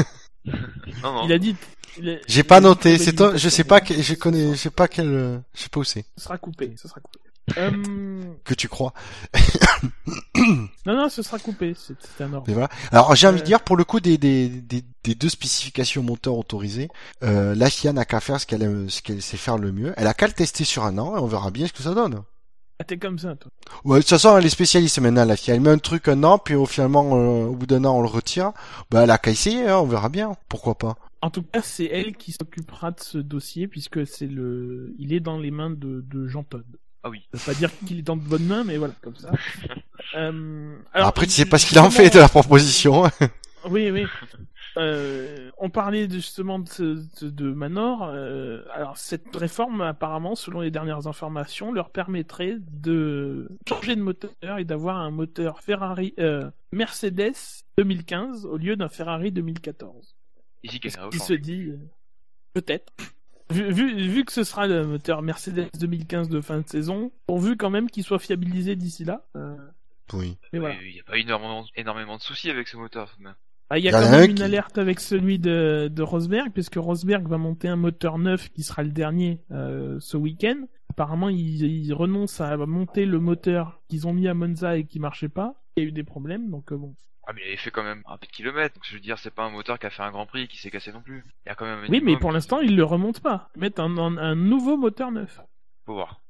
Speaker 3: Non, non.
Speaker 1: Il a dit. il a-
Speaker 2: j'ai pas noté c'est toi je sais pas que je connais je sais pas quel euh, je sais pas où c'est
Speaker 1: Ce sera coupé, ce sera coupé. Euh,
Speaker 2: que tu crois
Speaker 1: Non, non, ce sera coupé, c'est un ordre.
Speaker 2: Voilà. Alors j'ai envie de
Speaker 1: Euh.
Speaker 2: dire pour le coup des, des, des, des deux spécifications moteurs autorisées, euh, la FIA n'a qu'à faire ce qu'elle aime- ce qu'elle sait faire le mieux. Elle a qu'à le tester sur un an et on verra bien ce que ça donne.
Speaker 1: Ah, t'es comme ça, toi.
Speaker 2: Ouais, de toute façon elle est spécialiste maintenant la FIA. Elle met un truc un an puis au finalement euh, au bout d'un an on le retire. Bah elle a qu'à essayer, hein, on verra bien. Pourquoi pas.
Speaker 1: En tout cas, c'est elle qui s'occupera de ce dossier puisque c'est le, il est dans les mains de, de Jean Todd.
Speaker 3: Ah oui.
Speaker 1: Ça veut pas dire qu'il est dans de bonnes mains, mais voilà, comme ça. Euh, alors,
Speaker 2: Après tu sais pas ce qu'il en fait de la proposition.
Speaker 1: Oui, oui. Euh, on parlait justement de, ce- de, de Manor. euh, alors cette réforme, apparemment, selon les dernières informations, leur permettrait de changer de moteur et d'avoir un moteur Ferrari, euh, Mercedes 2015 au lieu d'un Ferrari 2014.
Speaker 3: Ici,
Speaker 1: qui se dit euh, Peut-être. Vu, vu, vu que ce sera le moteur Mercedes 2015 de fin de saison, pourvu quand même qu'il soit fiabilisé d'ici là. euh,
Speaker 2: Oui.
Speaker 1: mais voilà.
Speaker 3: Il n'y a pas énormément, énormément de soucis avec ce moteur.
Speaker 1: Ah, Il y a quand même
Speaker 2: un
Speaker 1: une
Speaker 2: qui-
Speaker 1: alerte avec celui de, de Rosberg, puisque Rosberg va monter un moteur neuf qui sera le dernier euh, ce week-end. Apparemment, ils, ils renoncent à monter le moteur qu'ils ont mis à Monza et qui marchait pas. Il y a eu des problèmes, donc euh, bon.
Speaker 3: Ah, mais il avait fait quand même un peu de kilomètres. Donc, je veux dire, c'est pas un moteur qui a fait un grand prix qui s'est cassé non plus. Il y a quand même un
Speaker 1: Oui, mais pour
Speaker 3: qui-
Speaker 1: l'instant, ils le remontent pas. Ils mettent un, un, un nouveau moteur neuf.
Speaker 3: Faut voir.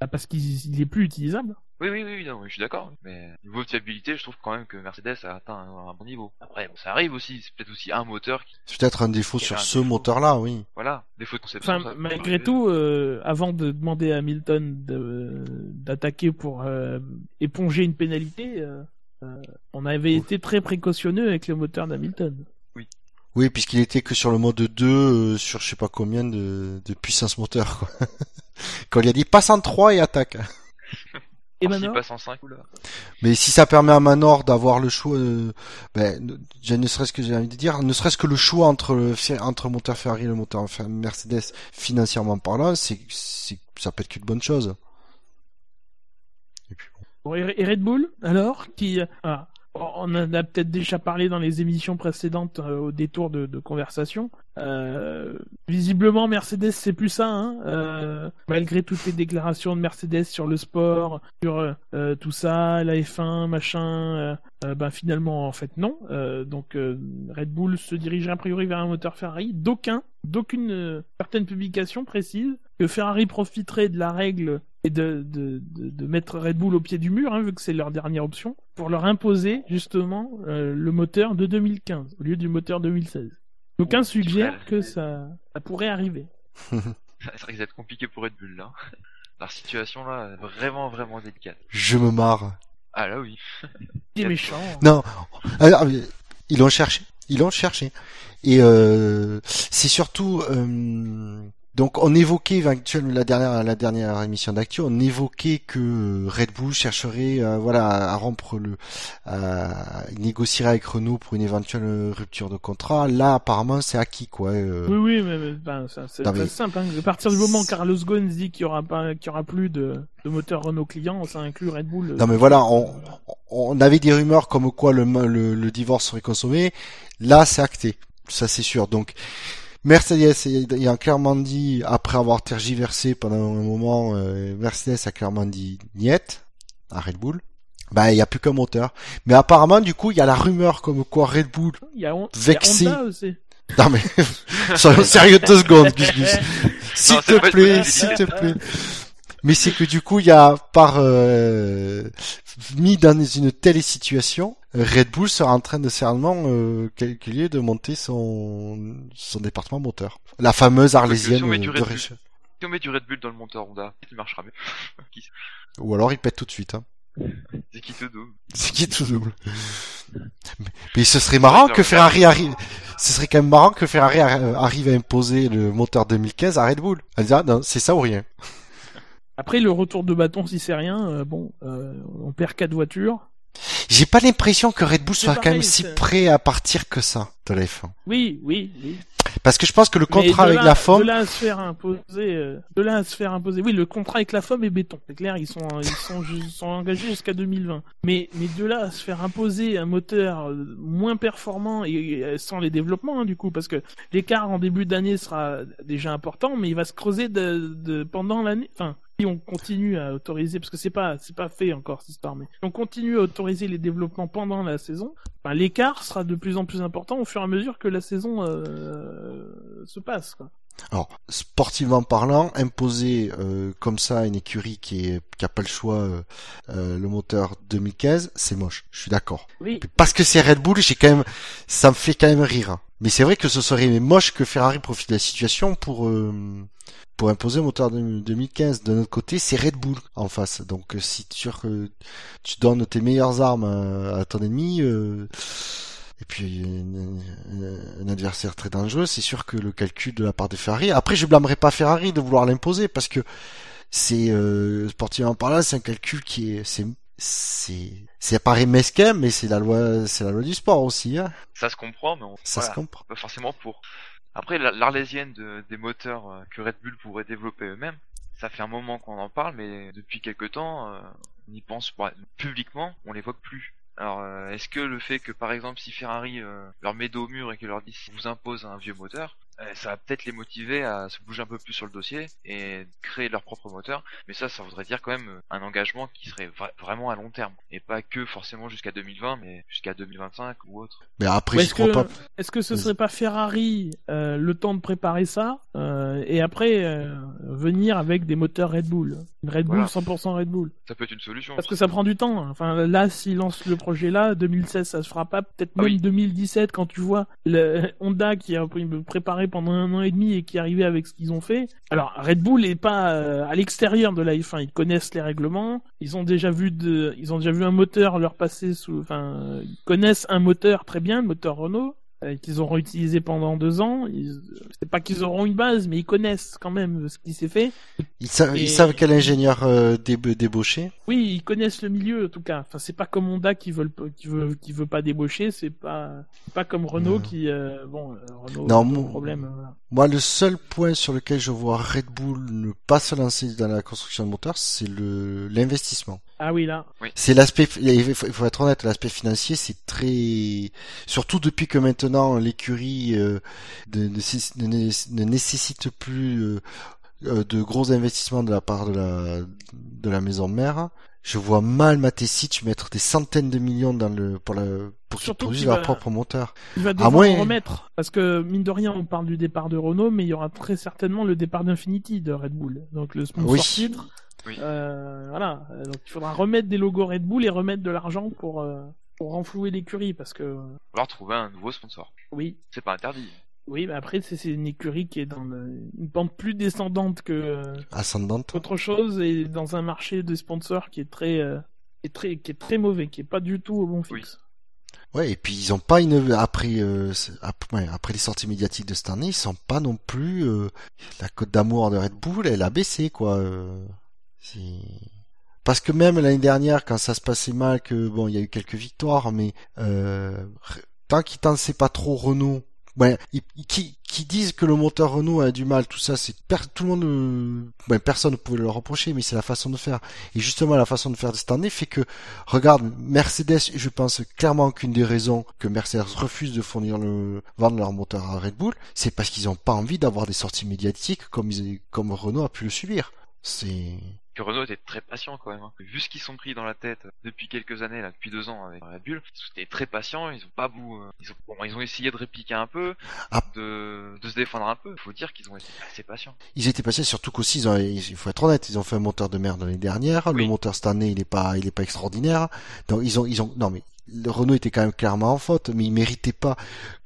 Speaker 1: Ah, parce qu'il il est plus utilisable.
Speaker 3: Oui, oui, oui, non, je suis d'accord. Mais niveau de fiabilité, je trouve quand même que Mercedes a atteint un, un bon niveau. Après, bon, ça arrive aussi. C'est peut-être aussi un moteur qui,
Speaker 2: C'est peut-être un défaut
Speaker 3: Il
Speaker 2: sur ce
Speaker 3: défaut.
Speaker 2: moteur-là, oui.
Speaker 3: voilà, défaut de conception.
Speaker 1: Enfin,
Speaker 3: ça
Speaker 1: malgré tout, euh, avant de demander à Hamilton de- d'attaquer pour euh, éponger une pénalité, euh, on avait été très précautionneux avec le moteur d'Hamilton.
Speaker 2: Oui, puisqu'il était que sur le mode 2, euh, sur je sais pas combien de, de puissance moteur, quoi. Quand il a dit passe en 3 et attaque.
Speaker 1: Et maintenant,
Speaker 3: passe en 5, oula.
Speaker 2: Mais si ça permet à Manor d'avoir le choix, euh, ben, ne- serait-ce que j'ai envie de dire, ne serait-ce que le choix entre le, entre le moteur Ferrari et le moteur Mercedes, financièrement parlant, c'est, c'est, ça peut être qu'une bonne chose. Et
Speaker 1: Red Bull, alors, qui, euh, on en a peut-être déjà parlé dans les émissions précédentes euh, au détour de, conversation. Euh, visiblement, Mercedes, c'est plus ça. Hein, euh, malgré toutes les déclarations de Mercedes sur le sport, sur tout ça, la F1, machin, euh, ben finalement, en fait, non. Euh, donc, euh, Red Bull se dirige a priori vers un moteur Ferrari. D'aucun, d'aucune euh, certaine publication précise que Ferrari profiterait de la règle et de, de, de, de mettre Red Bull au pied du mur, hein, vu que c'est leur dernière option, pour leur imposer justement euh, le moteur de 2015 au lieu du moteur 2016. D'aucuns suggèrent que ça, ça pourrait arriver.
Speaker 3: Ça risque d'être compliqué pour Red Bull, là. Leur situation, là, est vraiment, vraiment délicate.
Speaker 2: Je me marre.
Speaker 3: Ah, là, oui.
Speaker 1: C'est méchant.
Speaker 2: Non, alors, ils l'ont cherché, ils l'ont cherché. Et euh, c'est surtout euh, donc on évoquait la dernière la dernière émission d'actu, on évoquait que euh, Red Bull chercherait euh, voilà à rompre le à négocierait avec Renault pour une éventuelle rupture de contrat. Là apparemment c'est acquis quoi. euh.
Speaker 1: Oui, oui, mais, mais, ben, c'est
Speaker 2: mais-
Speaker 1: simple. Hein. À partir du moment où Carlos Ghosn dit qu'il y aura pas, qu'il y aura plus de, de moteur Renault client, ça inclut Red Bull.
Speaker 2: Non mais voilà, on, on avait des rumeurs comme quoi le, le, le divorce serait consommé. Là, c'est acté, ça c'est sûr. Donc Mercedes il a clairement dit, après avoir tergiversé pendant un moment, euh, Mercedes a clairement dit niet à Red Bull. Bah il y a plus qu'un moteur. Mais apparemment du coup il y a la rumeur comme quoi Red Bull.
Speaker 1: Il y a,
Speaker 2: Vexé.
Speaker 1: il y a Honda aussi.
Speaker 2: Non mais soyons sérieux deux secondes, Gus Gus. S'il te plaît, s'il te plaît. Mais c'est que du coup, il y a par euh, mis dans une telle situation, Red Bull sera en train de certainement euh, calculer de monter son son département moteur, la fameuse arlésienne
Speaker 3: Si on met du
Speaker 2: de
Speaker 3: Red Bull.
Speaker 2: Rich-
Speaker 3: Si on met du Red Bull dans le moteur Honda, il marchera mieux.
Speaker 2: Ou alors il pète tout de suite. Hein.
Speaker 3: C'est qui te double.
Speaker 2: C'est qui tout double. Mais, mais ce serait marrant que Ferrari arrive. Ce serait quand même marrant que Ferrari arri- arrive à imposer le moteur 2015 à Red Bull. À dire, ah, non, c'est ça ou rien.
Speaker 1: Après, le retour de bâton, si c'est rien, euh, bon, euh, on perd quatre voitures.
Speaker 2: J'ai pas l'impression que Red Bull soit quand même si prêt à partir que ça de la F1.
Speaker 1: Oui, oui, oui.
Speaker 2: Parce que je pense que le contrat avec la FOM,
Speaker 1: De là à se faire imposer, euh, de là à se faire imposer. Oui, le contrat avec la FOM est béton. C'est clair, ils sont, ils sont, ils sont engagés jusqu'à 2020. Mais, mais de là à se faire imposer un moteur euh, moins performant et, et sans les développements, hein, du coup, parce que l'écart en début d'année sera déjà important, mais il va se creuser de, de pendant l'année. Enfin, si on continue à autoriser, parce que c'est pas, c'est pas fait encore cette si on continue à autoriser les développements pendant la saison, ben, l'écart sera de plus en plus important au fur et à mesure que la saison euh, se passe. Quoi.
Speaker 2: alors sportivement parlant, imposer euh, comme ça à une écurie qui est qui a pas le choix euh, euh, le moteur 2015, c'est moche. Je suis d'accord.
Speaker 1: Oui.
Speaker 2: Parce que c'est Red Bull, j'ai quand même, ça me fait quand même rire. Mais c'est vrai que ce serait moche que Ferrari profite de la situation pour euh, pour imposer un moteur de 2015. De notre côté, c'est Red Bull en face. Donc euh, si tu, tu donnes tes meilleures armes à, à ton ennemi, euh, et puis un, un adversaire très dangereux, c'est sûr que le calcul de la part de Ferrari. Après, je blâmerai pas Ferrari de vouloir l'imposer parce que c'est euh, sportivement parlant, c'est un calcul qui est c'est c'est c'est paraît mesquin, mais c'est la loi c'est la loi du sport aussi. Hein.
Speaker 3: Ça se comprend, mais on,
Speaker 2: Ça
Speaker 3: voilà,
Speaker 2: se comprend.
Speaker 3: pas forcément pour. Après, la- l'arlésienne de, des moteurs euh, que Red Bull pourrait développer eux-mêmes, ça fait un moment qu'on en parle, mais depuis quelque temps, euh, on y pense pas. publiquement, on l'évoque plus. Alors, euh, est-ce que le fait que, par exemple, si Ferrari euh, leur met dos au mur et que leur dit vous impose un vieux moteur, euh, ça va peut-être les motiver à se bouger un peu plus sur le dossier et créer leur propre moteur. Mais ça, ça voudrait dire quand même euh, un engagement qui serait vra- vraiment à long terme et pas que forcément jusqu'à 2020, mais jusqu'à 2025 ou autre.
Speaker 2: Mais après,
Speaker 1: est-ce
Speaker 2: crois
Speaker 1: que,
Speaker 2: pas.
Speaker 1: est-ce que ce serait pas Ferrari euh, le temps de préparer ça euh, et après euh, venir avec des moteurs Red Bull? Une Red Bull,
Speaker 3: Voilà.
Speaker 1: 100% Red Bull.
Speaker 3: Ça peut être une solution.
Speaker 1: Parce que ça prend du temps. hein. Enfin, là, s'ils lancent le projet là, 2016, ça se fera pas. Peut-être
Speaker 3: Ah
Speaker 1: même
Speaker 3: oui.
Speaker 1: 2017, quand tu vois le Honda qui a préparé pendant un an et demi et qui est arrivé avec ce qu'ils ont fait. Alors, Red Bull est pas euh, à l'extérieur de la F1. Ils connaissent les règlements. Ils ont déjà vu de, ils ont déjà vu un moteur leur passer sous, enfin, ils connaissent un moteur très bien, le moteur Renault. Euh, qu'ils auront utilisé pendant deux ans, c'est pas qu'ils auront une base, mais ils connaissent quand même ce qui s'est fait.
Speaker 2: Ils, savent,
Speaker 1: Et-
Speaker 2: ils savent quel ingénieur euh, déb- débaucher.
Speaker 1: Oui, ils connaissent le milieu en tout cas. Enfin, c'est pas comme Honda qui veut qui veut qui veut pas débaucher. C'est pas pas comme Renault qui euh, bon euh, Renault
Speaker 2: Non, mon-
Speaker 1: problème. voilà.
Speaker 2: Moi, le seul point sur lequel je vois Red Bull ne pas se lancer dans la construction de moteurs, c'est le l'investissement.
Speaker 1: Ah oui là.
Speaker 2: C'est l'aspect, il faut il faut être honnête, l'aspect financier, c'est très, surtout depuis que maintenant l'écurie euh, ne, ne né- ne nécessite plus euh, euh, de gros investissements de la part de la de la maison mère. Je vois mal Matesic mettre des centaines de millions dans le pour la pour qu'ils produisent leur
Speaker 1: va-
Speaker 2: propre moteur.
Speaker 1: Il va devoir en remettre parce que mine de rien, on parle du départ de Renault, mais il y aura très certainement le départ d'Infinity de Red Bull. Donc le sponsor
Speaker 2: Oui.
Speaker 1: titre.
Speaker 3: Oui.
Speaker 1: Euh, voilà. Donc il faudra remettre des logos Red Bull et remettre de l'argent pour euh, pour renflouer l'écurie parce que
Speaker 3: Il va falloir trouver un nouveau sponsor.
Speaker 1: oui.
Speaker 3: C'est pas interdit.
Speaker 1: Oui, mais après, c'est une écurie qui est dans le- une pente plus descendante que
Speaker 2: Ascendante.
Speaker 1: autre chose et dans un marché de sponsors qui est très, euh, qui est très, qui est très mauvais, qui est pas du tout au bon fixe.
Speaker 2: Ouais, et puis ils ont pas une après euh, après les sorties médiatiques de cette année, ils sont pas non plus euh, la cote d'amour de Red Bull, elle a baissé quoi. euh, parce que même l'année dernière, quand ça se passait mal, que bon, il y a eu quelques victoires, mais euh, tant qu'ils t'en pas trop Renault, ouais, qui, disent que le moteur Renault a du mal, tout ça, c'est tout le monde, euh, personne ne pouvait le reprocher, mais c'est la façon de faire. Et justement, la façon de faire de cette année fait que Regarde, Mercedes, je pense clairement qu'une des raisons que Mercedes refuse de fournir le, vendre leur moteur à Red Bull, c'est parce qu'ils n'ont pas envie d'avoir des sorties médiatiques comme ils, comme Renault a pu le subir. C'est,
Speaker 3: Que Renault était très patient quand même. hein. Vu ce qu'ils sont pris dans la tête depuis quelques années, là, depuis deux ans avec Red Bull, ils étaient très patients. Ils ont pas bout. euh, Ils ont, bon, ils ont essayé de répliquer un peu,
Speaker 2: Ah.
Speaker 3: de, de se défendre un peu. Il faut dire qu'ils ont été assez patients.
Speaker 2: ils étaient passés surtout qu'aussi, ils ont- il faut être honnête, ils ont fait un moteur de merde l'année dernière. Le
Speaker 3: Oui.
Speaker 2: moteur cette année, il est pas, il est pas extraordinaire. Donc ils ont, ils ont, non mais le Renault était quand même clairement en faute, mais il méritait pas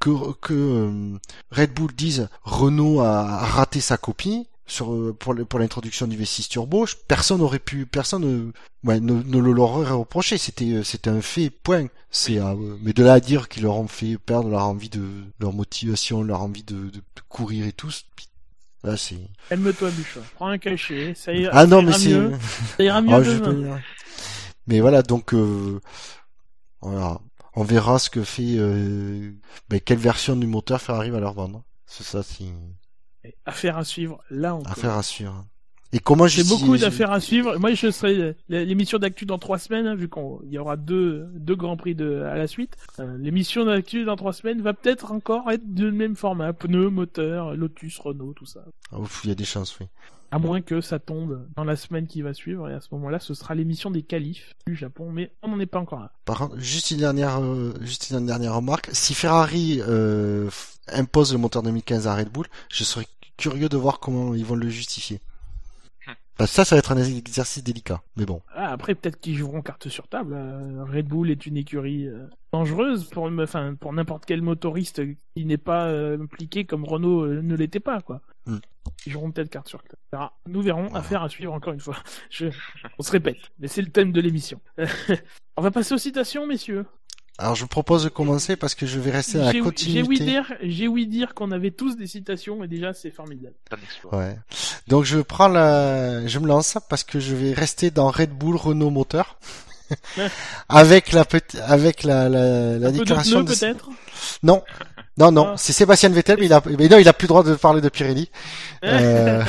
Speaker 2: que que euh, Red Bull dise Renault a raté sa copie sur euh, pour le- pour l'introduction du V6 turbo. Personne n'aurait pu, personne ne, ouais, ne, ne le leur aurait reproché. C'était euh, c'était un fait. Point. C'est euh, mais de là à dire qu'ils leur ont fait perdre leur envie de leur motivation, leur envie de, de, de courir et tout. Là c'est
Speaker 1: Calme-toi, Bûche. Prends un cachet. Ça ira,
Speaker 2: ah non mais c'est.
Speaker 1: Ça ira mieux
Speaker 2: Ah,
Speaker 1: demain.
Speaker 2: Mais voilà, donc euh, voilà, on verra ce que fait, euh, ben, quelle version du moteur Ferrari va leur vendre. C'est ça, c'est
Speaker 1: Affaire à suivre. Là, encore.
Speaker 2: affaire à suivre. Et comment
Speaker 1: J'ai beaucoup d'affaires à suivre. Moi, je serai l'émission d'actu dans trois semaines, hein, vu qu'il y aura deux, deux grands prix de, à la suite. Euh, l'émission d'actu dans trois semaines va peut-être encore être de même format. Pneus, moteur, Lotus, Renault, tout ça.
Speaker 2: Ah, ouf, il y a des chances, oui.
Speaker 1: À moins que ça tombe dans la semaine qui va suivre, et à ce moment-là, ce sera l'émission des qualifs du Japon, mais on n'en est pas encore là.
Speaker 2: Par contre, juste une dernière, euh, juste une dernière remarque. Si Ferrari euh, impose le moteur 2015 à Red Bull, je serais curieux de voir comment ils vont le justifier.
Speaker 3: Hmm.
Speaker 2: Parce que ça, ça va être un exercice délicat. Mais bon.
Speaker 1: Ah, après, peut-être qu'ils joueront carte sur table. Euh, Red Bull est une écurie euh, dangereuse pour, enfin, pour n'importe quel motoriste qui n'est pas euh, impliqué comme Renault ne l'était pas, quoi.
Speaker 2: Hmm.
Speaker 1: Ils joueront peut-être carte sur table. Verra. Nous verrons.
Speaker 2: Voilà.
Speaker 1: Affaire à suivre encore une fois. Je... On se répète, mais c'est le thème de l'émission. On va passer aux citations, messieurs.
Speaker 2: Alors, je propose de commencer parce que je vais rester dans la
Speaker 1: J'ai j'ai ouï
Speaker 2: continuité.
Speaker 1: dire, j'ai ouï dire qu'on avait tous des citations et déjà c'est formidable.
Speaker 3: C'est un exploit.
Speaker 2: Ouais. Donc je prends la, je me lance parce que je vais rester dans Red Bull Renault moteur. avec la petite, avec la, la, la
Speaker 1: Un peu de
Speaker 2: déclaration
Speaker 1: pneus
Speaker 2: de...
Speaker 1: peut-être?
Speaker 2: Non. Non, non,
Speaker 1: Ah.
Speaker 2: c'est Sébastien Vettel, mais il a, mais non, il a plus le droit de parler de Pirelli. Euh,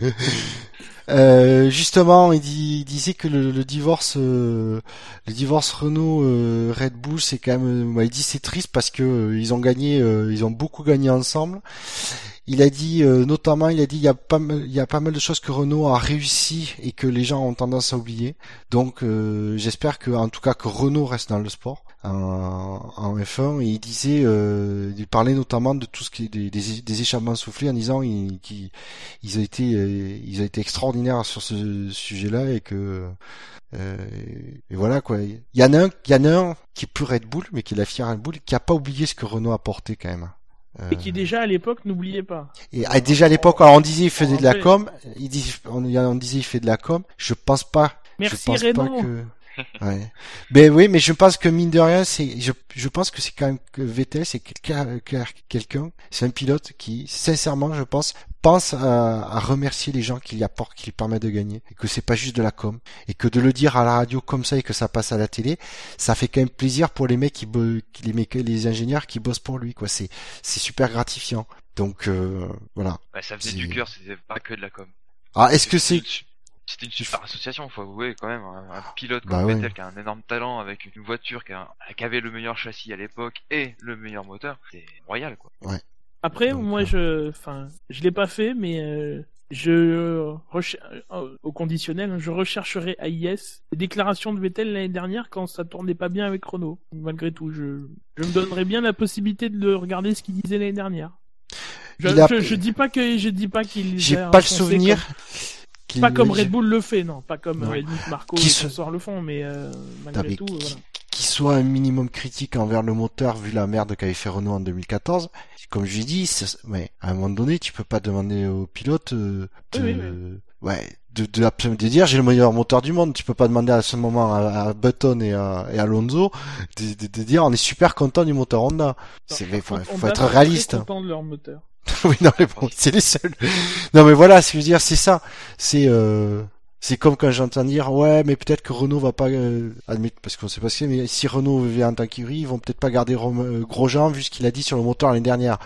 Speaker 2: euh, justement, il, disait que le, divorce, euh, le divorce Renault euh, Red Bull, c'est quand même, bah, il dit c'est triste parce que ils ont gagné, ils ont beaucoup gagné ensemble. Il a dit notamment, il a dit il y a pas mal, de choses que Renault a réussi et que les gens ont tendance à oublier. Donc j'espère que, en tout cas, que Renault reste dans le sport. En, en F1 et il disait, euh, il parlait notamment de tout ce qui est des, des, des échappements soufflés en disant qu'ils ils ont été, euh, ils ont été extraordinaires sur ce sujet-là et que euh, et voilà quoi. Il y en a un, il y en a un qui est plus Red Bull, mais qui est la fière Red Bull, qui a pas oublié ce que Renault a porté quand même.
Speaker 1: Et qui déjà à l'époque n'oubliait pas.
Speaker 2: Et ah, déjà à l'époque, on disait il faisait de la com, il dit, on, on disait il fait de la com. Je pense pas.
Speaker 1: Merci
Speaker 2: je pense
Speaker 1: Renault.
Speaker 2: pas que. Ouais. Ben oui, mais je pense que mine de rien, c'est, je, je pense que c'est quand même que Vettel, c'est quelqu'un, quelqu'un, c'est un pilote qui, sincèrement, je pense, pense à, à remercier les gens qui lui apportent, qui lui permettent de gagner, et que c'est pas juste de la com, et que de le dire à la radio comme ça et que ça passe à la télé, ça fait quand même plaisir pour les mecs qui, les mecs, les ingénieurs qui bossent pour lui, quoi. C'est, c'est super gratifiant. Donc euh, voilà.
Speaker 3: Ouais, ça
Speaker 2: C'est-
Speaker 3: du cœur, c'était pas que de la com.
Speaker 2: Ah, est-ce que c'est
Speaker 3: C'était une super association, faut avouer quand même. Un, un pilote
Speaker 2: Bah
Speaker 3: comme
Speaker 2: ouais.
Speaker 3: Vettel qui a un énorme talent avec une voiture qui, a, qui avait le meilleur châssis à l'époque et le meilleur moteur, c'est royal quoi.
Speaker 1: Après,
Speaker 2: Donc,
Speaker 1: moi,
Speaker 2: euh,
Speaker 1: je, enfin, je l'ai pas fait, mais euh, je recher- euh, au conditionnel, je rechercherai à IS les déclarations de Vettel l'année dernière quand ça tournait pas bien avec Renault. Malgré tout, je, je me donnerais bien la possibilité de regarder ce qu'il disait l'année dernière. Je,
Speaker 2: a-
Speaker 1: je, je dis pas que je dis pas qu'il
Speaker 2: J'ai pas le souvenir.
Speaker 1: comme- pas comme Red Bull le fait, non, pas comme
Speaker 2: Non.
Speaker 1: Helmut Marko
Speaker 2: Qui se-
Speaker 1: François le font, mais euh, malgré
Speaker 2: mais
Speaker 1: tout,
Speaker 2: qui-
Speaker 1: voilà.
Speaker 2: soit un minimum critique envers le moteur vu la merde qu'avait fait Renault en 2014. Comme je l'ai dit, ouais, à un moment donné, tu peux pas demander au pilote euh, de,
Speaker 1: Oui, oui,
Speaker 2: ouais, de, de, de dire j'ai le meilleur moteur du monde. Tu peux pas demander à ce moment à, à Button et à, et à Alonso de, de, de dire on est super content du moteur Honda. C'est, faut, faut être
Speaker 1: très
Speaker 2: réaliste.
Speaker 1: contents de leur moteur.
Speaker 2: oui, non, mais bon, c'est les seuls. Non, mais voilà, ce que je veux dire, c'est ça. C'est, euh, c'est comme quand j'entends dire, ouais, mais peut-être que Renault va pas, euh, admettre, parce qu'on sait pas ce que c'est, mais si Renault vient en tant qu'écurie, ils vont peut-être pas garder euh, Grosjean, vu ce qu'il a dit sur le moteur l'année dernière.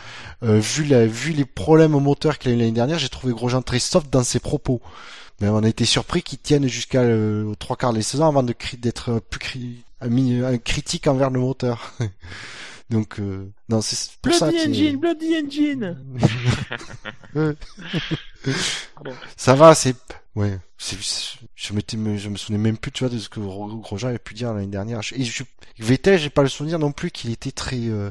Speaker 2: Euh, vu la, vu les problèmes au moteur qu'il a eu l'année dernière, j'ai trouvé Grosjean très soft dans ses propos. Mais on a été surpris qu'il tienne jusqu'à euh, trois quarts des saisons avant de d'être plus cri- un, un critique envers le moteur. Donc, euh, non, c'est pour ça
Speaker 1: Bloody
Speaker 2: que...
Speaker 1: Engine, Bloody Engine.
Speaker 2: Ça va, c'est ouais, c'est je me souvenais même plus tu vois de ce que Gro- Grosjean avait pu dire l'année dernière. Je- Et je Vettel, j'ai pas le souvenir non plus qu'il était très euh,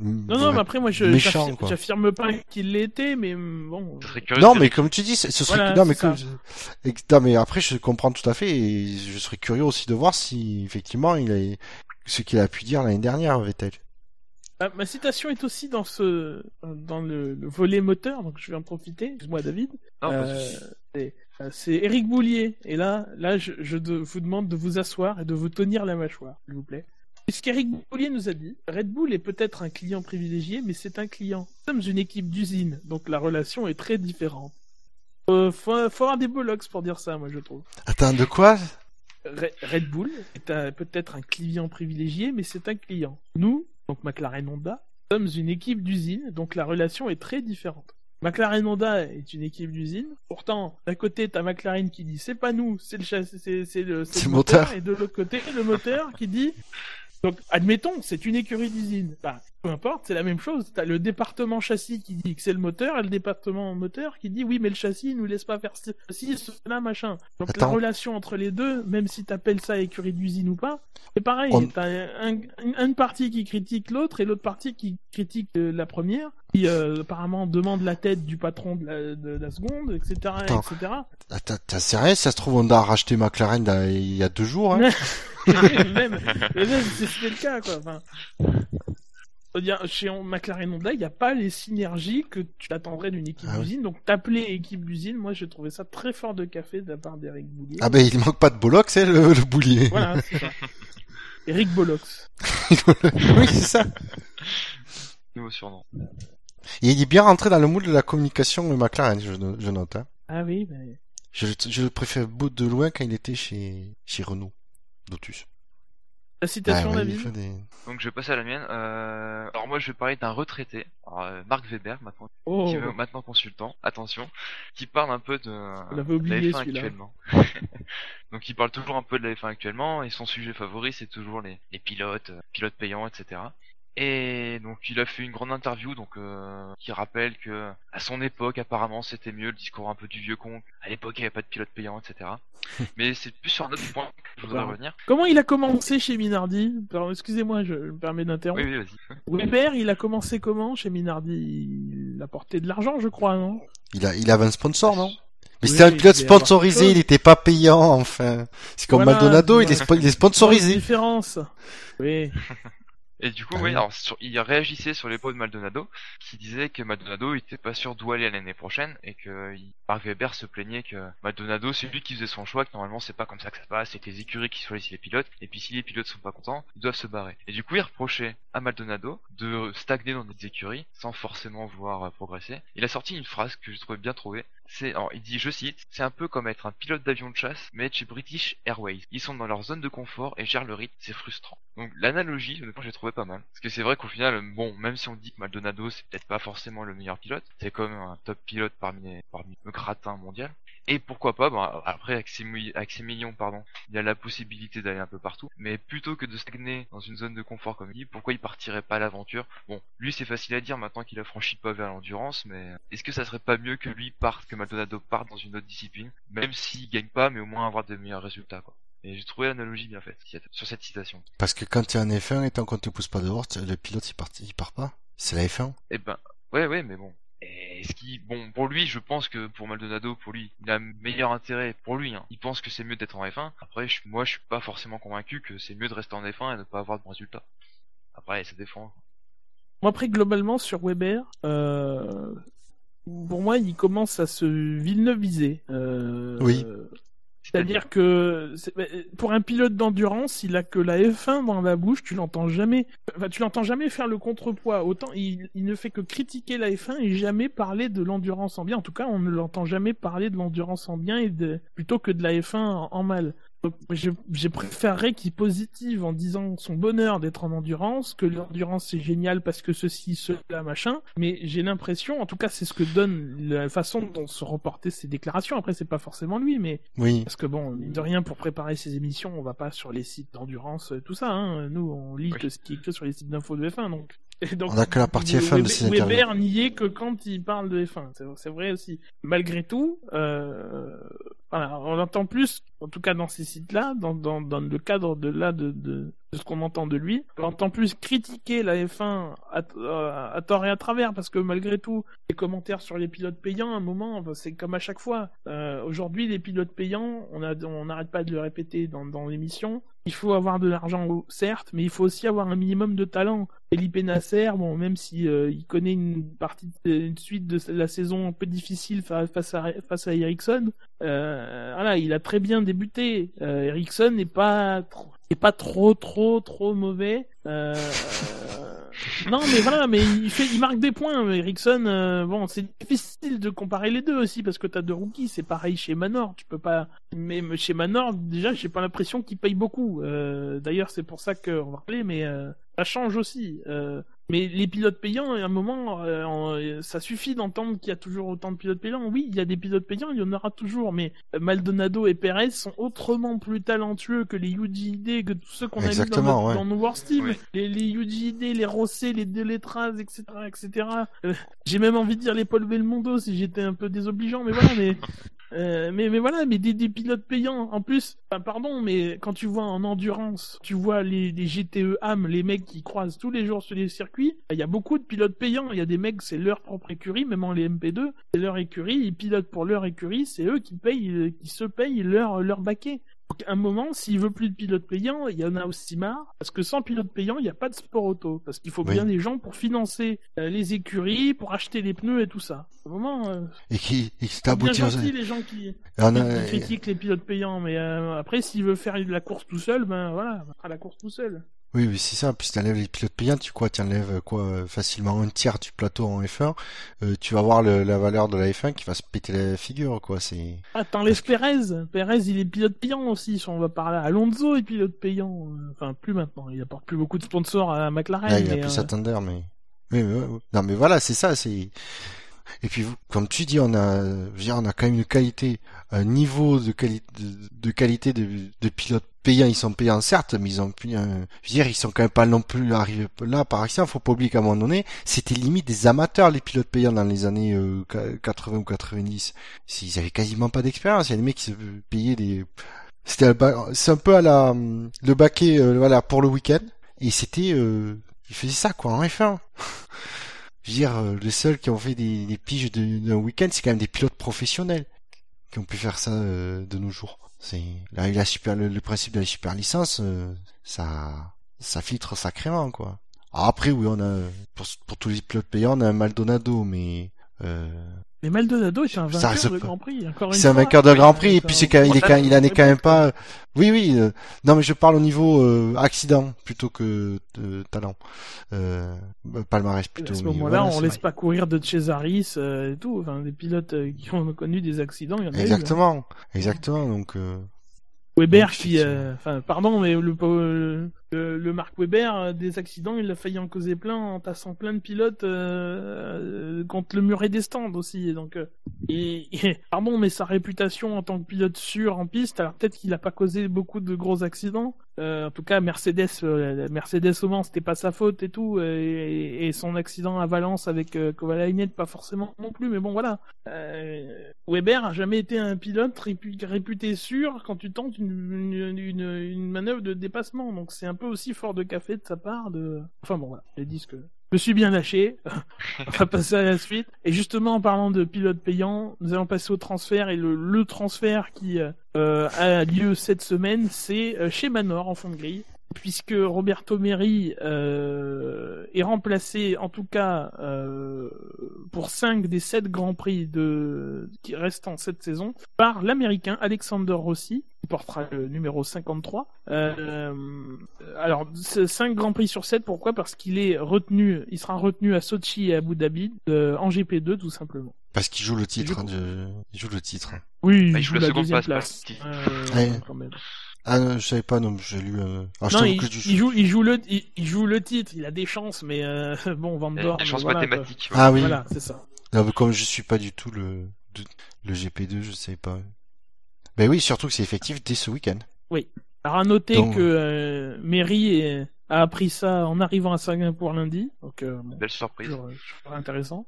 Speaker 1: Non, non, mais après, moi, je, j'affirme- pas qu'il l'était, mais hum, bon.
Speaker 3: Ce serait curieux
Speaker 2: Non, mais comme tu dis, ce serait
Speaker 1: Voilà,
Speaker 2: non mais et- non, mais après je comprends tout à fait et je serais curieux aussi de voir si effectivement il a ce qu'il a pu dire l'année dernière Vettel.
Speaker 1: Ah, ma citation est aussi dans ce, dans le, le volet moteur, donc je vais en profiter. Excuse-moi, David. Euh, c'est, euh, c'est Eric Boulier. Et là, là, je, je de- vous demande de vous asseoir et de vous tenir la mâchoire, s'il vous plaît. Puisqu'Eric Boulier nous a dit, Red Bull est peut-être un client privilégié, mais c'est un client. Nous sommes une équipe d'usine, donc la relation est très différente. Euh, faut, faut avoir des bollocks pour dire ça, moi, je trouve.
Speaker 2: Attends, de quoi?
Speaker 1: Re- Red Bull est un- peut-être un client privilégié, mais c'est un client. Nous, donc McLaren Honda, sommes une équipe d'usine, donc la relation est très différente. McLaren Honda est une équipe d'usine. Pourtant, d'un côté, t'as McLaren qui dit c'est pas nous, c'est le c'est le, c'est
Speaker 2: C'est
Speaker 1: le
Speaker 2: le
Speaker 1: moteur.
Speaker 2: moteur.
Speaker 1: Et de l'autre côté, le moteur qui dit donc admettons, c'est une écurie d'usine. Bah, peu importe, c'est la même chose. T'as le département châssis qui dit que c'est le moteur et le département moteur qui dit oui, mais le châssis il nous laisse pas faire ci, cela, machin. Donc la
Speaker 2: Attends.
Speaker 1: relation entre les deux, même si t'appelles ça écurie d'usine ou pas, c'est pareil.
Speaker 2: On-
Speaker 1: T'as un, une, partie qui critique l'autre et l'autre partie qui critique euh, la première, qui euh, apparemment demande la tête du patron de la, de la seconde, etc.,
Speaker 2: Attends.
Speaker 1: etc.
Speaker 2: T'as sérieux? Ça se trouve on a racheté McLaren il y a deux jours. Hein
Speaker 1: même, même si c'était le cas, quoi. Enfin, je veux dire, chez McLaren Honda, il n'y a pas les synergies que tu attendrais d'une équipe
Speaker 2: Ah oui.
Speaker 1: d'usine. Donc, t'appeler équipe d'usine, moi, j'ai trouvé ça très fort de café de la part d'Eric Boulier.
Speaker 2: ah ben il manque pas de Bollock, c'est le, le boulier.
Speaker 1: Voilà, c'est ça. Eric Bollocks.
Speaker 2: oui, c'est ça.
Speaker 3: Nouveau surnom.
Speaker 2: Et il est bien rentré dans le moule de la communication le McLaren, je, je note. Hein.
Speaker 1: Ah oui, mais...
Speaker 2: Je, le- je le préfère beau de loin quand il était chez, chez Renault, Lotus.
Speaker 1: La citation,
Speaker 2: Ah, ouais,
Speaker 1: David
Speaker 2: il fait des-
Speaker 3: Donc je vais passer à la mienne. Euh... Alors moi je vais parler d'un retraité, alors, euh, Marc Weber maintenant,
Speaker 1: Oh,
Speaker 3: qui est maintenant consultant, attention, qui parle un peu de,
Speaker 1: On l'avait
Speaker 3: de
Speaker 1: oublié,
Speaker 3: la F1
Speaker 1: celui-là.
Speaker 3: actuellement. Donc il parle toujours un peu de la F1 actuellement et son sujet favori c'est toujours les, les pilotes, euh, pilotes payants, etc. Et donc il a fait une grande interview donc euh, qui rappelle que à son époque apparemment c'était mieux le discours un peu du vieux con. À l'époque il n'y avait pas de pilote payant etc. Mais c'est plus sur un autre point que je voudrais revenir.
Speaker 1: Comment il a commencé chez Minardi? Excusez-moi, je me permets d'interrompre.
Speaker 3: Oui, oui, vas-y.
Speaker 1: Weber, il a commencé comment chez Minardi? Il a porté de l'argent, je crois, non?
Speaker 2: Il, a, il avait un sponsor, non? Mais c'était un pilote sponsorisé, il n'était pas payant, enfin. C'est comme Maldonado, il est, il est sponsorisé.
Speaker 1: différence. Oui.
Speaker 3: Et du coup, ah oui, alors il réagissait sur les pots de Maldonado, qui disait que Maldonado était pas sûr d'où aller l'année prochaine et que Mark Weber se plaignait que Maldonado c'est lui qui faisait son choix, que normalement c'est pas comme ça que ça se passe, c'est que les écuries qui choisissent les pilotes, et puis si les pilotes sont pas contents, ils doivent se barrer. Et du coup, il reprochait à Maldonado de stagner dans des écuries sans forcément vouloir progresser. Il a sorti une phrase que je trouvais bien trouvée, c'est, il dit, je cite, c'est un peu comme être un pilote d'avion de chasse, mais chez British Airways. Ils sont dans leur zone de confort et gèrent le rythme, c'est frustrant. Donc, l'analogie, honnêtement, j'ai trouvé pas mal. Parce que c'est vrai qu'au final, bon, même si on dit que Maldonado, c'est peut-être pas forcément le meilleur pilote, c'est comme un top pilote parmi, parmi le gratin mondial. Et pourquoi pas, bah, après avec ces, millions, pardon, il y a la possibilité d'aller un peu partout. Mais plutôt que de stagner dans une zone de confort comme il dit, pourquoi il partirait pas à l'aventure? Bon, lui c'est facile à dire maintenant qu'il a franchi pas vers l'endurance, mais est-ce que ça serait pas mieux que lui parte, que Maldonado parte dans une autre discipline, même s'il gagne pas, mais au moins avoir de meilleurs résultats quoi? Et j'ai trouvé l'analogie bien faite sur cette citation.
Speaker 2: Parce que quand tu es en F1 et tant qu'on te pousse pas dehors, le pilote il part, il part pas? C'est la F1.
Speaker 3: Eh ben, ouais, ouais, mais bon, et ce qui, bon, pour lui, je pense que pour Maldonado, pour lui, il a meilleur intérêt pour lui. Hein. Il pense que c'est mieux d'être en F1. Après, moi, je suis pas forcément convaincu que c'est mieux de rester en F1 et de ne pas avoir de bons résultats. Après, ça défend.
Speaker 1: Moi, après, globalement, sur Weber, euh, pour moi, il commence à se Villeneuviser. Euh,
Speaker 2: oui.
Speaker 1: C'est-à-dire que pour un pilote d'endurance, il a que la F1 dans la bouche, tu l'entends jamais. Enfin, tu l'entends jamais faire le contrepoids. Autant il, il, ne fait que critiquer la F1 et jamais parler de l'endurance en bien. En tout cas, on ne l'entend jamais parler de l'endurance en bien et de plutôt que de la F1 en mal. Je, préférerais qu'il positive en disant son bonheur d'être en endurance, que l'endurance c'est génial parce que ceci, cela, machin. Mais j'ai l'impression, en tout cas c'est ce que donne la façon dont se reportaient ses déclarations. Après c'est pas forcément lui, mais
Speaker 2: oui.
Speaker 1: parce que bon, de rien pour préparer ces émissions, on va pas sur les sites d'endurance, tout ça. Hein. Nous on lit que ce qui est écrit sur les sites d'infos de F1, donc
Speaker 2: on a que la partie F1 de ces
Speaker 1: interviews. Weber n'y est que quand il parle de F1. C'est vrai aussi. Malgré tout, euh, voilà, on entend plus, en tout cas dans ces sites-là, dans, dans, le cadre de là de, ce qu'on entend de lui, on entend plus critiquer la F1 à, tort et à travers, parce que malgré tout, les commentaires sur les pilotes payants, à un moment, c'est comme à chaque fois. Euh, Aujourd'hui, les pilotes payants, on n'arrête pas de le répéter dans, l'émission, il faut avoir de l'argent, certes, mais il faut aussi avoir un minimum de talent. Felipe Nasser, bon, même si euh, il connaît une partie, une suite de la saison un peu difficile face à face Ericsson, euh, voilà, il a très bien débuté. Euh, Ericsson n'est pas trop, pas trop trop trop mauvais. Euh, non, mais voilà, mais il marque des points. Ericsson, euh, bon, c'est difficile de comparer les deux aussi parce que t'as deux rookies. C'est pareil chez Manor. Tu peux pas. Mais chez Manor, déjà, j'ai pas l'impression qu'il paye beaucoup. Euh, D'ailleurs, c'est pour ça qu'on va parler, mais euh, ça change aussi. Euh, mais les pilotes payants, à un moment, euh, ça suffit d'entendre qu'il y a toujours autant de pilotes payants. Oui, il y a des pilotes payants, il y en aura toujours, mais Maldonado et Perez sont autrement plus talentueux que les UGID, que tous ceux qu'on a vu dans, ouais. dans nos Worst Team. Les, les UGID, les Rosset, les Deletraz, etc., etc. Euh, j'ai même envie de dire les Paul Belmondo si j'étais un peu désobligeant, mais voilà, mais euh, mais, mais voilà, mais des, pilotes payants. En plus, pardon, mais quand tu vois en endurance, tu vois les, GTE AM, les mecs qui croisent tous les jours sur les circuits, il y a beaucoup de pilotes payants. Il y a des mecs, c'est leur propre écurie, même en les MP2, c'est leur écurie, ils pilotent pour leur écurie, c'est eux qui payent, qui se payent leur, leur baquet. Donc, à un moment, s'il veut plus de pilotes payants, il y en a aussi marre, parce que sans pilote payant, il n'y a pas de sport auto, parce qu'il faut bien des gens pour financer euh, les écuries, pour acheter les pneus et tout ça. À un moment, euh,
Speaker 2: et qui, et
Speaker 1: qui bien gentil les gens qui, qui critiquent les pilotes payants, mais euh, après, s'il veut faire de la course tout seul, ben voilà, il fera la course tout seul.
Speaker 2: Oui, oui, c'est ça. Puis si enlèves les pilotes payants, tu quoi, enlèves quoi, facilement un tiers du plateau en F1. Euh, tu vas voir le, la valeur de la F1 qui va se péter la figure, quoi. C'est.
Speaker 1: Ah, t'enlèves Perez. Perez, il est pilote payant aussi. Si on va parler, Alonso est pilote payant. Enfin, plus maintenant. Il apporte plus beaucoup de sponsors à McLaren.
Speaker 2: Là, il a plus euh... mais. mais... mais, non, mais voilà, c'est ça. C'est et puis, comme tu dis, on a, je on a quand même une qualité, un niveau de, qualité de, qualité de, de pilote payants, ils sont payants certes, mais ils ont je dire, ils sont quand même pas non plus arrivés là par accident. Faut pas oublier qu'à un moment donné, c'était limite des amateurs les pilotes payants dans les années euh, 80 ou 90. Ils avaient quasiment pas d'expérience. Il y a des mecs qui se payaient des, c'était c'est un peu à la le baquet, euh, voilà, pour le week-end. Et c'était, euh, ils faisaient ça quoi en F1. Je veux dire, euh, les seuls qui ont fait des, des piges d'un week-end, c'est quand même des pilotes professionnels qui ont pu faire ça euh, de nos jours. C'est là, la super, le, le principe de la super licence, euh, ça, ça filtre sacrément quoi. Alors après, oui, on a pour, pour tous les pilotes payants, on a un Maldonado, mais euh,
Speaker 1: Mais Maldonado est un vainqueur de Grand Prix.
Speaker 2: C'est un vainqueur de Grand Prix et
Speaker 1: c'est
Speaker 2: puis c'est quand il est quand il en est quand même pas. Oui, oui. euh, Non, mais je parle au niveau euh, accident plutôt que de talent. Euh, palmarès plutôt.
Speaker 1: À ce moment-là,
Speaker 2: voilà,
Speaker 1: on
Speaker 2: c'est-
Speaker 1: laisse pas courir de Cesaris euh, et tout. Enfin, des pilotes qui ont connu des accidents, il y en a eu, hein.
Speaker 2: Exactement, exactement. Donc.
Speaker 1: Weber
Speaker 2: Donc,
Speaker 1: qui, enfin, pardon, mais le, le, Marc Weber euh, des accidents, il a failli en causer plein en tassant plein de pilotes euh, euh, contre le muret des stands aussi. Donc, pardon, mais sa réputation en tant que pilote sûr en piste, alors peut-être qu'il a pas causé beaucoup de gros accidents. Euh, en tout cas, Mercedes, euh, Mercedes au Mans, c'était pas sa faute et tout, et, son accident à Valence avec euh, Kovalainen, pas forcément non plus. Mais bon, voilà. Weber a jamais été un pilote répu- réputé sûr quand tu tentes une, manœuvre de dépassement. Donc c'est un peu aussi fort de café de sa part. De... Enfin bon, voilà, j'ai dit ce que je me suis bien lâché. On va passer à la suite. Et justement, en parlant de pilote payant, nous allons passer au transfert. Et le, le transfert qui euh, a lieu cette semaine, c'est euh, chez Manor en fond de grille. Puisque Roberto Meri euh, est remplacé, en tout cas euh, pour 5 des 7 grands prix de qui restent cette saison, par l'américain Alexander Rossi, qui portera le numéro 53. Euh, alors, 5 grands prix sur 7, pourquoi? Parce qu'il est retenu, il sera retenu à Sochi et à Abu Dhabi, euh, en GP2 tout simplement.
Speaker 2: Parce qu'il joue le titre.
Speaker 1: joue-
Speaker 2: hein, de... Il joue le titre.
Speaker 1: Oui,
Speaker 3: Ah, il joue la
Speaker 1: la
Speaker 3: seconde
Speaker 1: deuxième
Speaker 3: place,
Speaker 1: place.
Speaker 3: pas
Speaker 1: Euh,
Speaker 2: Ouais.
Speaker 1: quand même.
Speaker 2: Ah non, je savais pas. Non, j'ai lu. Euh... Ah,
Speaker 1: Non, il,
Speaker 2: que je-
Speaker 1: il joue, il joue le, il, il joue le titre. Il a des chances, mais euh, bon, Van
Speaker 3: Il y a
Speaker 1: Dorn.
Speaker 3: Des chances
Speaker 1: voilà,
Speaker 3: mathématiques.
Speaker 2: Ah oui.
Speaker 1: Voilà, c'est ça.
Speaker 2: Non, mais comme je suis pas du tout le de- le GP2, je sais pas. Ben oui, surtout que c'est effectif dès ce week-end.
Speaker 1: Alors à noter
Speaker 2: Donc-
Speaker 1: que euh, Mary est- a appris ça en arrivant à Singapour lundi, donc euh,
Speaker 3: Belle surprise.
Speaker 1: toujours, euh, toujours intéressant.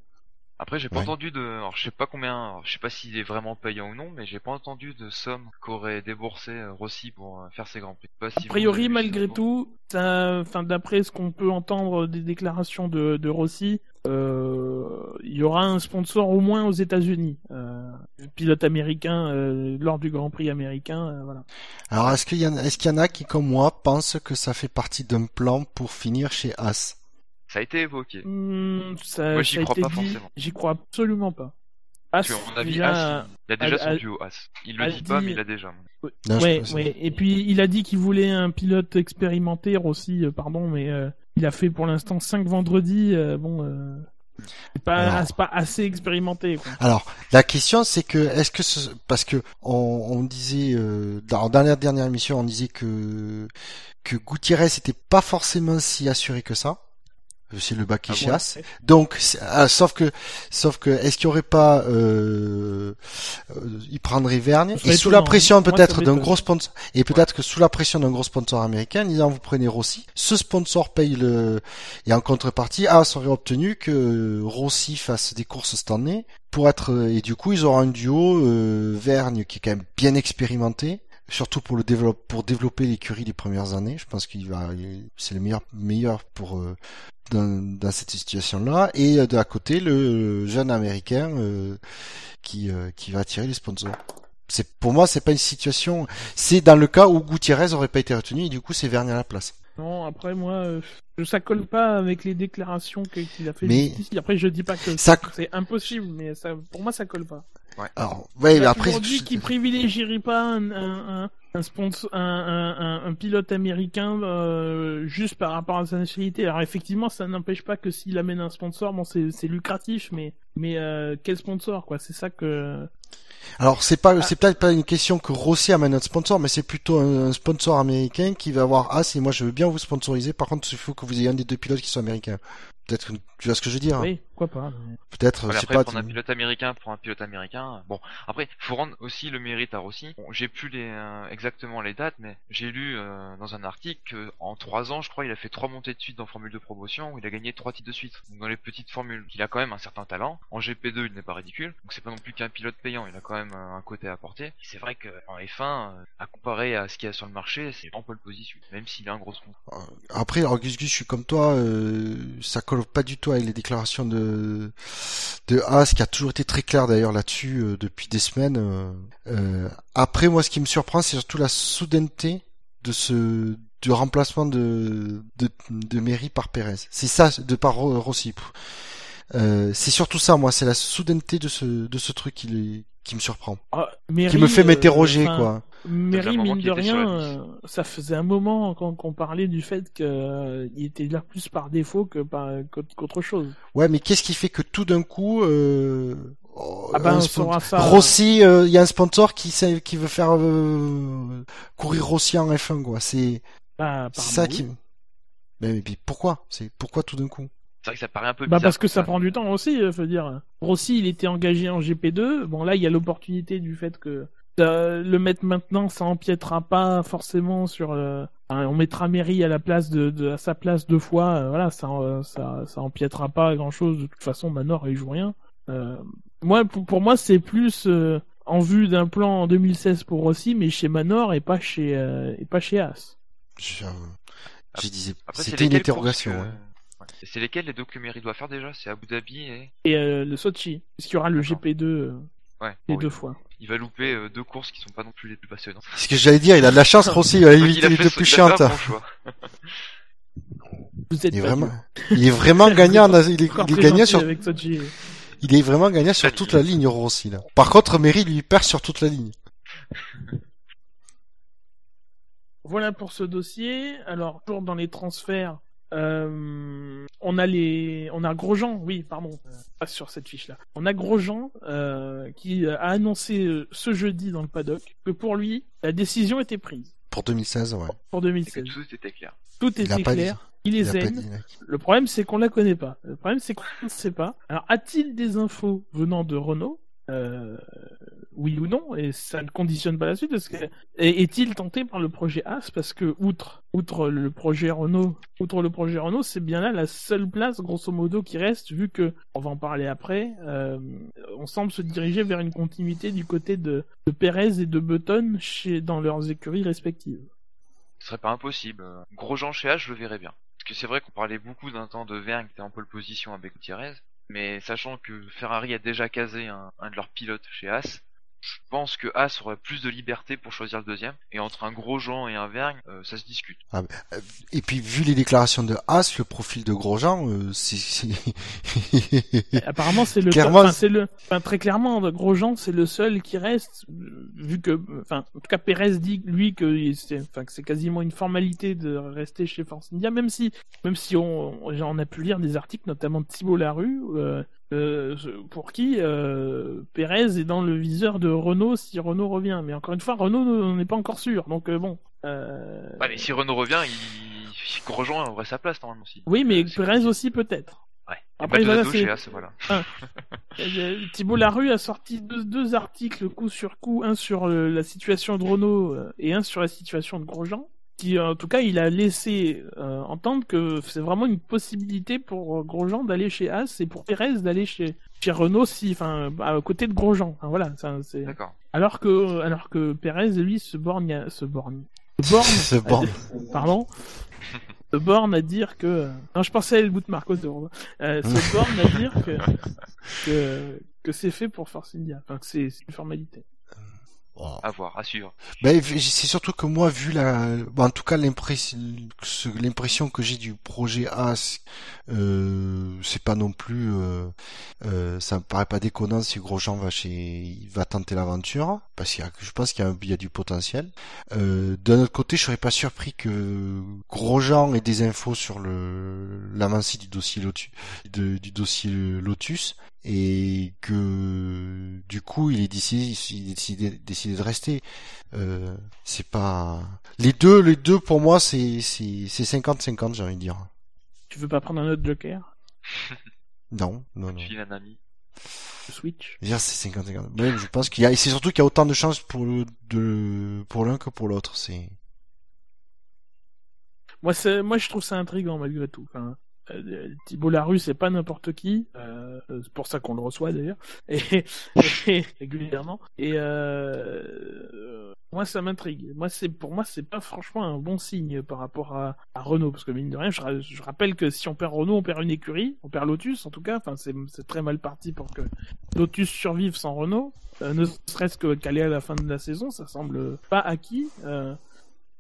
Speaker 3: Après, j'ai pas
Speaker 2: Ouais.
Speaker 3: entendu de, alors je sais pas combien, alors, je sais pas s'il est vraiment payant ou non, mais j'ai pas entendu de somme qu'aurait déboursé euh, Rossi pour euh, faire ses grands prix. Pas
Speaker 1: A
Speaker 3: si
Speaker 1: priori, malgré tout, ça, enfin d'après ce qu'on peut entendre des déclarations de, de Rossi, euh, il y aura un sponsor au moins aux États-Unis, euh, pilote américain euh, lors du Grand Prix américain, euh, voilà.
Speaker 2: Alors, est-ce qu'il y en a, est-ce qu'il y en a qui, comme moi, pensent que ça fait partie d'un plan pour finir chez As
Speaker 3: Ça a été évoqué.
Speaker 1: Hmm, ça,
Speaker 3: Moi, j'y
Speaker 1: ça a
Speaker 3: crois
Speaker 1: été
Speaker 3: pas
Speaker 1: dit,
Speaker 3: forcément.
Speaker 1: J'y crois absolument pas.
Speaker 3: Parce
Speaker 1: As,
Speaker 3: qu'à mon avis,
Speaker 1: déjà,
Speaker 3: As, il, a déjà
Speaker 1: a-
Speaker 3: son
Speaker 1: a-
Speaker 3: duo As. Il le
Speaker 1: a
Speaker 3: dit pas,
Speaker 1: dit-
Speaker 3: mais il a déjà.
Speaker 2: Non, je
Speaker 1: ouais,
Speaker 2: pense-
Speaker 1: ouais. Et puis il a dit qu'il voulait un pilote expérimenté aussi, euh, pardon, mais euh, il a fait pour l'instant 5 vendredis. euh, bon, euh, c'est pas,
Speaker 2: Alors.
Speaker 1: c'est pas assez expérimenté. Quoi.
Speaker 2: Alors, la question c'est que est-ce que ce- parce que on, on disait euh, dans, dans la dernière émission, on disait que que Gutiérrez était pas forcément si assuré que ça. Euh, C'est le bac qui
Speaker 3: Ah
Speaker 2: chasse. Donc, ah, sauf que, sauf que, est-ce qu'il y aurait pas, euh, euh, il prendrait Vergne et sous la pression peut-être d'un gros sponsor et peut-être que sous la pression d'un gros sponsor américain, disant vous prenez Rossi, ce sponsor paye le et en contrepartie, ah, ça aurait obtenu que Rossi fasse des courses cette année pour être et du coup ils auront un duo euh, Vergne qui est quand même bien expérimenté surtout pour le développe pour développer l'écurie des premières années. Je pense qu'il va c'est le meilleur meilleur pour euh, dans, dans cette situation là et euh, de à côté le jeune américain euh, qui euh, qui va attirer les sponsors. C'est pour moi c'est pas une situation. C'est dans le cas où Gutiérrez aurait pas été retenu et du coup c'est Vergne à la place
Speaker 1: Non, après moi, ça colle pas avec les déclarations qu'il a fait
Speaker 2: Mais-.
Speaker 1: Après, je dis pas que
Speaker 2: Ça-
Speaker 1: c'est impossible, mais ça, pour moi, ça colle pas.
Speaker 2: Alors ouais mais
Speaker 1: a
Speaker 2: après
Speaker 1: toujours dit qu'il privilégierait pas un, un, un, un sponsor, un, un, un, un pilote américain euh, juste par rapport à sa nationalité. Alors effectivement, ça n'empêche pas que s'il amène un sponsor, bon, c'est lucratif, mais mais euh, quel sponsor quoi? C'est ça que
Speaker 2: Alors c'est pas c'est peut-être pas une question que Rossi amène notre sponsor, mais c'est plutôt un, un sponsor américain qui va avoir As et moi je veux bien vous sponsoriser. Par contre, il faut que vous ayez un des deux pilotes qui soit américain. Peut-être que tu vois ce que je veux dire. hein?
Speaker 1: Pourquoi pas. mais-
Speaker 2: Peut-être,
Speaker 3: Voilà,
Speaker 2: je sais
Speaker 3: après,
Speaker 2: pas.
Speaker 3: prendre un pilote américain pour un pilote américain. Bon, après, faut rendre aussi le mérite à Rossi. Bon, j'ai plus les, euh, exactement les dates, mais j'ai lu euh, dans un article que en trois ans, je crois, il a fait trois montées de suite dans Formule de promotion où il a gagné trois titres de suite. Donc dans les petites formules, il a quand même un certain talent. En GP2, il n'est pas ridicule. Donc c'est pas non plus qu'un pilote payant. Il a quand même euh, un côté à apporter. Et C'est vrai qu'en F1, euh, à comparer à ce qu'il y a sur le marché, c'est en pole position, même s'il a un gros compte.
Speaker 2: Après, alors Gus Gus, je suis comme toi, euh, ça colle pas du tout avec les déclarations de de Haas, qui a toujours été très clair d'ailleurs là-dessus euh, depuis des semaines. euh. Euh, après, moi, ce qui me surprend, c'est surtout la soudaineté de ce du remplacement de de, de Mary par Perez. C'est ça, de par Ro- Rossi. Euh, c'est surtout ça, moi, c'est la soudaineté de ce de ce truc qui, me surprend,
Speaker 1: Ah,
Speaker 2: qui me fait
Speaker 1: euh,
Speaker 2: m'interroger,
Speaker 1: enfin,
Speaker 2: quoi.
Speaker 1: Mary, mine de rien, euh, ça faisait un moment qu'on qu'on parlait du fait qu'il était là plus par défaut que par qu'autre chose.
Speaker 2: Ouais, mais qu'est-ce qui fait que tout d'un coup, euh, oh,
Speaker 1: Ah ben, on ça.
Speaker 2: Rossi, euh, il y a un sponsor qui veut faire euh, courir Rossi en F1, quoi. C'est
Speaker 1: Bah,
Speaker 2: ça
Speaker 1: oui.
Speaker 2: qui. Mais, mais pourquoi? C'est pourquoi tout d'un coup?
Speaker 3: C'est vrai que ça paraît un peu
Speaker 1: Bah
Speaker 3: bizarre.
Speaker 1: parce que ça prend du temps aussi, euh, faut dire. Rossi, il était engagé en GP2. Bon là, il y a l'opportunité du fait que euh, le mettre maintenant, ça empiétera pas forcément sur. euh, enfin, on mettra Mary à la place de, de- à sa place deux fois. euh, voilà, ça, euh, ça, ça empiétera pas grand chose. De toute façon, Manor il joue rien. Euh, moi, pour, pour moi, c'est plus euh, en vue d'un plan en 2016 pour Rossi, mais chez Manor et pas chez euh, et pas chez As.
Speaker 2: Je, je disais, c'était une
Speaker 3: lesquelles
Speaker 2: interrogation. hein.
Speaker 3: Ouais. C'est lesquels les deux que Mary doit faire déjà? C'est Abu Dhabi et.
Speaker 1: Et euh, le Sochi, parce qu'il y aura le
Speaker 3: D'accord.
Speaker 1: GP2 euh,
Speaker 3: Ouais.
Speaker 1: les
Speaker 3: bon,
Speaker 1: deux fois.
Speaker 3: Il va louper euh, deux courses qui sont pas non plus les plus passionnantes.
Speaker 2: Ce que j'allais dire, il a de la chance, Rossi, il a évité les deux plus chiantes.
Speaker 1: Vous êtes
Speaker 2: Il est vraiment, il est vraiment gagnant, il est, il est gagnant sur, il est vraiment gagnant sur toute la ligne, Rossi, là. Par contre, Mary lui perd sur toute la ligne.
Speaker 1: Voilà pour ce dossier. Alors, toujours dans les transferts, euh, on a les, on a Grosjean, oui, pardon, euh, pas sur cette fiche-là. On a Grosjean euh, qui a annoncé euh, ce jeudi dans le paddock que pour lui, la décision était prise
Speaker 2: Pour 2016, ouais.
Speaker 1: pour
Speaker 3: Et que
Speaker 1: 2016.
Speaker 3: tout était clair.
Speaker 1: Tout
Speaker 2: Il
Speaker 1: était
Speaker 2: pas
Speaker 1: clair. Il est
Speaker 2: Il a pas
Speaker 1: zen.
Speaker 2: dit.
Speaker 1: Le problème, c'est qu'on la connaît pas. Le problème, c'est qu'on ne sait pas. Alors, a-t-il des infos venant de Renault? Euh, Oui ou non Et ça ne conditionne pas la suite. Est-il tenté par le projet As Parce que outre, le projet Renault, outre le projet Renault, c'est bien là la seule place, grosso modo, qui reste, vu que on va en parler après. euh, on semble se diriger vers une continuité du côté de, de Perez et de Button chez dans leurs écuries respectives.
Speaker 3: Ce serait pas impossible. Grosjean chez H, je le verrais bien. Parce que c'est vrai qu'on parlait beaucoup d'un temps de Verne qui était en pole position avec Gutiérrez. Mais sachant que Ferrari a déjà casé un, un de leurs pilotes chez As, je pense que As aurait plus de liberté pour choisir le deuxième. Et entre un Grosjean et un Vergne, euh, ça se discute.
Speaker 2: Et puis, vu les déclarations de Haas, le profil de Grosjean, euh, c'est,
Speaker 1: Apparemment, c'est le,
Speaker 2: Clairement,
Speaker 1: enfin, c'est le, enfin, très clairement, Grosjean, c'est le seul qui reste, euh, vu que, enfin, en tout cas, Pérez dit lui que c'est, enfin, que c'est quasiment une formalité de rester chez Force India, même si, même si on, on on a pu lire des articles, notamment de Thibault Larue, euh, euh, pour qui euh, Pérez est dans le viseur de Renault si Renault revient. Mais encore une fois, Renault n'est pas encore sûr, donc euh, bon.
Speaker 3: Ouais, mais si Renault revient, il... Grosjean aurait sa place normalement aussi.
Speaker 1: Oui, mais Pérez aussi peut-être.
Speaker 3: Ouais.
Speaker 1: Après,
Speaker 3: Et
Speaker 1: voilà,
Speaker 3: Maldonado chez As, voilà.
Speaker 1: Euh, Thibault Larue a sorti deux, deux articles coup sur coup, un sur la situation de Renault et un sur la situation de Grosjean, qui euh, en tout cas il a laissé euh, entendre que c'est vraiment une possibilité pour euh, Grosjean d'aller chez As et pour Pérez d'aller chez, chez Renault si, enfin, à côté de Grosjean. Enfin, voilà, ça, c'est...
Speaker 3: D'accord.
Speaker 1: Alors que, alors que Pérez lui se borgne, à, se borgne, se borne,
Speaker 2: Se
Speaker 1: à
Speaker 2: borne.
Speaker 1: dire- pardon, se borne à dire que, non, je pensais à le bout de Marcos de Renault. Euh, se borne à dire que que, que c'est fait pour Force India. Enfin, que c'est c'est une formalité.
Speaker 3: À voir, à suivre.
Speaker 2: Ben, c'est surtout que moi, vu la, bon, en tout cas l'impression, que j'ai du projet As, euh, c'est pas non plus, euh, euh, ça me paraît pas déconnant si Grosjean va chez, il va tenter l'aventure, parce qu'il y a, je pense qu'il y a, un- il y a du potentiel. Euh, d'un autre côté, je serais pas surpris que Grosjean ait des infos sur le l'avancée du dossier Lotus, de- du dossier Lotus, et que du coup il est décidé, il est décidé, décidé de rester. Euh, c'est pas les deux, les deux pour moi c'est c'est c'est 50-50 j'ai envie de dire.
Speaker 1: Tu veux pas prendre un autre Joker?
Speaker 2: Non, non,
Speaker 3: Tu
Speaker 2: non.
Speaker 3: files un ami.
Speaker 1: Switch.
Speaker 2: Dire c'est 50-50. Ouais, je pense qu'il y a, et c'est surtout qu'il y a autant de chances pour le, de, pour l'un que pour l'autre. C'est,
Speaker 1: Moi, c'est, moi, je trouve ça intriguant malgré tout. Enfin, Thibault Larue, c'est pas n'importe qui. Euh, c'est pour ça qu'on le reçoit d'ailleurs, et, et- régulièrement. Et euh, moi, ça m'intrigue. Moi, c'est pour moi, c'est pas franchement un bon signe par rapport à, à Renault, parce que mine de rien, je, ra- je rappelle que si on perd Renault, on perd une écurie, on perd Lotus en tout cas. Enfin, c'est, c'est très mal parti pour que Lotus survive sans Renault. Euh, ne serait-ce que qu'aller à la fin de la saison, ça semble pas acquis.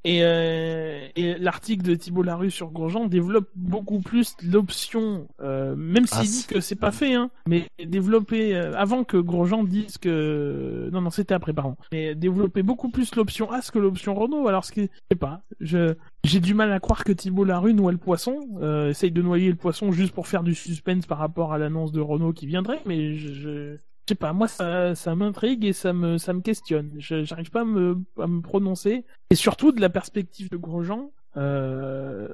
Speaker 1: Euh, et, euh, et l'article de Thibault Larue sur Grosjean développe beaucoup plus l'option, euh, même s'il
Speaker 2: Ah,
Speaker 1: dit que c'est pas fait, hein, mais développer euh, avant que Grosjean dise que non non c'était après pardon, mais développer beaucoup plus l'option As que l'option Renault. Alors ce qui, je sais pas, je j'ai du mal à croire que Thibault Larue noie le poisson, essaye de noyer le poisson juste pour faire du suspense par rapport à l'annonce de Renault qui viendrait, mais je, je... Sais pas, moi ça, m'intrigue et ça me, ça me questionne. J'arrive pas à me, à me prononcer. Et surtout de la perspective de Grosjean, euh,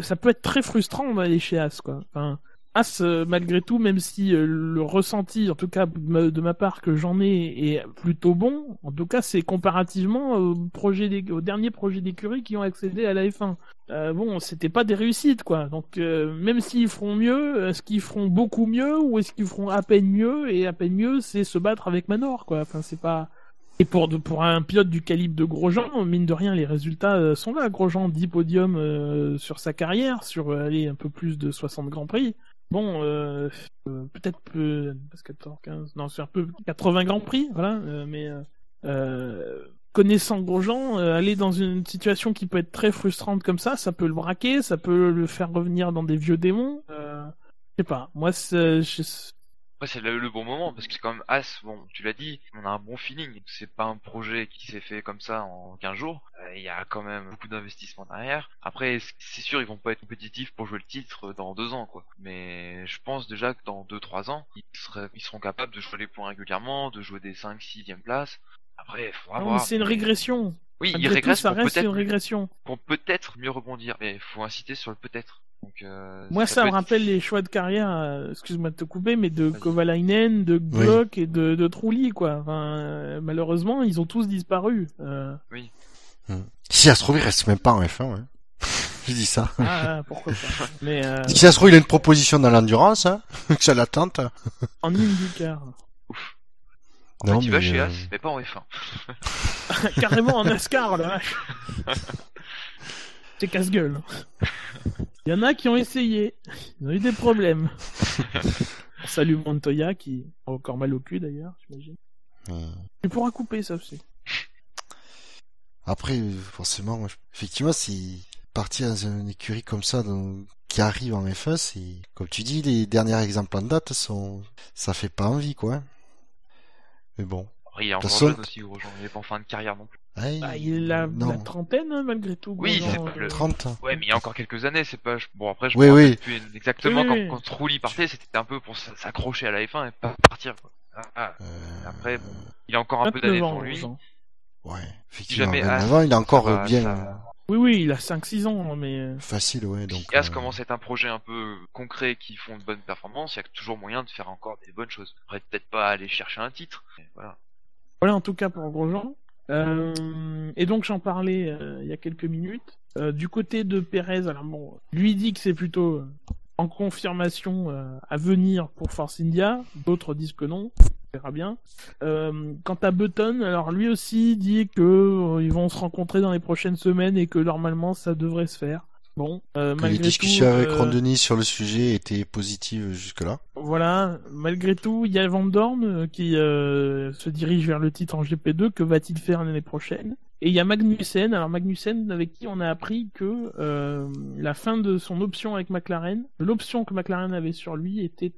Speaker 1: ça, peut être très frustrant d'aller chez As, quoi. As, euh, malgré tout, même si euh, le ressenti, en tout cas de ma, part que j'en ai, est plutôt bon, en tout cas c'est comparativement au, projet des, au dernier projet d'écurie qui ont accédé à la F1. Euh, bon, c'était pas des réussites, quoi. Donc, même s'ils feront mieux, est-ce qu'ils feront beaucoup mieux ou est-ce qu'ils feront à peine mieux? Et à peine mieux, c'est se battre avec Manor, quoi. Enfin, c'est pas. Et pour, pour un pilote du calibre de Grosjean, mine de rien, les résultats sont là. Grosjean 10 podiums sur sa carrière, sur allez, un peu plus de 60 Grands Prix. Bon, euh, euh, peut-être que 14, 15, non, c'est un peu 80 Grands Prix, voilà. euh, mais euh, connaissant Grosjean, aller dans une situation qui peut être très frustrante comme ça, ça peut le braquer, ça peut le faire revenir dans des vieux démons. Je sais pas. Moi, je-
Speaker 3: Après, c'est le, le bon moment parce que c'est quand même As. Bon, tu l'as dit, on a un bon feeling. C'est pas un projet qui s'est fait comme ça en 15 jours. Euh, Il y a quand même beaucoup d'investissement derrière. Après, c'est sûr, ils vont pas être compétitifs pour jouer le titre dans deux ans, quoi. Mais je pense déjà que dans deux, trois ans, ils, seraient, ils seront capables de jouer les points régulièrement, de jouer des 5, 6e places. Après, il faudra
Speaker 1: non,
Speaker 3: voir.
Speaker 1: c'est une régression.
Speaker 3: Oui,
Speaker 1: tout,
Speaker 3: régressent
Speaker 1: ça
Speaker 3: pour
Speaker 1: reste une
Speaker 3: peut-être
Speaker 1: régression.
Speaker 3: pour peut-être mieux rebondir. Mais il faut inciter sur le peut-être. Donc, euh,
Speaker 1: Moi, ça, me
Speaker 3: être-
Speaker 1: rappelle les choix de carrière, euh, excuse-moi de te couper, mais de. Kovalainen, de Glock et de, de Trulli, quoi. Enfin, euh, malheureusement, ils ont tous disparu. Euh,
Speaker 2: si ça se trouve, il reste même pas en F1, hein. Je dis ça.
Speaker 1: ah, pourquoi pas. Mais euh,
Speaker 2: Si ça se trouve, il a une proposition dans l'endurance, hein, que ça l'attente.
Speaker 1: en IndyCar.
Speaker 3: En fait, il va chez
Speaker 2: euh,
Speaker 3: As, mais pas en F1.
Speaker 1: Carrément en NASCAR, la vache. C'est casse-gueule. Il y en a qui ont essayé. Ils ont eu des problèmes. On salue Montoya qui a encore mal au cul d'ailleurs, j'imagine.
Speaker 2: euh,
Speaker 1: Tu pourras couper ça aussi.
Speaker 2: Après, forcément, effectivement, si partir dans une écurie comme ça, qui arrive en F1, c'est, comme tu dis, les derniers exemples en date sont, ça fait pas envie, quoi. Mais bon.
Speaker 3: Il est encore
Speaker 2: façon-
Speaker 3: jeune aussi, Grosjean. Il est pas en fin de carrière non plus.
Speaker 2: Ouais,
Speaker 1: Bah, il a
Speaker 2: non.
Speaker 1: la trentaine hein, malgré tout.
Speaker 3: Oui, c'est pas le-
Speaker 2: 30.
Speaker 3: Ouais, mais il y a encore quelques années, c'est pas. Bon, après, je
Speaker 2: Oui,
Speaker 3: me rappelle
Speaker 2: oui.
Speaker 3: plus exactement
Speaker 1: Oui,
Speaker 3: quand,
Speaker 1: oui.
Speaker 3: quand Trulli partait, c'était un peu pour s'accrocher à la F1 et pas partir. Quoi. Ah, ah.
Speaker 2: Euh,
Speaker 3: Après, bon, il a encore un peu
Speaker 1: 29
Speaker 3: d'années devant lui.
Speaker 1: Grosjean.
Speaker 2: Ouais, effectivement.
Speaker 3: jamais
Speaker 2: même
Speaker 3: As,
Speaker 2: avant, il a encore
Speaker 3: va-
Speaker 2: bien
Speaker 3: ça-
Speaker 1: Oui, oui, il a 5-6 ans, mais... euh,
Speaker 2: facile, ouais, donc.
Speaker 3: Si As
Speaker 2: euh,
Speaker 3: commence à être un projet un peu concret qui font de bonnes performances, il y a toujours moyen de faire encore des bonnes choses. Après, peut-être pas aller chercher un titre, mais voilà.
Speaker 1: Voilà en tout cas pour Grosjean. Euh, et donc j'en parlais euh, il y a quelques minutes. Euh, du côté de Pérez, alors bon, lui dit que c'est plutôt en confirmation euh, à venir pour Force India. D'autres disent que non. Verra bien. Euh, quant à Button, alors lui aussi dit que euh, ils vont se rencontrer dans les prochaines semaines et que normalement ça devrait se faire. Bon, euh,
Speaker 2: que les
Speaker 1: malgré
Speaker 2: discussions
Speaker 1: tout,
Speaker 2: avec Ron Denis sur le sujet étaient positives jusque-là.
Speaker 1: voilà, malgré tout, il y a Van Dorn qui se dirige vers le titre en GP2. Que va-t-il faire l'année prochaine? Et il y a Magnussen. Alors Magnussen, avec qui on a appris que la fin de son option avec McLaren, l'option que McLaren avait sur lui, était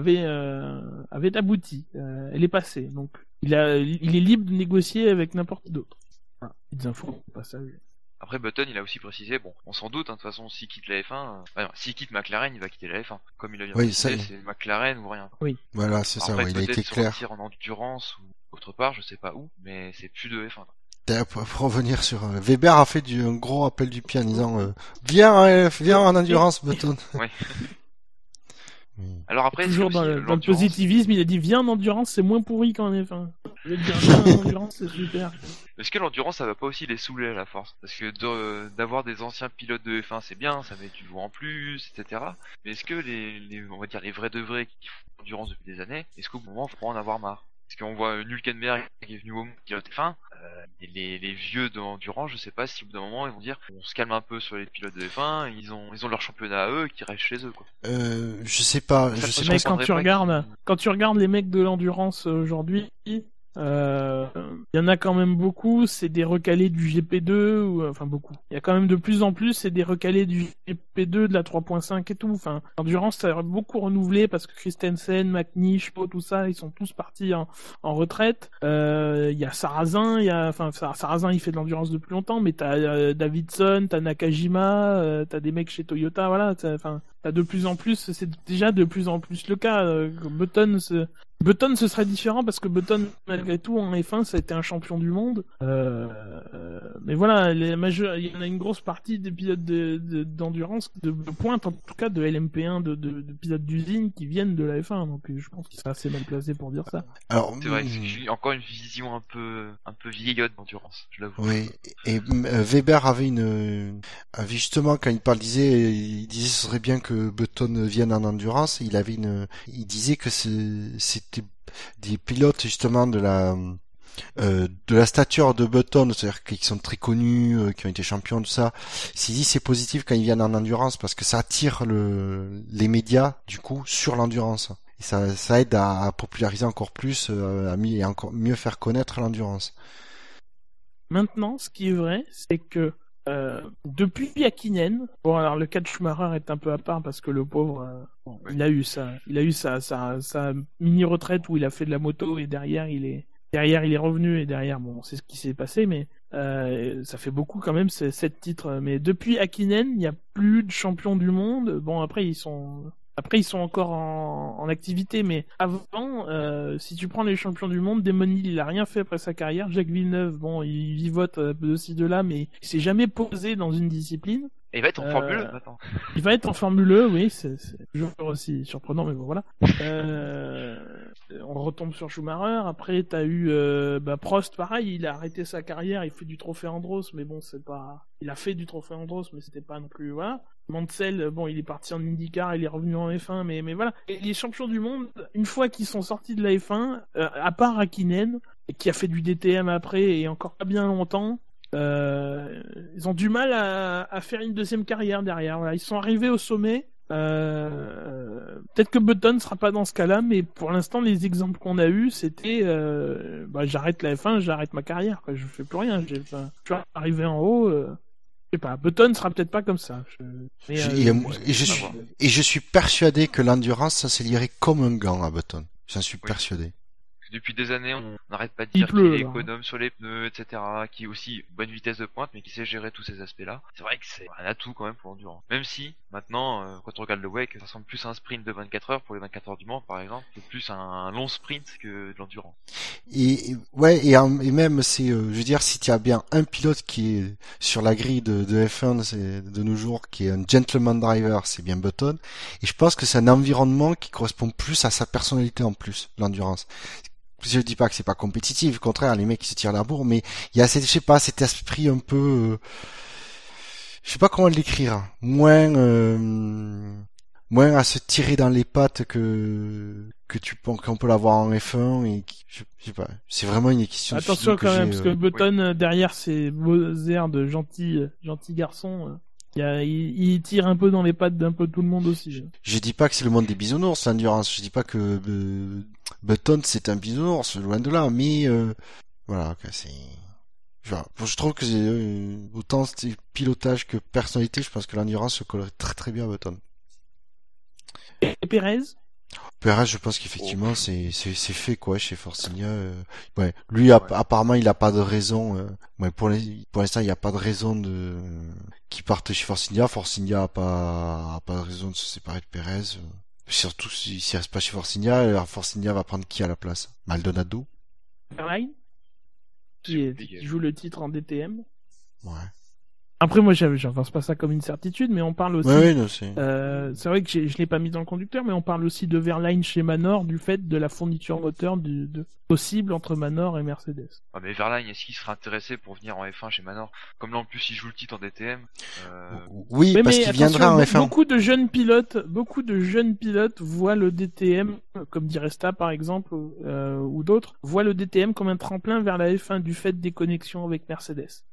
Speaker 1: avait euh, avait abouti. Euh, elle est passée. Donc il a, il est libre de négocier avec n'importe qui d'autre. Voilà, petites infos au passage.
Speaker 3: Après, Button, il a aussi précisé, bon, on s'en doute, hein, de toute façon, s'il quitte la F1, euh, enfin, s'il quitte McLaren, il va quitter la F1. Comme il a bien
Speaker 2: Oui,
Speaker 3: précisé, c'est McLaren ou rien.
Speaker 2: Voilà, c'est ça, ouais, il a
Speaker 3: peut-être
Speaker 2: été clair.
Speaker 3: en endurance ou autre part, je sais pas où, mais c'est plus de F1.
Speaker 2: D'ailleurs, Pour revenir sur euh, Weber a fait du, un gros appel du pied en disant euh, viens, viens en endurance, Button.
Speaker 3: Alors après,
Speaker 1: Toujours
Speaker 3: c'est
Speaker 1: dans le, dans le positivisme, il a dit viens en endurance, c'est moins pourri qu'en F1. Je vais te dire, viens en endurance, c'est super.
Speaker 3: Est-ce que l'endurance, ça va pas aussi les saouler à la force? Parce que d'avoir des anciens pilotes de F1, c'est bien, ça met du joueur en plus, etc. Mais est-ce que les, les, on va dire les vrais de vrais qui font l'endurance depuis des années, est-ce qu'au moment, faut pas en avoir marre? Parce qu'on voit Nulkenberg qui est venu au monde pilote F1, euh, et les, les vieux de endurance, je sais pas si au bout d'un moment ils vont dire on se calme un peu sur les pilotes de F1, ils ont ils ont leur championnat à eux qui restent chez eux quoi.
Speaker 2: Euh, je sais pas, je
Speaker 3: Ça,
Speaker 2: sais
Speaker 3: je.
Speaker 1: Mais quand tu regardes, quand tu regardes les mecs de l'endurance euh, aujourd'hui, euh, il y en a quand même beaucoup, c'est des recalés du GP2, ou, enfin beaucoup. Il y a quand même de plus en plus, c'est des recalés du GP2, de la 3.5 et tout. Enfin, l'endurance, ça a beaucoup renouvelé parce que Christensen, McNish, Pau, tout ça, ils sont tous partis en, retraite. Euh, Il y a Sarrazin, il y a, enfin, il fait de l'endurance depuis longtemps, mais t'as euh, Davidson, t'as Nakajima, euh, t'as des mecs chez Toyota, voilà. T'as de plus en plus, c'est déjà de plus en plus le cas. Euh, Button, se- Button, ce serait différent parce que Button, malgré tout, en F1, ça a été un champion du monde. Euh, mais voilà, les majeurs, il y en a une grosse partie des pilotes de- de- d'endurance, de, de, pointe en tout cas de LMP1, de, de, de pilotes d'usine qui viennent de la F1. Donc euh, je pense qu'il serait assez mal placé pour dire ça.
Speaker 2: Alors,
Speaker 3: C'est vrai,
Speaker 2: mm,
Speaker 3: c'est que j'ai encore une vision un peu un peu vieillotte d'endurance, je l'avoue.
Speaker 2: Oui, et Weber avait une, avait justement quand il parle, disait, il disait ce serait bien que Button vienne en endurance. Il avait une, il disait que c'était des pilotes justement de la, euh, de la stature de Button, c'est-à-dire qu'ils sont très connus, euh, qui ont été champions, tout ça. S'il dit c'est positif quand ils viennent en endurance parce que ça attire le, les médias du coup sur l'endurance. Et ça, aide à, populariser encore plus, euh, à encore mieux faire connaître l'endurance.
Speaker 1: Maintenant, ce qui est vrai, c'est que euh, depuis Hakkinen, bon alors le cas de Schumacher est un peu à part parce que le pauvre, euh, il a eu ça, il a eu sa, sa, mini retraite où il a fait de la moto et derrière il est derrière il est revenu et derrière bon c'est ce qui s'est passé mais euh, ça fait beaucoup quand même sept titres. Mais depuis Hakkinen il n'y a plus de champions du monde. Bon après ils sont après ils sont encore en, en activité mais avant euh, si tu prends les champions du monde Damon Hill il a rien fait après sa carrière Jacques Villeneuve bon il vivote euh, de ci de là mais il s'est jamais posé dans une discipline
Speaker 3: Et il va être en
Speaker 1: Euh,
Speaker 3: Formule 1 maintenant.
Speaker 1: il va être en Formule oui, c'est c'est toujours aussi surprenant, mais bon voilà. Euh, on retombe sur Schumacher. Après, t'as eu euh, bah, Prost, pareil, il a arrêté sa carrière, il fait du trophée Andros, mais bon, c'est pas. Il a fait du trophée Andros, mais c'était pas non plus voilà. Mansell, bon, il est parti en IndyCar, il est revenu en F1, mais mais voilà. Et les champions du monde, une fois qu'ils sont sortis de la F1, euh, à part Hakkinen, qui a fait du DTM après et encore pas bien longtemps. Euh, ils ont du mal à, à faire une deuxième carrière derrière. Voilà, ils sont arrivés au sommet. Euh, Peut-être que Button sera pas dans ce cas-là, mais pour l'instant, les exemples qu'on a eus, c'était euh, bah, j'arrête la F1, j'arrête ma carrière, quoi. je fais plus rien. Je suis arrivé en haut. Euh, je sais pas. Button sera peut-être pas comme ça. Je... mais,
Speaker 2: Je-
Speaker 1: euh,
Speaker 2: et, je suis,
Speaker 3: voir.
Speaker 2: et je suis persuadé que l'endurance, ça se lierait comme un gant à Button. J'en suis
Speaker 3: Oui.
Speaker 2: persuadé.
Speaker 3: Depuis des années, on n'arrête pas de dire qu'il est
Speaker 1: là.
Speaker 3: économe sur les pneus, etc. Qui est aussi bonne vitesse de pointe, mais qui sait gérer tous ces aspects-là. C'est vrai que c'est un atout quand même pour l'endurance. Même si, maintenant, euh, quand on regarde le WEC, ça ressemble plus à un sprint de 24 heures pour les 24 heures du Mans, par exemple. Plus un long sprint que de l'endurance.
Speaker 2: Et, ouais, et, même, c'est, euh, je veux dire, si tu as bien un pilote qui est sur la grille de, de F1 c'est- de nos jours, qui est un gentleman driver, c'est bien Button. Et je pense que c'est un environnement qui correspond plus à sa personnalité en plus, l'endurance. Je dis pas que c'est pas compétitif, au contraire, les mecs ils se tirent la bourre, mais il y a, cette, je sais pas, cet esprit un peu, euh, je sais pas comment l'écrire, moins, euh, moins à se tirer dans les pattes que que tu penses qu'on peut l'avoir en F1 et qui- je, je sais pas, c'est vraiment une question.
Speaker 1: Attention quand même, parce que
Speaker 2: euh,
Speaker 1: Button euh, derrière ses beaux airs de gentil, euh, gentil garçon, il, y a- il- il tire un peu dans les pattes d'un peu tout le monde aussi.
Speaker 2: Je dis pas que c'est le monde des bisounours, l'endurance. Je dis pas que euh, Button c'est un bisounours, loin de là. Mais euh, voilà, c'est. Je, trouve que c'est euh, autant c'est pilotage que personnalité. Je pense que l'endurance se collerait très très bien à Button.
Speaker 1: Et Perez,
Speaker 2: Perez, je pense qu'effectivement c'est c'est c'est fait quoi chez Forcinia. euh. Ouais, lui
Speaker 3: Ouais.
Speaker 2: apparemment il a pas de raison. euh, Ouais, pour les- pour l'instant il n'y a pas de raison de qui parte chez Forcinia. Forcinia a pas a pas de raison de se séparer de Perez. euh. Surtout si- s'il reste pas chez Forcinia, alors Forcinia va prendre qui à la place? Maldonado?
Speaker 1: Qui, est- qui joue le titre en DTM.
Speaker 2: Ouais.
Speaker 1: Après, moi, j'avance pas ça comme une certitude, mais on parle aussi.
Speaker 2: Ouais, non, c'est.
Speaker 1: Euh, c'est vrai que je l'ai pas mis dans le conducteur, mais on parle aussi de Verline chez Manor du fait de la fourniture moteur du, de, possible entre Manor et Mercedes.
Speaker 3: Ah, mais Verline, est-ce qu'il serait intéressé pour venir en F1 chez Manor? Comme là, en plus, il joue le titre en DTM. Euh...
Speaker 2: Oui,
Speaker 1: mais
Speaker 2: parce
Speaker 1: mais
Speaker 2: qu'il viendra en
Speaker 1: attention,
Speaker 2: F1.
Speaker 1: Beaucoup de jeunes pilotes, beaucoup de jeunes pilotes voient le DTM, comme dit Resta par exemple, euh, ou d'autres, voient le DTM comme un tremplin vers la F1 du fait des connexions avec Mercedes.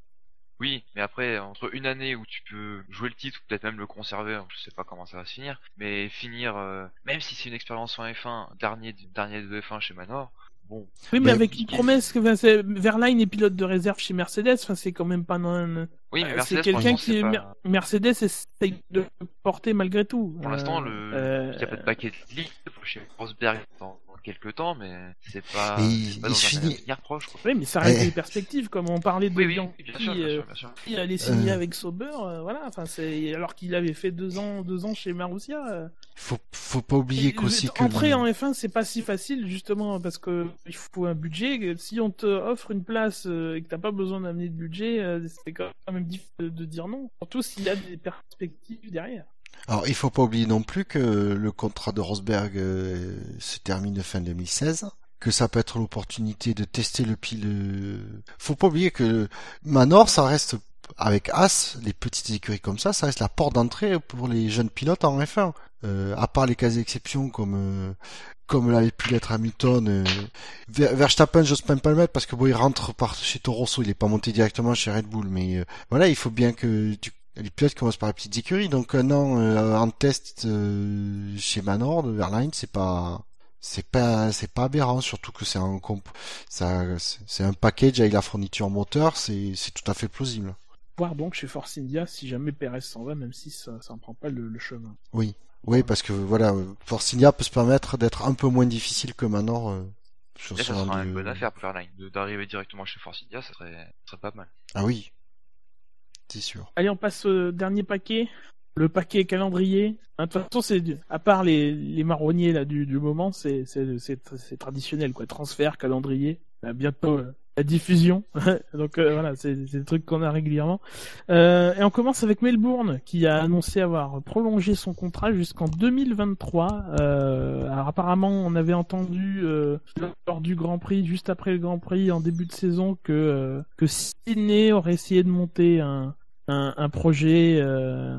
Speaker 3: Oui, mais après, entre une année où tu peux jouer le titre, ou peut-être même le conserver, je sais pas comment ça va se finir, mais finir, euh, même si c'est une expérience en F1, dernier, dernier de F1 chez Manor, bon.
Speaker 1: Oui, mais avec une promesse que Verline est pilote de réserve chez Mercedes, enfin, c'est quand même pas un...
Speaker 3: Oui, mais
Speaker 1: Euh,
Speaker 3: Mercedes,
Speaker 1: c'est quelqu'un qui
Speaker 3: pas-
Speaker 1: Mercedes essaye de porter malgré tout.
Speaker 3: Pour l'instant,
Speaker 1: Euh,
Speaker 3: le,
Speaker 1: euh,
Speaker 3: il y a pas de paquet de ligue chez Rosberg dans, quelques temps, mais c'est pas,
Speaker 2: Et
Speaker 3: c'est pas
Speaker 2: il
Speaker 3: dans un
Speaker 2: finit-
Speaker 3: avenir proche, quoi.
Speaker 1: Oui, mais ça reste
Speaker 2: Eh.
Speaker 1: des perspectives, comme on parlait de
Speaker 3: Oui, oui,
Speaker 1: Bianchi,
Speaker 3: oui, bien sûr, bien sûr, bien sûr.
Speaker 1: qui allait signer
Speaker 2: Euh.
Speaker 1: avec Sauber, euh, voilà. Enfin, c'est alors qu'il avait fait deux ans, deux ans chez Marussia. euh.
Speaker 2: Faut, faut pas oublier qu'aussi que.
Speaker 1: Entrer en F1, c'est pas si facile justement parce que il faut un budget. Si on te offre une place euh, et que t'as pas besoin d'amener de budget, c'est quand même difficile de- de dire non. Surtout s'il y a des perspectives derrière.
Speaker 2: Alors, il faut pas oublier non plus que le contrat de Rosberg euh, se termine fin 2016, que ça peut être l'opportunité de tester le pile. Faut pas oublier que Manor, ça reste avec As, les petites écuries comme ça, ça reste la porte d'entrée pour les jeunes pilotes en F1. Euh, à part les cas d'exception comme euh, comme l'avait pu l'être Hamilton, euh, Ver- Verstappen, j'ose même pas le mettre parce que bon, il rentre par chez Toro Rosso, il est pas monté directement chez Red Bull, mais euh, voilà, il faut bien que tu les pilotes commencent par les petites écuries, donc un an euh, en test euh, chez Manor de Verline, c'est pas c'est pas c'est pas aberrant, surtout que c'est un comp ça c'est un package avec la fourniture moteur, c'est c'est tout à fait plausible.
Speaker 1: Voir donc chez Force India si jamais Perez s'en va, même si ça, ça en prend pas le, le chemin.
Speaker 2: Oui, oui, parce que voilà, euh, Force India peut se permettre d'être un peu moins difficile que Manor. euh, sur
Speaker 3: ça
Speaker 2: son
Speaker 3: sera
Speaker 2: rendu,
Speaker 3: une bonne
Speaker 2: euh,
Speaker 3: affaire pour Verline. De- D'arriver directement chez Force India, ça serait, ça serait pas mal.
Speaker 2: Ah oui,
Speaker 1: Allez, on passe au dernier paquet. Le paquet calendrier. Hein, De toute façon, c'est à part les, marronniers là du, moment, c'est traditionnel quoi. Transfert, calendrier. Euh, bientôt euh, la diffusion. Donc euh, voilà, c'est des trucs qu'on a régulièrement. Euh, et on commence avec Melbourne qui a annoncé avoir prolongé son contrat jusqu'en 2023. Euh, alors apparemment, on avait entendu euh, lors du Grand Prix, juste après le Grand Prix en début de saison, que euh, que Sydney aurait essayé de monter un un, un projet euh,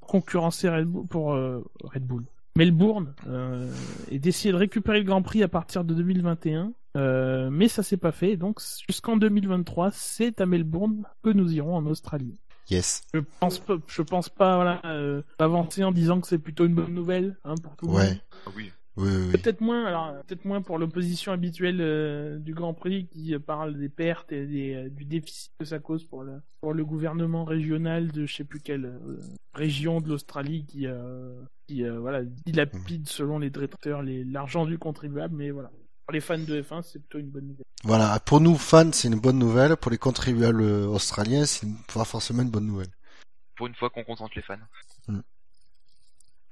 Speaker 1: concurrencer Red Bull pour Red Bull. Melbourne euh, et d'essayer de récupérer le Grand Prix à partir de 2021, euh, mais ça s'est pas fait. Donc jusqu'en 2023, c'est à Melbourne que nous irons en Australie.
Speaker 2: Yes.
Speaker 1: Je pense pas, je pense pas voilà euh, avancer en disant que c'est plutôt une bonne nouvelle hein, pour tout le
Speaker 2: Ouais.
Speaker 1: monde.
Speaker 3: Ah oui.
Speaker 2: Oui, oui, oui.
Speaker 1: Peut-être moins, alors peut-être moins pour l'opposition habituelle euh, du Grand Prix qui parle des pertes et des, euh, du déficit que ça cause pour le pour le gouvernement régional de je sais plus quelle euh, région de l'Australie qui euh, qui euh, voilà dilapide selon les directeurs les l'argent du contribuable, mais voilà. Pour les fans de F1, c'est plutôt une bonne nouvelle.
Speaker 2: Voilà, pour nous fans, c'est une bonne nouvelle. Pour les contribuables australiens, c'est pas forcément une bonne nouvelle.
Speaker 3: Pour une fois qu'on contente les fans.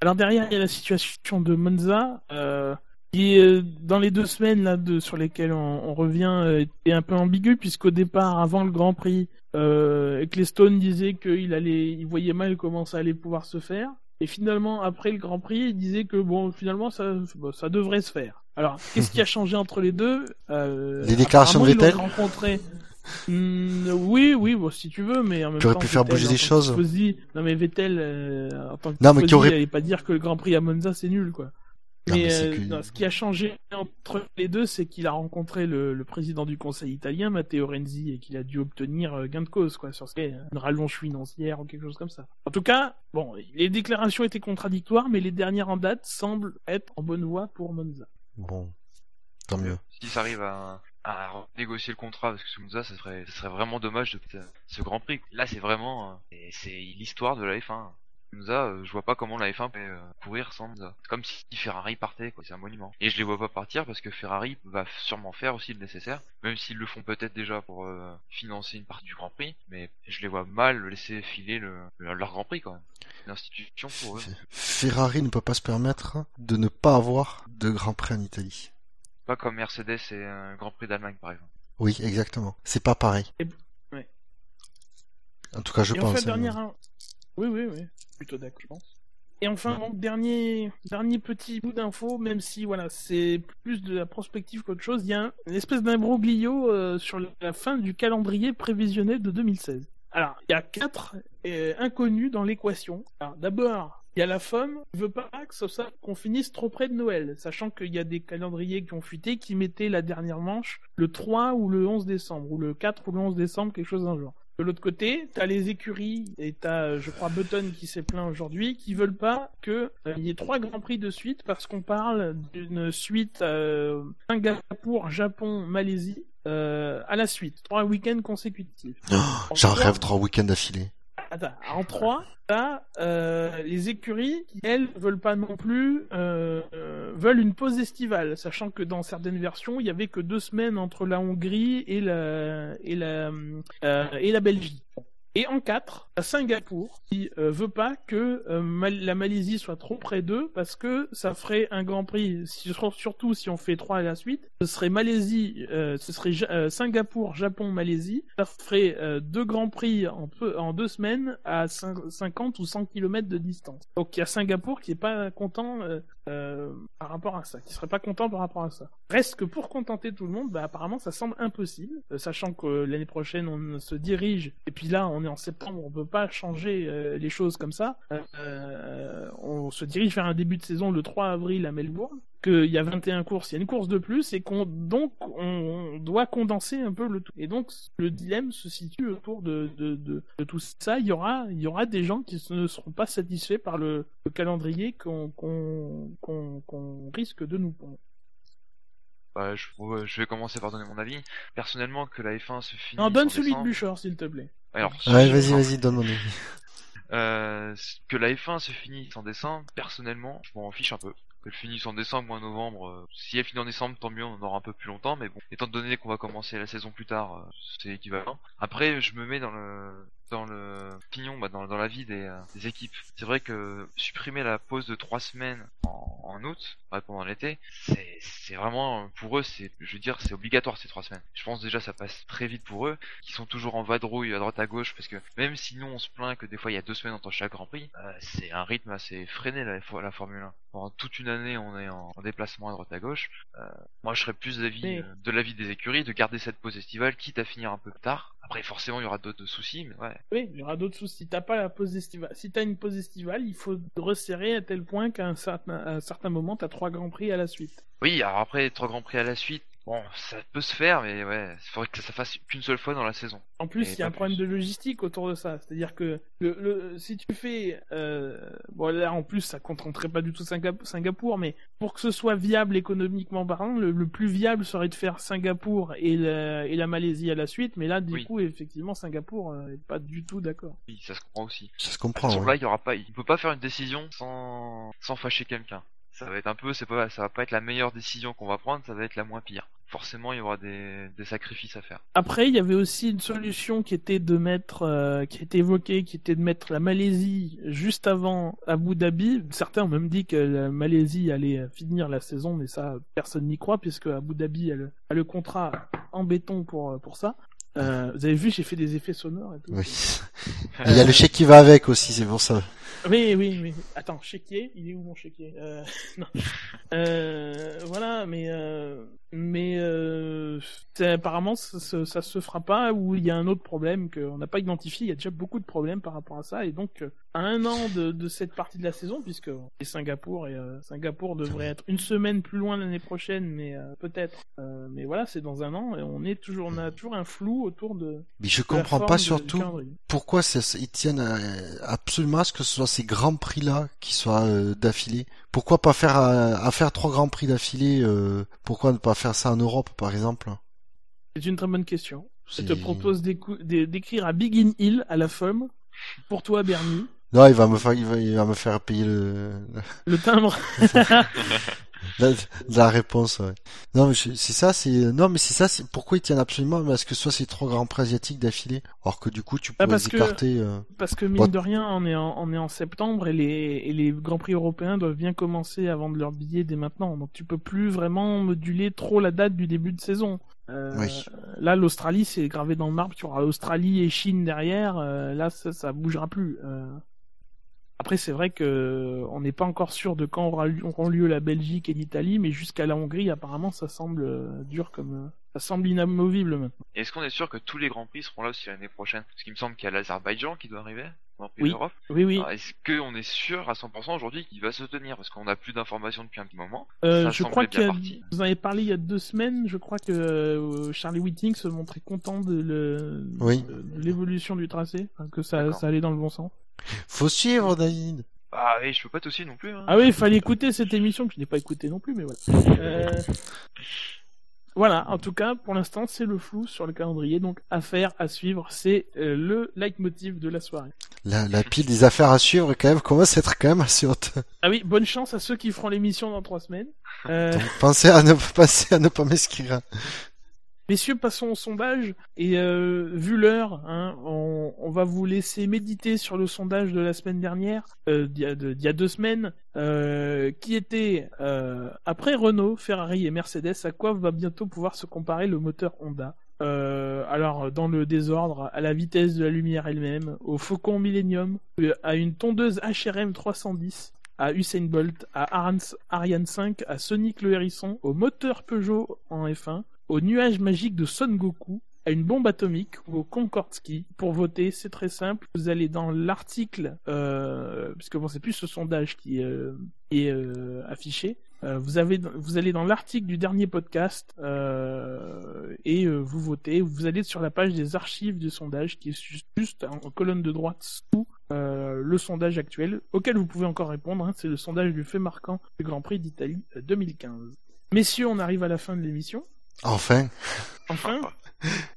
Speaker 1: Alors derrière, il y a la situation de Monza, euh, qui euh, dans les deux semaines là de, sur lesquelles on, on revient euh, était un peu ambigu puisqu'au départ, avant le Grand Prix, euh, disait qu'il allait, il voyait mal comment ça allait pouvoir se faire. Et finalement, après le Grand Prix, il disait que bon, finalement, ça, bon, ça devrait se faire. Alors, qu'est-ce qui a changé entre les deux? Euh,
Speaker 2: Les déclarations de Vettel
Speaker 1: rencontré. Hmm, oui, oui, bon, si tu veux, mais en même temps,
Speaker 2: pu faire
Speaker 1: Vettel,
Speaker 2: bouger des choses.
Speaker 1: tifosi- Non, mais Vettel, euh, en tant que
Speaker 2: Non, mais
Speaker 1: tifosi,
Speaker 2: aurait-
Speaker 1: il pas dire que le Grand Prix à Monza c'est nul, quoi.
Speaker 2: Non,
Speaker 1: mais euh,
Speaker 2: que-
Speaker 1: non, ce qui a changé entre les deux, c'est qu'il a rencontré le, le président du conseil italien, Matteo Renzi, et qu'il a dû obtenir euh, gain de cause, quoi, sur ce qui est une rallonge financière ou quelque chose comme ça. En tout cas, bon, les déclarations étaient contradictoires, mais les dernières en date semblent être en bonne voie pour Monza.
Speaker 2: Bon, tant mieux.
Speaker 3: Si ça arrive à, à négocier le contrat, parce que Monza, ça serait, ça serait vraiment dommage de ce Grand Prix. Là, c'est vraiment, euh, c'est l'histoire de la F1. Monza, euh, je vois pas comment la F1 peut euh, courir sans Monza. C'est comme si Ferrari partait, quoi. C'est un monument. Et je les vois pas partir parce que Ferrari va sûrement faire aussi le nécessaire, même s'ils le font peut-être déjà pour euh, financer une partie du Grand Prix. Mais je les vois mal laisser filer le, le- leur Grand Prix, quand même. Une institution pour eux.
Speaker 2: Ferrari ne peut pas se permettre de ne pas avoir de Grand Prix en Italie.
Speaker 3: Pas comme Mercedes et un Grand Prix d'Allemagne, par exemple.
Speaker 2: Oui, exactement. C'est pas pareil.
Speaker 1: Et- ouais.
Speaker 2: En tout cas, je
Speaker 1: Et
Speaker 2: pense.
Speaker 1: enfin,
Speaker 2: hein.
Speaker 1: dernière... Oui, oui, oui. Plutôt d'accord, je pense. Et enfin, donc, dernier, dernier petit bout d'info, même si voilà, c'est plus de la prospective qu'autre chose, il y a un- une espèce d'imbroglio euh, sur la fin du calendrier prévisionnel de 2016. Alors, il y a quatre euh, inconnus dans l'équation. Alors, d'abord, il y a la FOM qui veut pas que soit qu'on finisse trop près de Noël, sachant qu'il y a des calendriers qui ont fuité qui mettaient la dernière manche le 3 ou le 11 décembre, ou le 4 ou le 11 décembre, quelque chose d'un genre. De l'autre côté, t'as les écuries et t'as, euh, je crois, Button qui s'est plaint aujourd'hui, qui veulent pas que euh, il y ait trois grands prix de suite parce qu'on parle d'une suite euh, Singapour, Japon, Malaisie euh, à la suite, trois week-ends consécutifs.
Speaker 2: Oh, J'en
Speaker 1: En
Speaker 2: rêve
Speaker 1: trois
Speaker 2: week-ends d'affilée.
Speaker 1: En 3, t'as euh, les écuries elles, veulent pas non plus, euh, euh, veulent une pause estivale, sachant que dans certaines versions, il y avait que deux semaines entre la Hongrie et la Belgique. Et en 4, à Singapour, qui euh, veut pas que euh, Mal- la Malaisie soit trop près d'eux, parce que ça ferait un Grand Prix, si- surtout si on fait trois à la suite, ce serait Malaisie, euh, ce serait Ja- euh, Singapour, Japon, Malaisie, ça ferait euh, deux Grands Prix en, peu, en deux semaines à cin- 50 ou 100 km de distance. Donc il y a Singapour qui est pas content euh, euh, par rapport à ça, qui serait pas content par rapport à ça. Reste que pour contenter tout le monde, bah, apparemment ça semble impossible, euh, sachant que l'année prochaine on se dirige, et puis là on est en septembre, on peut pas changer euh, les choses comme ça. On se dirige vers un début de saison le 3 avril à Melbourne, qu'il y a 21 courses, il y a une course de plus, et qu'on donc on doit condenser un peu le tout. Et donc le dilemme se situe autour de, de, de, de tout ça. Il y aura il y aura des gens qui ne seront pas satisfaits par le, le calendrier qu'on qu'on qu'on qu'on risque de nous pondre.
Speaker 3: Bah, je, vais commencer par donner mon avis. Personnellement, que la F1 se finisse
Speaker 1: Non, donne
Speaker 3: en
Speaker 1: celui de Buchor, s'il te plaît.
Speaker 3: Alors,
Speaker 2: Ouais, vas-y, vas-y, donne mon avis.
Speaker 3: Euh, que la F1 se finisse en décembre, personnellement, je m'en fiche un peu. Qu'elle finisse en décembre ou en novembre, euh, si elle finit en décembre, tant mieux, on en aura un peu plus longtemps, mais bon, étant donné qu'on va commencer la saison plus tard, euh, c'est équivalent. Après, je me mets dans le dans le pignon, bah, dans, dans la vie des, euh, des équipes. C'est vrai que supprimer la pause de trois semaines en, en août, ouais, pendant l'été, c'est vraiment pour eux, c'est je veux dire, c'est obligatoire ces trois semaines. Je pense déjà ça passe très vite pour eux, qui sont toujours en vadrouille à droite à gauche, parce que même si nous on se plaint que des fois il y a deux semaines entre chaque Grand Prix, euh, c'est un rythme assez freiné la, la Formule 1. Pendant toute une année on est en, en déplacement à droite à gauche. Euh, moi je serais plus d'avis de l'avis des écuries de garder cette pause estivale, quitte à finir un peu tard. Après forcément il y aura d'autres soucis, mais ouais.
Speaker 1: Oui, il y aura d'autres soucis. Si t'as pas la pause estivale, si t'as une pause estivale, il faut resserrer à tel point qu'à un certain, à un certain moment, t'as trois grands prix à la suite.
Speaker 3: Oui, alors après trois grands prix à la suite, bon ça peut se faire, mais ouais, il faudrait que ça se fasse qu'une seule fois dans la saison.
Speaker 1: En plus, il y a un problème de logistique autour de ça. C'est-à-dire que le, le- si tu fais, euh, bon là en plus, ça contenterait pas du tout Singa- Singapour, mais pour que ce soit viable économiquement parlant, le, le plus viable serait de faire Singapour et la, et la Malaisie à la suite. Mais là, du
Speaker 3: Oui.
Speaker 1: coup, effectivement, Singapour euh, est pas du tout d'accord.
Speaker 3: Oui, ça se comprend aussi.
Speaker 2: Ça se comprend, ouais.
Speaker 3: là il y aura pas, il peut pas faire une décision sans sans fâcher quelqu'un. Ça va être un peu, c'est pas, ça va pas être la meilleure décision qu'on va prendre, ça va être la moins pire. Forcément, il y aura des, des sacrifices à faire.
Speaker 1: Après, il y avait aussi une solution qui était de mettre, euh, qui été évoquée, qui était de mettre la Malaisie juste avant Abu Dhabi. Certains ont même dit que la Malaisie allait finir la saison, mais ça, personne n'y croit puisque Abu Dhabi a le, a le contrat en béton pour pour ça. Euh, vous avez vu, j'ai fait des effets sonores et tout.
Speaker 2: Oui. Il y a le chèque qui va avec aussi, c'est pour ça.
Speaker 1: Oui, oui, oui. Attends, chéquier, il est où mon chéquier? Euh, Non. Euh, voilà, mais euh, mais euh, apparemment ça, ça se fera pas ou il y a un autre problème qu'on n'a pas identifié. Il y a déjà beaucoup de problèmes par rapport à ça et donc euh, à un an de, de cette partie de la saison puisque Singapour et euh, Singapour devrait être une semaine plus loin l'année prochaine, mais euh, peut-être. Euh, mais voilà, c'est dans un an et on est toujours on a toujours un flou autour de.
Speaker 2: Mais je
Speaker 1: de
Speaker 2: comprends pas surtout pourquoi ils tiennent euh, absolument à ce que ce soit ces grands prix là qui soient euh, d'affilée. Pourquoi pas faire euh, à faire trois grands prix d'affilée euh, Pourquoi ne pas faire ça en Europe par exemple
Speaker 1: C'est une très bonne question. Je te propose d'écrire à Big In Hill à la FOM. Pour toi, Bernie.
Speaker 2: Non, il va me faire, il va, il va me faire payer le
Speaker 1: Le timbre.
Speaker 2: la, la réponse. Ouais. Non, mais c'est ça, c'est non, mais c'est ça, c'est pourquoi ils tiennent absolument à ce que ce soit ces trois grands prix asiatiques d'affilée, alors que du coup tu
Speaker 1: Ah,
Speaker 2: pourrais
Speaker 1: parce
Speaker 2: les
Speaker 1: que-
Speaker 2: écarter. euh.
Speaker 1: Parce que mine de rien, on est en, on est en septembre et les, et les grands prix européens doivent bien commencer à vendre leurs billets dès maintenant. Donc tu peux plus vraiment moduler trop la date du début de saison. Euh,
Speaker 2: Oui.
Speaker 1: Là, l'Australie, c'est gravé dans le marbre. Tu auras Australie et Chine derrière. euh, là, ça, ça bougera plus. Euh, Après, c'est vrai que on n'est pas encore sûr de quand aura lieu, auront lieu la Belgique et l'Italie, mais jusqu'à la Hongrie, apparemment, ça semble euh, dur comme euh, ça semble inamovible maintenant.
Speaker 3: Est-ce qu'on est sûr que tous les grands prix seront là aussi l'année prochaine? Parce qu'il me semble qu'il y a l'Azerbaïdjan qui doit arriver, Grand Prix
Speaker 1: Oui.
Speaker 3: d'Europe.
Speaker 1: Oui, oui.
Speaker 3: Est-ce qu'on est sûr à 100% aujourd'hui qu'il va se tenir? Parce qu'on n'a plus d'informations depuis un petit moment.
Speaker 1: Euh,
Speaker 3: ça
Speaker 1: je crois
Speaker 3: parti.
Speaker 1: vous en avez parlé il y a deux semaines. Je crois que euh, Charlie Whiting se montrait content de le-
Speaker 2: Oui.
Speaker 1: l'évolution du tracé, que ça allait dans le bon sens.
Speaker 2: Faut suivre, David.
Speaker 3: Ah oui, je peux pas t'aussi non plus. Hein.
Speaker 1: Ah oui, il fallait écouter cette émission que je n'ai pas écoutée non plus, mais voilà. Euh, Voilà, en tout cas, pour l'instant, c'est le flou sur le calendrier, donc affaire à suivre, c'est euh, le leitmotiv de la soirée.
Speaker 2: La, la pile des affaires à suivre, quand même, commence à être quand même assez haute.
Speaker 1: Ah oui, bonne chance à ceux qui feront l'émission dans trois semaines. Euh,
Speaker 2: Donc, pensez à ne, pensez à ne pas m'inscrire.
Speaker 1: Messieurs, passons au sondage. Et euh, vu l'heure, hein, on, va vous laisser méditer sur le sondage de la semaine dernière, euh, d'il y, a deux semaines, euh, qui était après Renault, Ferrari et Mercedes, à quoi va bientôt pouvoir se comparer le moteur Honda? Alors, dans le désordre, à la vitesse de la lumière elle-même, au Faucon Millennium, à une tondeuse HRM 310, à Usain Bolt, à Ariane 5, à Sonic le Hérisson, au moteur Peugeot en F1, au nuage magique de Son Goku, à une bombe atomique ou au Concorde Ski. Pour voter, c'est très simple. Vous allez dans l'article, euh, puisque bon, c'est plus ce sondage qui euh, est euh, affiché. Euh, vous avez, vous allez dans l'article du dernier podcast et vous votez. Vous allez sur la page des archives du sondage qui est juste, en colonne de droite sous le sondage actuel auquel vous pouvez encore répondre. hein. c'est le sondage du fait marquant du Grand Prix d'Italie euh, 2015. Messieurs, on arrive à la fin de l'émission.
Speaker 2: Enfin.
Speaker 1: Enfin,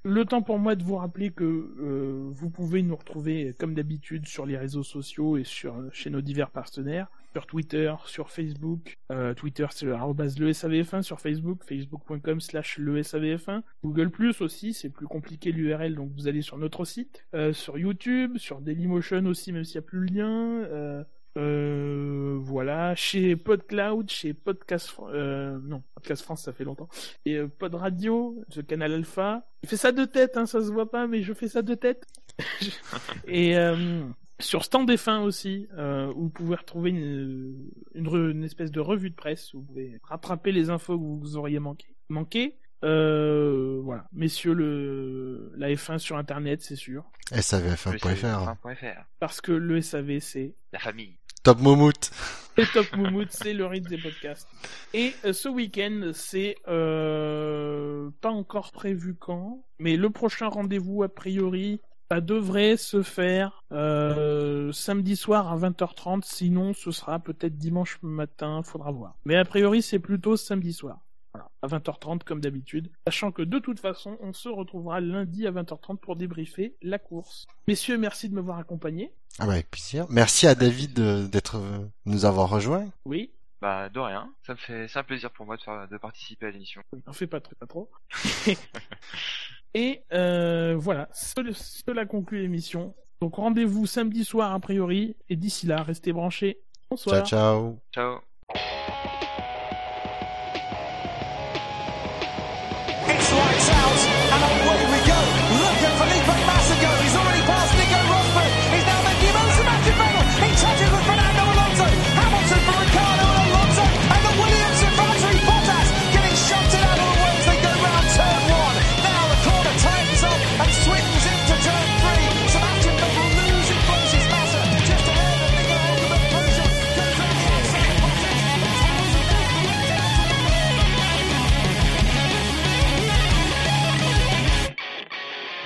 Speaker 1: le temps pour moi de vous rappeler que euh, vous pouvez nous retrouver comme d'habitude sur les réseaux sociaux et sur chez nos divers partenaires, sur Twitter, sur Facebook. Euh, Twitter c'est le arrobase le SAVF1 sur Facebook, facebook.com slash le SAVF1. Google Plus aussi, c'est plus compliqué l'URL donc vous allez sur notre site. Euh, sur YouTube, sur Dailymotion aussi même s'il n'y a plus le lien. Euh, euh, voilà, chez PodCloud, chez Podcast, euh, non, Podcast France, ça fait longtemps. Et euh, Pod Radio, ce canal Alpha. Je fais ça de tête, hein, ça se voit pas, mais je fais ça de tête. et euh, sur Stand F1 aussi, euh, où vous pouvez retrouver une, une, re- une espèce de revue de presse où vous pouvez rattraper les infos que vous auriez manqué. manqué. Euh, voilà, messieurs, le la F1 sur Internet, c'est sûr,
Speaker 2: SAVF1.fr.
Speaker 3: .fr.
Speaker 1: parce que le SAV c'est
Speaker 3: La famille.
Speaker 2: Top Moumout.
Speaker 1: Le Top Moumout, c'est le rythme des podcasts. Et euh, ce week-end, c'est euh, pas encore prévu quand, mais le prochain rendez-vous, a priori, ça devrait se faire euh, samedi soir à 20h30, sinon ce sera peut-être dimanche matin, faudra voir. Mais a priori, c'est plutôt samedi soir. Voilà, à 20h30 comme d'habitude, sachant que de toute façon, on se retrouvera lundi à 20h30 pour débriefer la course. Messieurs, merci de m'avoir accompagné.
Speaker 2: Ah bah, avec plaisir. Merci à David de- d'être, euh, nous avoir rejoints.
Speaker 1: Oui,
Speaker 3: Bah de rien. Ça me fait, c'est un plaisir pour moi de, faire, de participer à l'émission.
Speaker 1: n'en fais pas trop, pas trop. Et euh, voilà, ce- cela conclut l'émission. Donc rendez-vous samedi soir a priori, et d'ici là, restez branchés. Bonsoir.
Speaker 2: Ciao, ciao.
Speaker 3: Ciao.